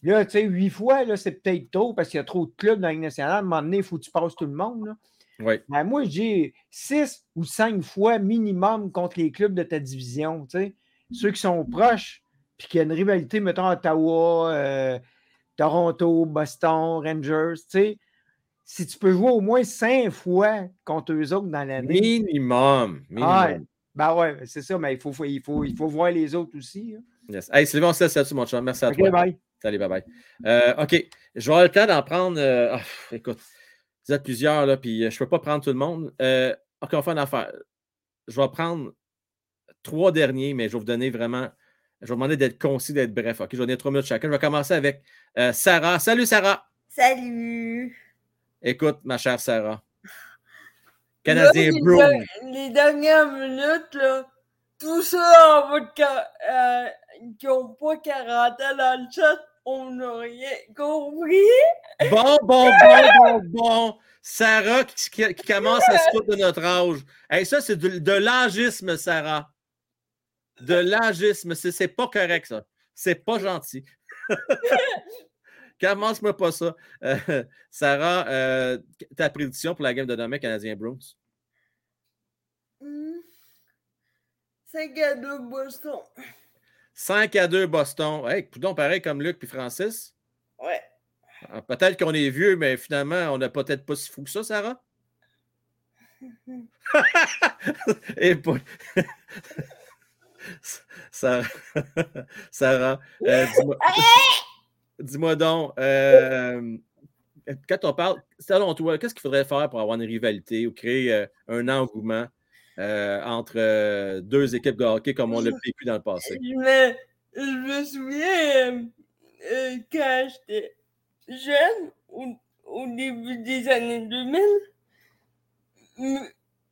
Là, tu sais, huit fois, là, c'est peut-être tôt parce qu'il y a trop de clubs dans la Ligue nationale. À un moment donné, il faut que tu passes tout le monde. là. Oui. Mais moi, je dis six ou cinq fois minimum contre les clubs de ta division. tu sais. Ceux qui sont proches, puis qu'il y a une rivalité, mettons, Ottawa, euh, Toronto, Boston, Rangers. tu sais. Si tu peux jouer au moins cinq fois contre eux autres dans l'année. Minimum. minimum. Ah, ouais. Ben ouais, c'est ça, mais il faut, faut- il faut, il faut voir les autres aussi. hein. Yes. Hey, Sylvain, on se laisse là-dessus, mon chum. Merci à OK, toi. bye. Salut, bye bye. Euh, OK. Je vais avoir le temps d'en prendre. euh, ah, écoute, vous êtes plusieurs, là, puis euh, je ne peux pas prendre tout le monde. Euh, OK, on fait une affaire. Je vais prendre trois derniers, mais je vais vous donner vraiment. Je vais vous demander d'être concis, d'être bref. OK, je vais donner trois minutes chacun. Je vais commencer avec euh, Sarah. Salut, Sarah. Salut! Écoute, ma chère Sarah. Canadien les, Brown. der- les dernières minutes, là, tout ça en de qua- euh, qui n'ont pas 40 ans dans le chat, on n'a rien compris. Bon, bon, bon, bon, bon. Sarah qui, qui- qui commence à se foutre de notre âge. Hey, ça, c'est de, de l'âgisme, Sarah. De l'âgisme. C'est, c'est pas correct, ça. C'est pas gentil. *laughs* Commence-moi pas ça. Euh, *laughs* Sarah, euh, ta prédiction pour la game de demain, Canadien Bruins? Hmm. 5 à 2 Boston. 5 à 2 Boston. Hey, donc pareil comme Luc puis Francis. Ouais. Ah, Peut-être qu'on est vieux, mais finalement, on n'a peut-être pas si fou que ça, Sarah? *laughs* Et pas... *laughs* Sarah, Sarah euh, dis-moi, dis-moi donc, euh, quand on parle, selon toi, qu'est-ce qu'il faudrait faire pour avoir une rivalité ou créer euh, un engouement euh, entre deux équipes de hockey comme on l'a *laughs* vécu dans le passé? Je me, je me souviens, quand j'étais jeune, au, au début des années 2000,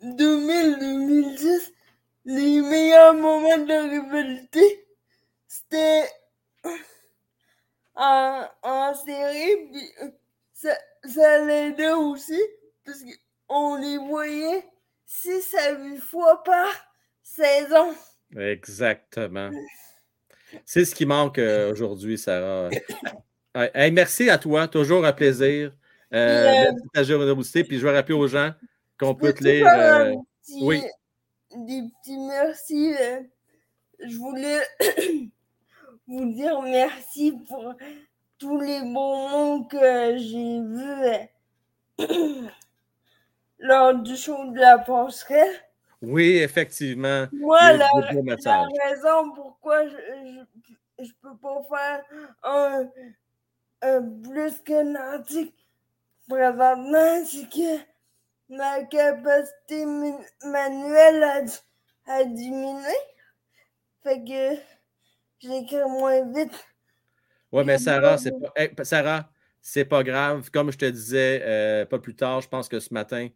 2000-2010, les meilleurs moments de rivalité, c'était en, en série, puis ça, ça l'aidait aussi, parce qu'on les voyait 6 à 8 fois par saison. Exactement. C'est ce qui manque euh, aujourd'hui, Sarah. *coughs* Ouais. Hey, merci à toi, toujours un plaisir. Euh, euh, merci ta générosité. Puis je vais rappeler aux gens qu'on peut te lire. euh, petit- oui. Des petits merci. euh, je voulais vous dire merci pour tous les bons mots que j'ai vus *clears throat* lors du show de la passerelle. Oui, effectivement. Moi, la, la raison pourquoi je, je peux pas faire un, un plus que Nantic présentement, c'est que ma capacité manuelle a, a diminué. Fait que j'écris moins vite. Oui, mais Sarah, c'est pas, hey, Sarah, c'est pas grave. Comme je te disais euh, pas plus tard, je pense que ce matin,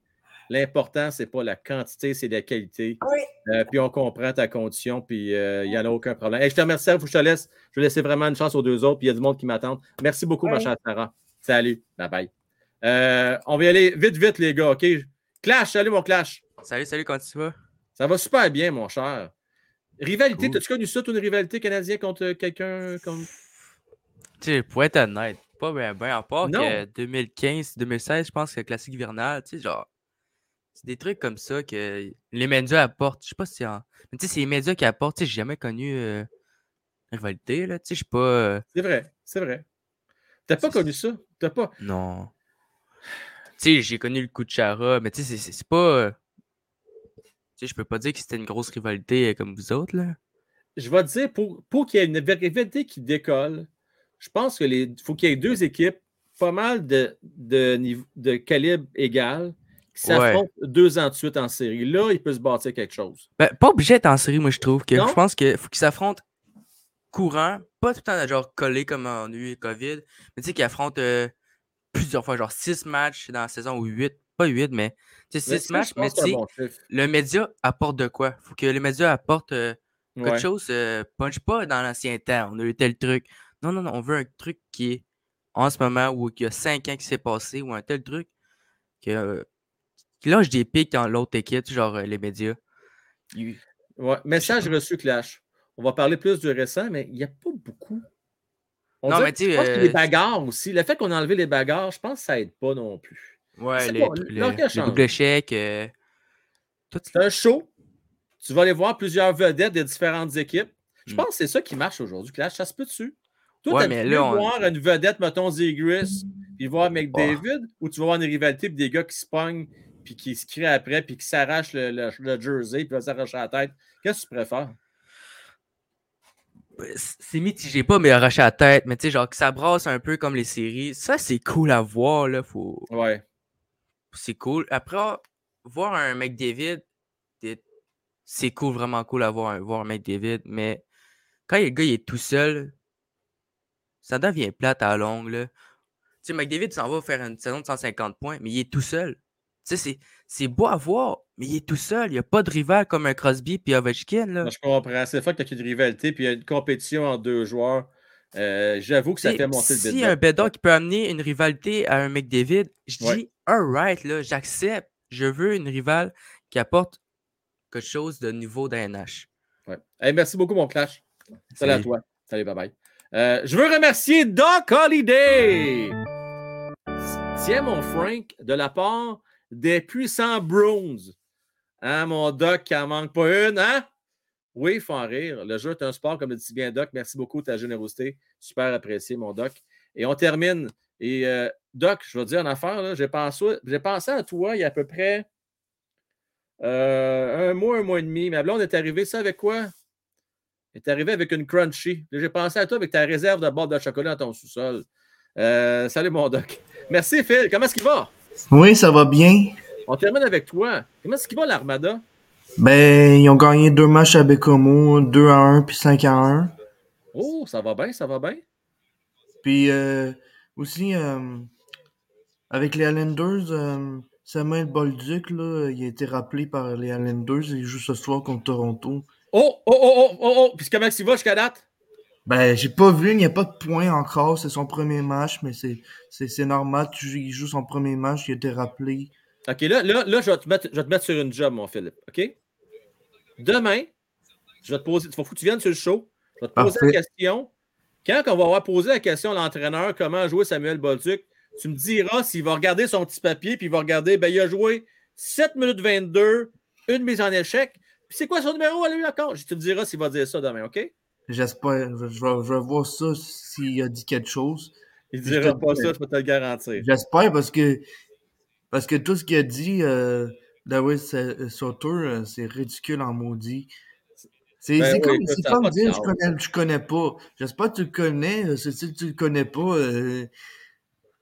l'important, c'est pas la quantité, c'est la qualité. Oui. Euh, puis on comprend ta condition, puis euh, il n'y en a aucun problème. Hey, je te remercie, il faut que je te laisse. Je vais laisser vraiment une chance aux deux autres, puis il y a du monde qui m'attend. Merci beaucoup, ma chère Sarah. Salut. Bye bye. Euh, on va y aller vite, vite, les gars, OK? Clash, salut mon Clash. Salut, salut, comment tu vas? Ça va super bien, mon cher. Rivalité, Cool. as-tu connu ça, toi, une rivalité canadienne contre quelqu'un comme. Tu sais, pour être honnête, pas bien, bien, à part Non. que 2015-2016, je pense que le classique hivernal, tu sais, genre, c'est des trucs comme ça que les médias apportent. Je sais pas si c'est en... Mais tu sais, c'est les médias qui apportent, tu sais, j'ai jamais connu euh, une rivalité, là, tu sais, je suis pas... euh, C'est vrai, c'est vrai. T'as pas connu ça? T'as pas. Non. Tu sais, j'ai connu le coup de Chara, mais tu sais, c'est pas... sais, je peux pas dire que c'était une grosse rivalité euh, comme vous autres, là. Je vais te dire, pour, pour qu'il y ait une rivalité qui décolle, je pense que les faut qu'il y ait deux équipes pas mal de, de, niveau- de calibre égal qui Ouais. s'affrontent deux ans de suite en série. Là, il peut se bâtir quelque chose. Ben, pas obligé d'être en série, moi, je trouve. que Non? Je pense qu'il faut qu'ils s'affrontent courant, pas tout le temps genre collé comme eu le COVID, mais tu sais qu'ils affrontent euh, plusieurs fois, genre six matchs dans la saison ou huit, pas huit, mais tu sais, Mais six ça, matchs, je mais bon le média apporte de quoi? Faut que le média apporte euh, quelque Ouais. chose, euh, punch pas dans l'ancien temps, on a eu tel truc. Non, non, non, on veut un truc qui est en ce moment ou qui a cinq ans qui s'est passé ou un tel truc que, euh, qui lâche des pics dans l'autre équipe, genre euh, les médias. Ouais. Message reçu, Clash. On va parler plus du récent, mais il n'y a pas beaucoup. On Non, mais tu sais, je pense que les bagarres aussi. Le fait qu'on a enlevé les bagarres, je pense que ça aide pas non plus. Ouais, les, pas, change. doubles échecs. euh, C'est un show. Tu vas aller voir plusieurs vedettes des différentes équipes. Je Mm. pense que c'est ça qui marche aujourd'hui, Clash. Ça se peut dessus. Toi, Ouais, tu là, on- voir une vedette, mettons, Zegris, puis voir McDavid, ou tu vas voir une rivalité, puis des gars qui se pognent, puis qui se crient après, puis qui s'arrachent le, le- le jersey, puis vont s'arracher la tête. Qu'est-ce que tu préfères? c- C'est mitigé, pas mais arracher la tête, mais tu sais, genre que ça brasse un peu comme les séries. Ça, c'est cool à voir, là. Faut... Ouais. C'est cool. Après, voir un McDavid, c'est- c'est cool, vraiment cool à voir, voir un McDavid, mais quand le gars il est tout seul, ça devient plate à longue. Tu sais, McDavid s'en va faire une saison de 150 points, mais il est tout seul. Tu sais, c'est- beau à voir, mais il est tout seul. Il n'y a pas de rival comme un Crosby puis Ovechkin, là. Je comprends. C'est le fait qu'il y a une rivalité, puis il y a une compétition entre deux joueurs. Euh, J'avoue que ça fait monter le Si bid un Bédard qui peut amener une rivalité à un McDavid, je Ouais. dis alright, là, j'accepte. Je veux une rivale qui apporte quelque chose de nouveau dans NH. Ouais. Hey, merci beaucoup, mon Clash. Salut, à toi. Salut, bye bye. Euh, je veux remercier Doc Holiday. Tiens, mon Frank, de la part des puissants Browns. Hein, mon Doc, qui en manque pas une, hein? Oui, il faut en rire. Le jeu est un sport, comme le dit bien Doc. Merci beaucoup de ta générosité. Super apprécié, mon Doc. Et on termine. Et euh, Doc, je vais te dire une affaire, j'ai pensé, à toi il y a à peu près euh, un mois, un mois et demi. Ma blonde est arrivée, ça avec quoi? Elle est arrivée avec une crunchy. J'ai pensé à toi avec ta réserve de barres de chocolat dans ton sous-sol. Euh, salut, mon Doc. Merci, Phil. Comment est-ce qu'il va? Oui, ça va bien. On termine avec toi. Comment est-ce qu'il va, l'Armada? Ben, ils ont gagné deux matchs à Bécomo, 2 à 1 puis 5 à 1. Oh, ça va bien, ça va bien. Puis euh, aussi, euh, avec les Islanders, euh, Samuel Bolduc, là, il a été rappelé par les Islanders. Il joue ce soir contre Toronto. Oh, oh, oh, oh, oh, oh. Puis comment il va jusqu'à date? Ben, j'ai pas vu, il n'y a pas de points encore. C'est son premier match, mais c'est, normal. Tu Il joue son premier match, il a été rappelé. OK, là, là, là je, vais te mettre, je vais te mettre sur une job, mon Philippe. OK? Demain, je vais te poser. Il faut que tu viennes sur le show. Je vais te poser Parfait. la question. Quand on va avoir posé la question à l'entraîneur comment jouer Samuel Bolduc, tu me diras s'il va regarder son petit papier puis il va regarder, ben, il a joué 7 minutes 22, une mise en échec. Puis c'est quoi son numéro à lui encore? Je te diras s'il va dire ça demain, OK? J'espère. Je, je vais, voir ça s'il a dit quelque chose. Il dira pas ça, je peux te le garantir. J'espère parce que parce que tout ce qu'il a dit, euh, Sa- Sauter, euh, c'est ridicule en maudit. C'est Ben c'est oui, comme, écoute, c'est comme dire je connais, je connais pas. J'espère que tu le connais. euh, c'est- Si tu le connais pas, euh,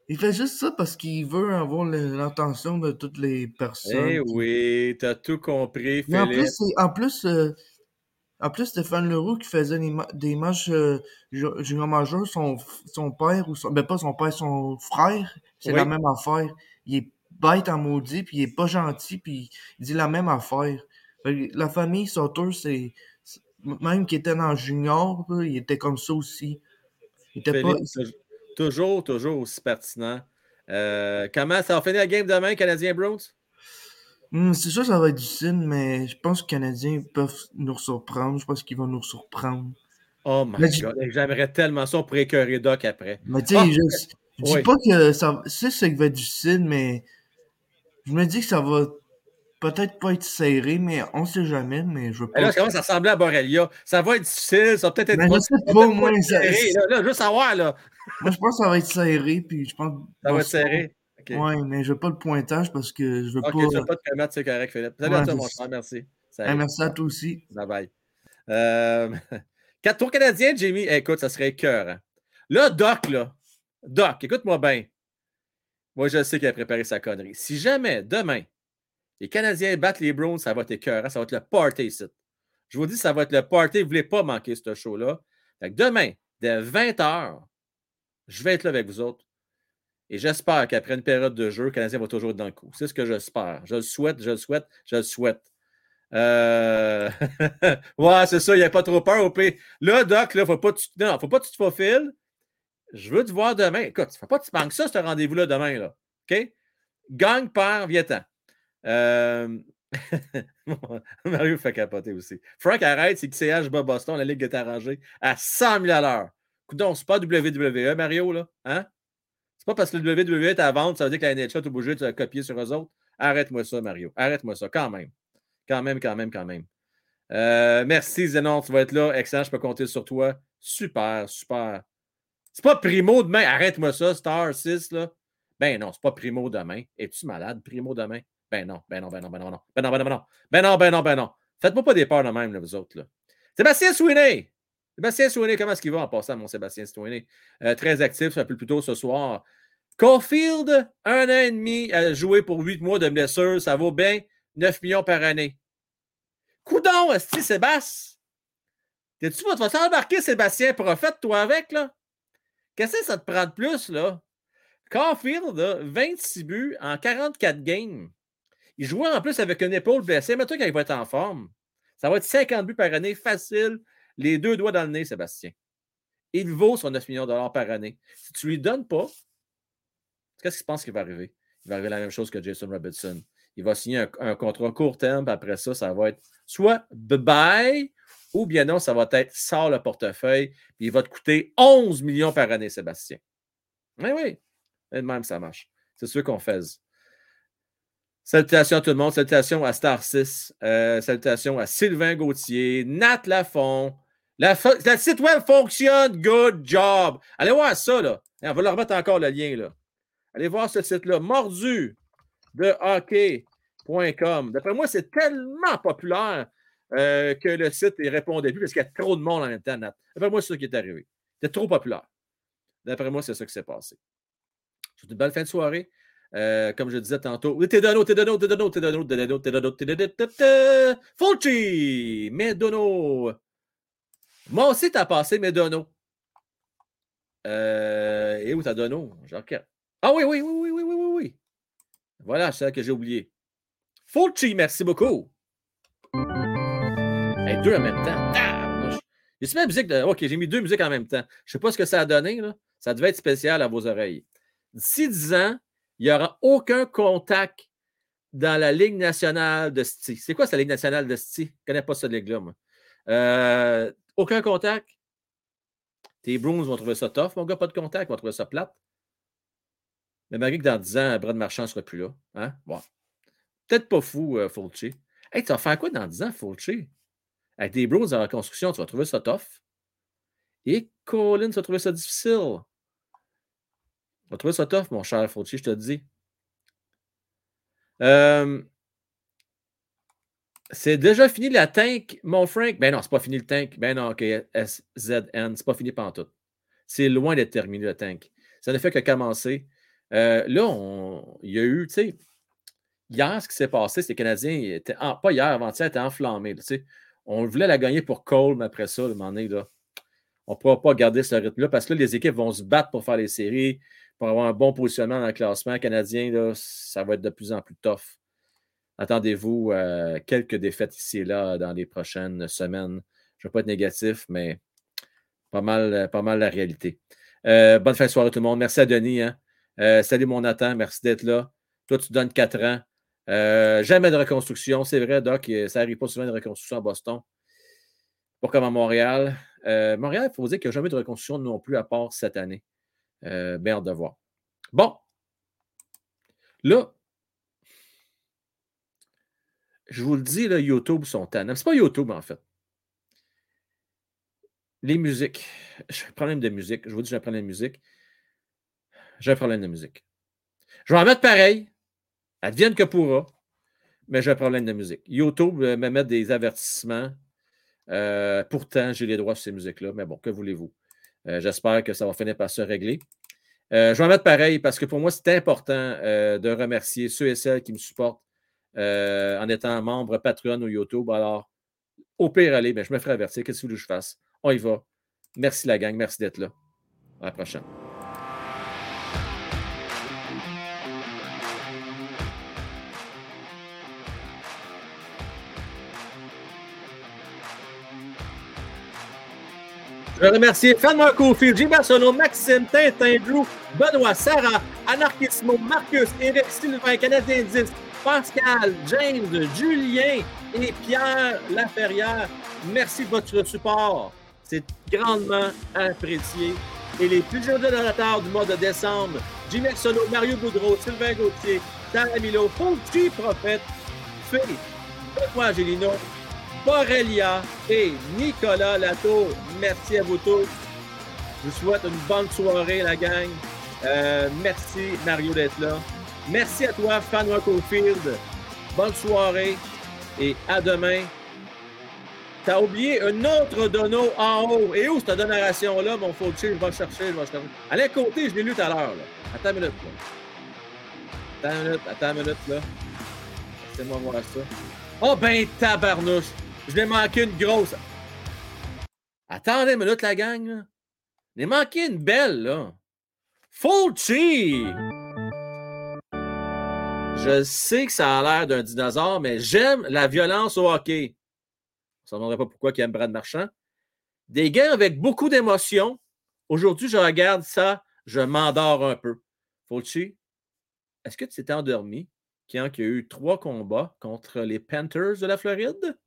il fait juste ça parce qu'il veut avoir l'attention de toutes les personnes. Eh oui, t'as tout compris, Mais en plus, en plus, euh, en plus, Stéphane Leroux qui faisait des, ma- des matchs euh, ju- junior majeur, son, son père, ou son, ben pas son père, son frère, c'est la même affaire. Il est bête en maudit, puis il est pas gentil, puis il dit la même affaire. La famille Sauter, c'est. Même qui était dans junior, là, il était comme ça aussi. Il était pas. Toujours, toujours aussi pertinent. Euh, comment ça va finir la game demain, Canadien Browns? Hmm, c'est sûr ça va être difficile, mais je pense que les Canadiens peuvent nous surprendre. Je pense qu'ils vont nous surprendre. Oh my Mais god, j'aimerais tellement ça pour écœurer Doc après. Mais tu Ah, sais, je, je dis oui. pas que ça, c'est ça qui va être difficile, mais je me dis que ça va peut-être pas être serré, mais on sait jamais, mais je veux Et pas. là, ça commence à à Borrelia. Ça va être difficile, ça va peut-être être Mais pas, je sais pas, moi, serré. Là, là, je veux savoir, là. Moi, je pense que ça va être serré, puis je pense. Ça va être serré? OK. Ouais, mais je veux pas le pointage parce que je veux OK, pas. tu vas pas te permettre, c'est correct, Philippe. Salut à toi, je mon cher, merci. Hey, merci à toi aussi. Bye bye. Euh, *laughs* quatre tours canadiens, Jamie. Eh, écoute, ça serait cœur. hein. Là, Doc, là. Doc, écoute-moi bien. Moi, je sais qu'il a préparé sa connerie. Si jamais, demain, les Canadiens battent les Browns, ça va être écœurant. Ça va être le party ici. Je vous dis, ça va être le party. Vous ne voulez pas manquer ce show-là. Demain, dès 20h, je vais être là avec vous autres. Et j'espère qu'après une période de jeu, le Canadien va toujours être dans le coup. C'est ce que j'espère. Je le souhaite, je le souhaite, je le souhaite. Euh, *laughs* ouais, c'est ça, il n'y a pas trop peur. Là, Doc, là, faut faut pas que tu te faufiles. Je veux te voir demain. Écoute, faut pas que tu manques ça, ce rendez-vous-là demain, là. OK? Gagne, perd, viens-t'en. Euh... *laughs* Mario fait capoter aussi. Frank arrête, c'est que CH bat Boston, la Ligue est arrangée à 100 000 à l'heure. C'est pas WWE, Mario, là. Hein? C'est pas parce que le WWE est à vendre, ça veut dire que la NHL est obligée de copier sur eux autres. Arrête-moi ça, Mario. Arrête-moi ça, quand même. Quand même, quand même, quand même. Euh, merci, Zenon, tu vas être là. Excellent, je peux compter sur toi. Super, super. C'est pas Primo demain. Arrête-moi ça, Star 6, là. Ben non, c'est pas Primo demain. Es-tu malade, Primo demain? Ben non, ben non, ben non, ben non, ben non. Ben non, ben non, ben non. Ben non, ben non, ben non. Faites-moi pas des peurs de même, là, vous autres, là. Sébastien Sweeney! Sébastien Sweeney, comment est-ce qu'il va en passant, mon Sébastien Sweeney? Euh, très actif, un peu plus tôt ce soir. Caulfield, un an et demi à jouer pour huit mois de blessure, ça vaut bien 9 millions par année. Coudon, esti, Sébastien! T'es-tu, vas tu embarquer Sébastien Prophète, toi, avec, là? Qu'est-ce que ça te prend de plus, là? Caulfield, là, 26 buts en 44 games. Il jouait en plus avec une épaule blessée. Mais toi, quand il va être en forme, ça va être 50 buts par année, facile, les deux doigts dans le nez, Sébastien. Il vaut son 9 millions de dollars par année. Si tu lui donnes pas, qu'est-ce qu'il pense qui va arriver? Il va arriver la même chose que Jason Robinson. Il va signer un, un contrat court terme, puis après ça, ça va être soit bye-bye, ou bien non, ça va être sort le portefeuille, puis il va te coûter 11 millions par année, Sébastien. Oui, oui. Et même, ça marche. C'est sûr qu'on fait. Salutations à tout le monde. Salutations à Star 6. Euh, salutations à Sylvain Gauthier, Nat Lafont. La, le site web fonctionne. Good job. Allez voir ça, là. On va leur remettre encore le lien, là. Allez voir ce site-là. Mordu de hockey.com. D'après moi, c'est tellement populaire que le site ne répondait plus parce qu'il y a trop de monde en même temps, Nat. D'après moi, c'est ça qui est arrivé. C'était trop populaire. D'après moi, c'est ça qui s'est passé. Je une belle fin de soirée. Comme je disais tantôt, Tedono, Tedono, Tedono, Tedono, Tedono, Tedono, Tedono, Fulci, Medono. Moi aussi, t'as passé Medono. Euh, et où t'as Dono? Ah oui, oui, oui, oui, oui, oui, oui, oui. Voilà, c'est ça que j'ai oublié. Fulci, merci beaucoup. Hey, deux en même temps. J'ai mis j'ai mis deux musiques en même temps. Je ne sais pas ce que ça a donné. Ça devait être spécial à vos oreilles. D'ici 10 ans, il n'y aura aucun contact dans la Ligue nationale de sti. C'est quoi, cette Ligue nationale de sti? Je ne connais pas cette ligue-là. Euh, aucun contact? Tes Bruins vont trouver ça tough, mon gars, pas de contact, vont trouver ça plate. Mais malgré que dans 10 ans, Brad Marchand ne sera plus là. Hein? Bon. Peut-être pas fou, euh, Fulci. Hey, tu vas faire quoi dans 10 ans, Fulci? Avec des Bruins en reconstruction, tu vas trouver ça tough. Et Colin, tu vas trouver ça difficile. Tu vas trouver ça tough, mon cher Fulci, je te le dis. Euh, c'est déjà fini la tank, mon Frank? Ben non, c'est pas fini le tank. Ben non, ok, SZN, c'est pas fini tout. C'est loin d'être terminé le tank. Ça ne fait que commencer. Euh, là, il y a eu, tu sais, hier, ce qui s'est passé, c'est que les Canadiens étaient, pas hier, avant-hier, étaient enflammés. Tu sais. On voulait la gagner pour Cole, mais après ça, le moment donné, là, on ne pourra pas garder ce rythme-là parce que là, les équipes vont se battre pour faire les séries, pour avoir un bon positionnement dans le classement canadien. Là, ça va être de plus en plus tough. Attendez-vous euh, quelques défaites ici et là dans les prochaines semaines. Je ne veux pas être négatif, mais pas mal, pas mal la réalité. Euh, bonne fin de soirée tout le monde. Merci à Denis. Hein. Euh, salut mon Nathan, merci d'être là. Toi, tu donnes 4 ans. Jamais de reconstruction. C'est vrai, Doc, ça n'arrive pas souvent de reconstruction à Boston. Pas comme à Montréal. Montréal, il faut dire qu'il n'y a jamais de reconstruction non plus à part cette année. Euh, bien de voir. Bon. Là, je vous le dis, là, YouTube sont tannants. C'est pas YouTube, en fait. Les musiques. J'ai un problème de musique. Je vous dis, j'ai un problème de musique. J'ai un problème de musique. Je vais en mettre pareil. Advienne que pourra. Mais j'ai un problème de musique. YouTube euh, me met des avertissements. Euh, pourtant, j'ai les droits sur ces musiques-là. Mais bon, que voulez-vous? Euh, j'espère que ça va finir par se régler. je vais en mettre pareil parce que pour moi, c'est important de remercier ceux et celles qui me supportent en étant membre Patreon ou YouTube. Alors, au pire, allez, ben, je me ferai avertir. Qu'est-ce que vous voulez que je fasse? On y va. Merci la gang. Merci d'être là. À la prochaine. Je veux remercier Fan Kofi, Gilbert Sono, Maxime, Tintin, Drew, Benoît, Sarah, Anarchismo, Marcus, Eric, Sylvain, Canadien 10, Pascal, James, Julien et Pierre Laferrière. Merci de votre support. C'est grandement apprécié. Et les plus jeunes donateurs du mois de décembre, Jimmy Solo, Mario Boudreau, Sylvain Gauthier, Tara Milo, Fonti Prophète, Fé, Benoît Angelino, Borrelia et Nicolas Latour. Merci à vous tous. Je vous souhaite une bonne soirée, la gang. Euh, merci, Mario, d'être là. Merci à toi, Fan Field. Bonne soirée et à demain. T'as oublié un autre dono en haut. Et où cette donaration-là, mon Fauci? Je vais chercher, je vais chercher. Allez, côté, je l'ai lu tout à l'heure. Attends une minute. Là. Attends une minute, attends une minute. là. Laissez-moi voir ça. Oh ben, tabarnouche. Je l'ai manqué une grosse. Attendez une minute, la gang. Là. Je l'ai manqué une belle, là. Fulci! Je sais que ça a l'air d'un dinosaure, mais j'aime la violence au hockey. On ne pas pourquoi il aime Brad Marchand. Des gars avec beaucoup d'émotions. Aujourd'hui, je regarde ça, je m'endors un peu. Fulci, est-ce que tu t'es endormi quand il y a eu trois combats contre les Panthers de la Floride?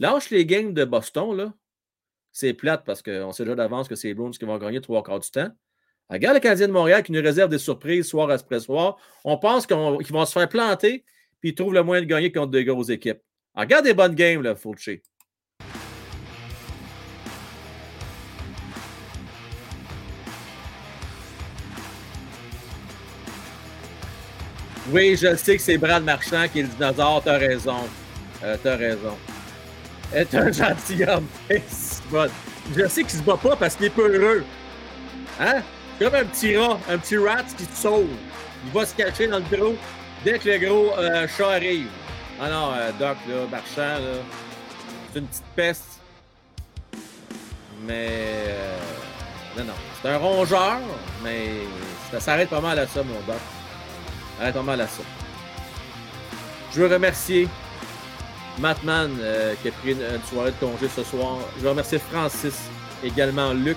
Lâche les games de Boston, là. C'est plate parce qu'on sait déjà d'avance que c'est les Bruins qui vont gagner trois quarts du temps. Regarde le Canadien de Montréal qui nous réserve des surprises soir après soir. On pense qu'ils vont se faire planter, puis ils trouvent le moyen de gagner contre de grosses équipes. regarde des bonnes games, là, Fulci. Oui, je sais que c'est Brad Marchand qui est le dinosaure, t'as raison. Euh, t'as raison. Est un gentilhomme. *laughs* Je sais qu'il se bat pas parce qu'il est peu heureux. Hein? Comme un petit rat, un petit rat qui te sauve. Il va se cacher dans le gros dès que le gros euh, chat arrive. Ah non, euh, Doc, là, Marchand, là, c'est une petite peste. Mais. Euh, non, non. C'est un rongeur, mais ça s'arrête pas mal à ça, mon doc. Ça s'arrête pas mal à ça. Je veux remercier Mattman euh, qui a pris une, une soirée de congé ce soir. Je veux remercier Francis, également Luc.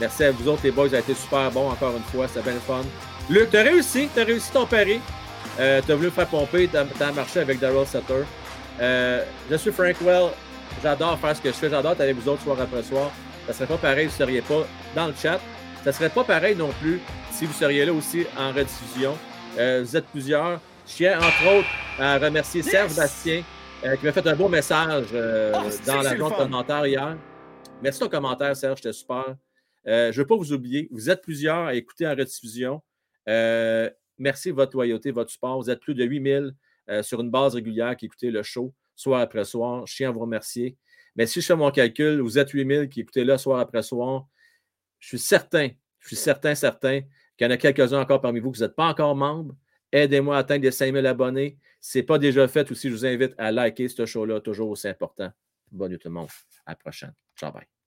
Merci à vous autres, les boys. Ça a été super bon encore une fois. C'était bien le fun. Luc, t'as réussi. T'as réussi ton pari. Euh, t'as voulu me faire pomper. T'as marché avec Daryl Sutter. Euh, je suis Frank Well. J'adore faire ce que je fais. J'adore être avec vous autres soir après soir. Ça serait pas pareil si vous ne seriez pas dans le chat. Ça serait pas pareil non plus si vous seriez là aussi en rediffusion. Vous êtes plusieurs. Je tiens entre autres à remercier Serge Bastien euh, qui m'a fait un beau message euh, Ah, dans la le zone commentaire hier. Merci ton commentaire, Serge, c'était super. Euh, je ne veux pas vous oublier. Vous êtes plusieurs à écouter en rediffusion. Merci de votre loyauté, votre support. Vous êtes plus de 8000 euh, sur une base régulière qui écoutez le show soir après soir. Je tiens à vous remercier. Mais si je fais mon calcul, vous êtes 8000 qui écoutez là soir après soir. Je suis certain, je suis certain, certain qu'il y en a quelques-uns encore parmi vous qui n'êtes pas encore membres. Aidez-moi à atteindre les 5000 abonnés. Si ce n'est pas déjà fait aussi, je vous invite à liker ce show-là, toujours aussi important. Bonne nuit tout le monde. À la prochaine. Ciao, bye.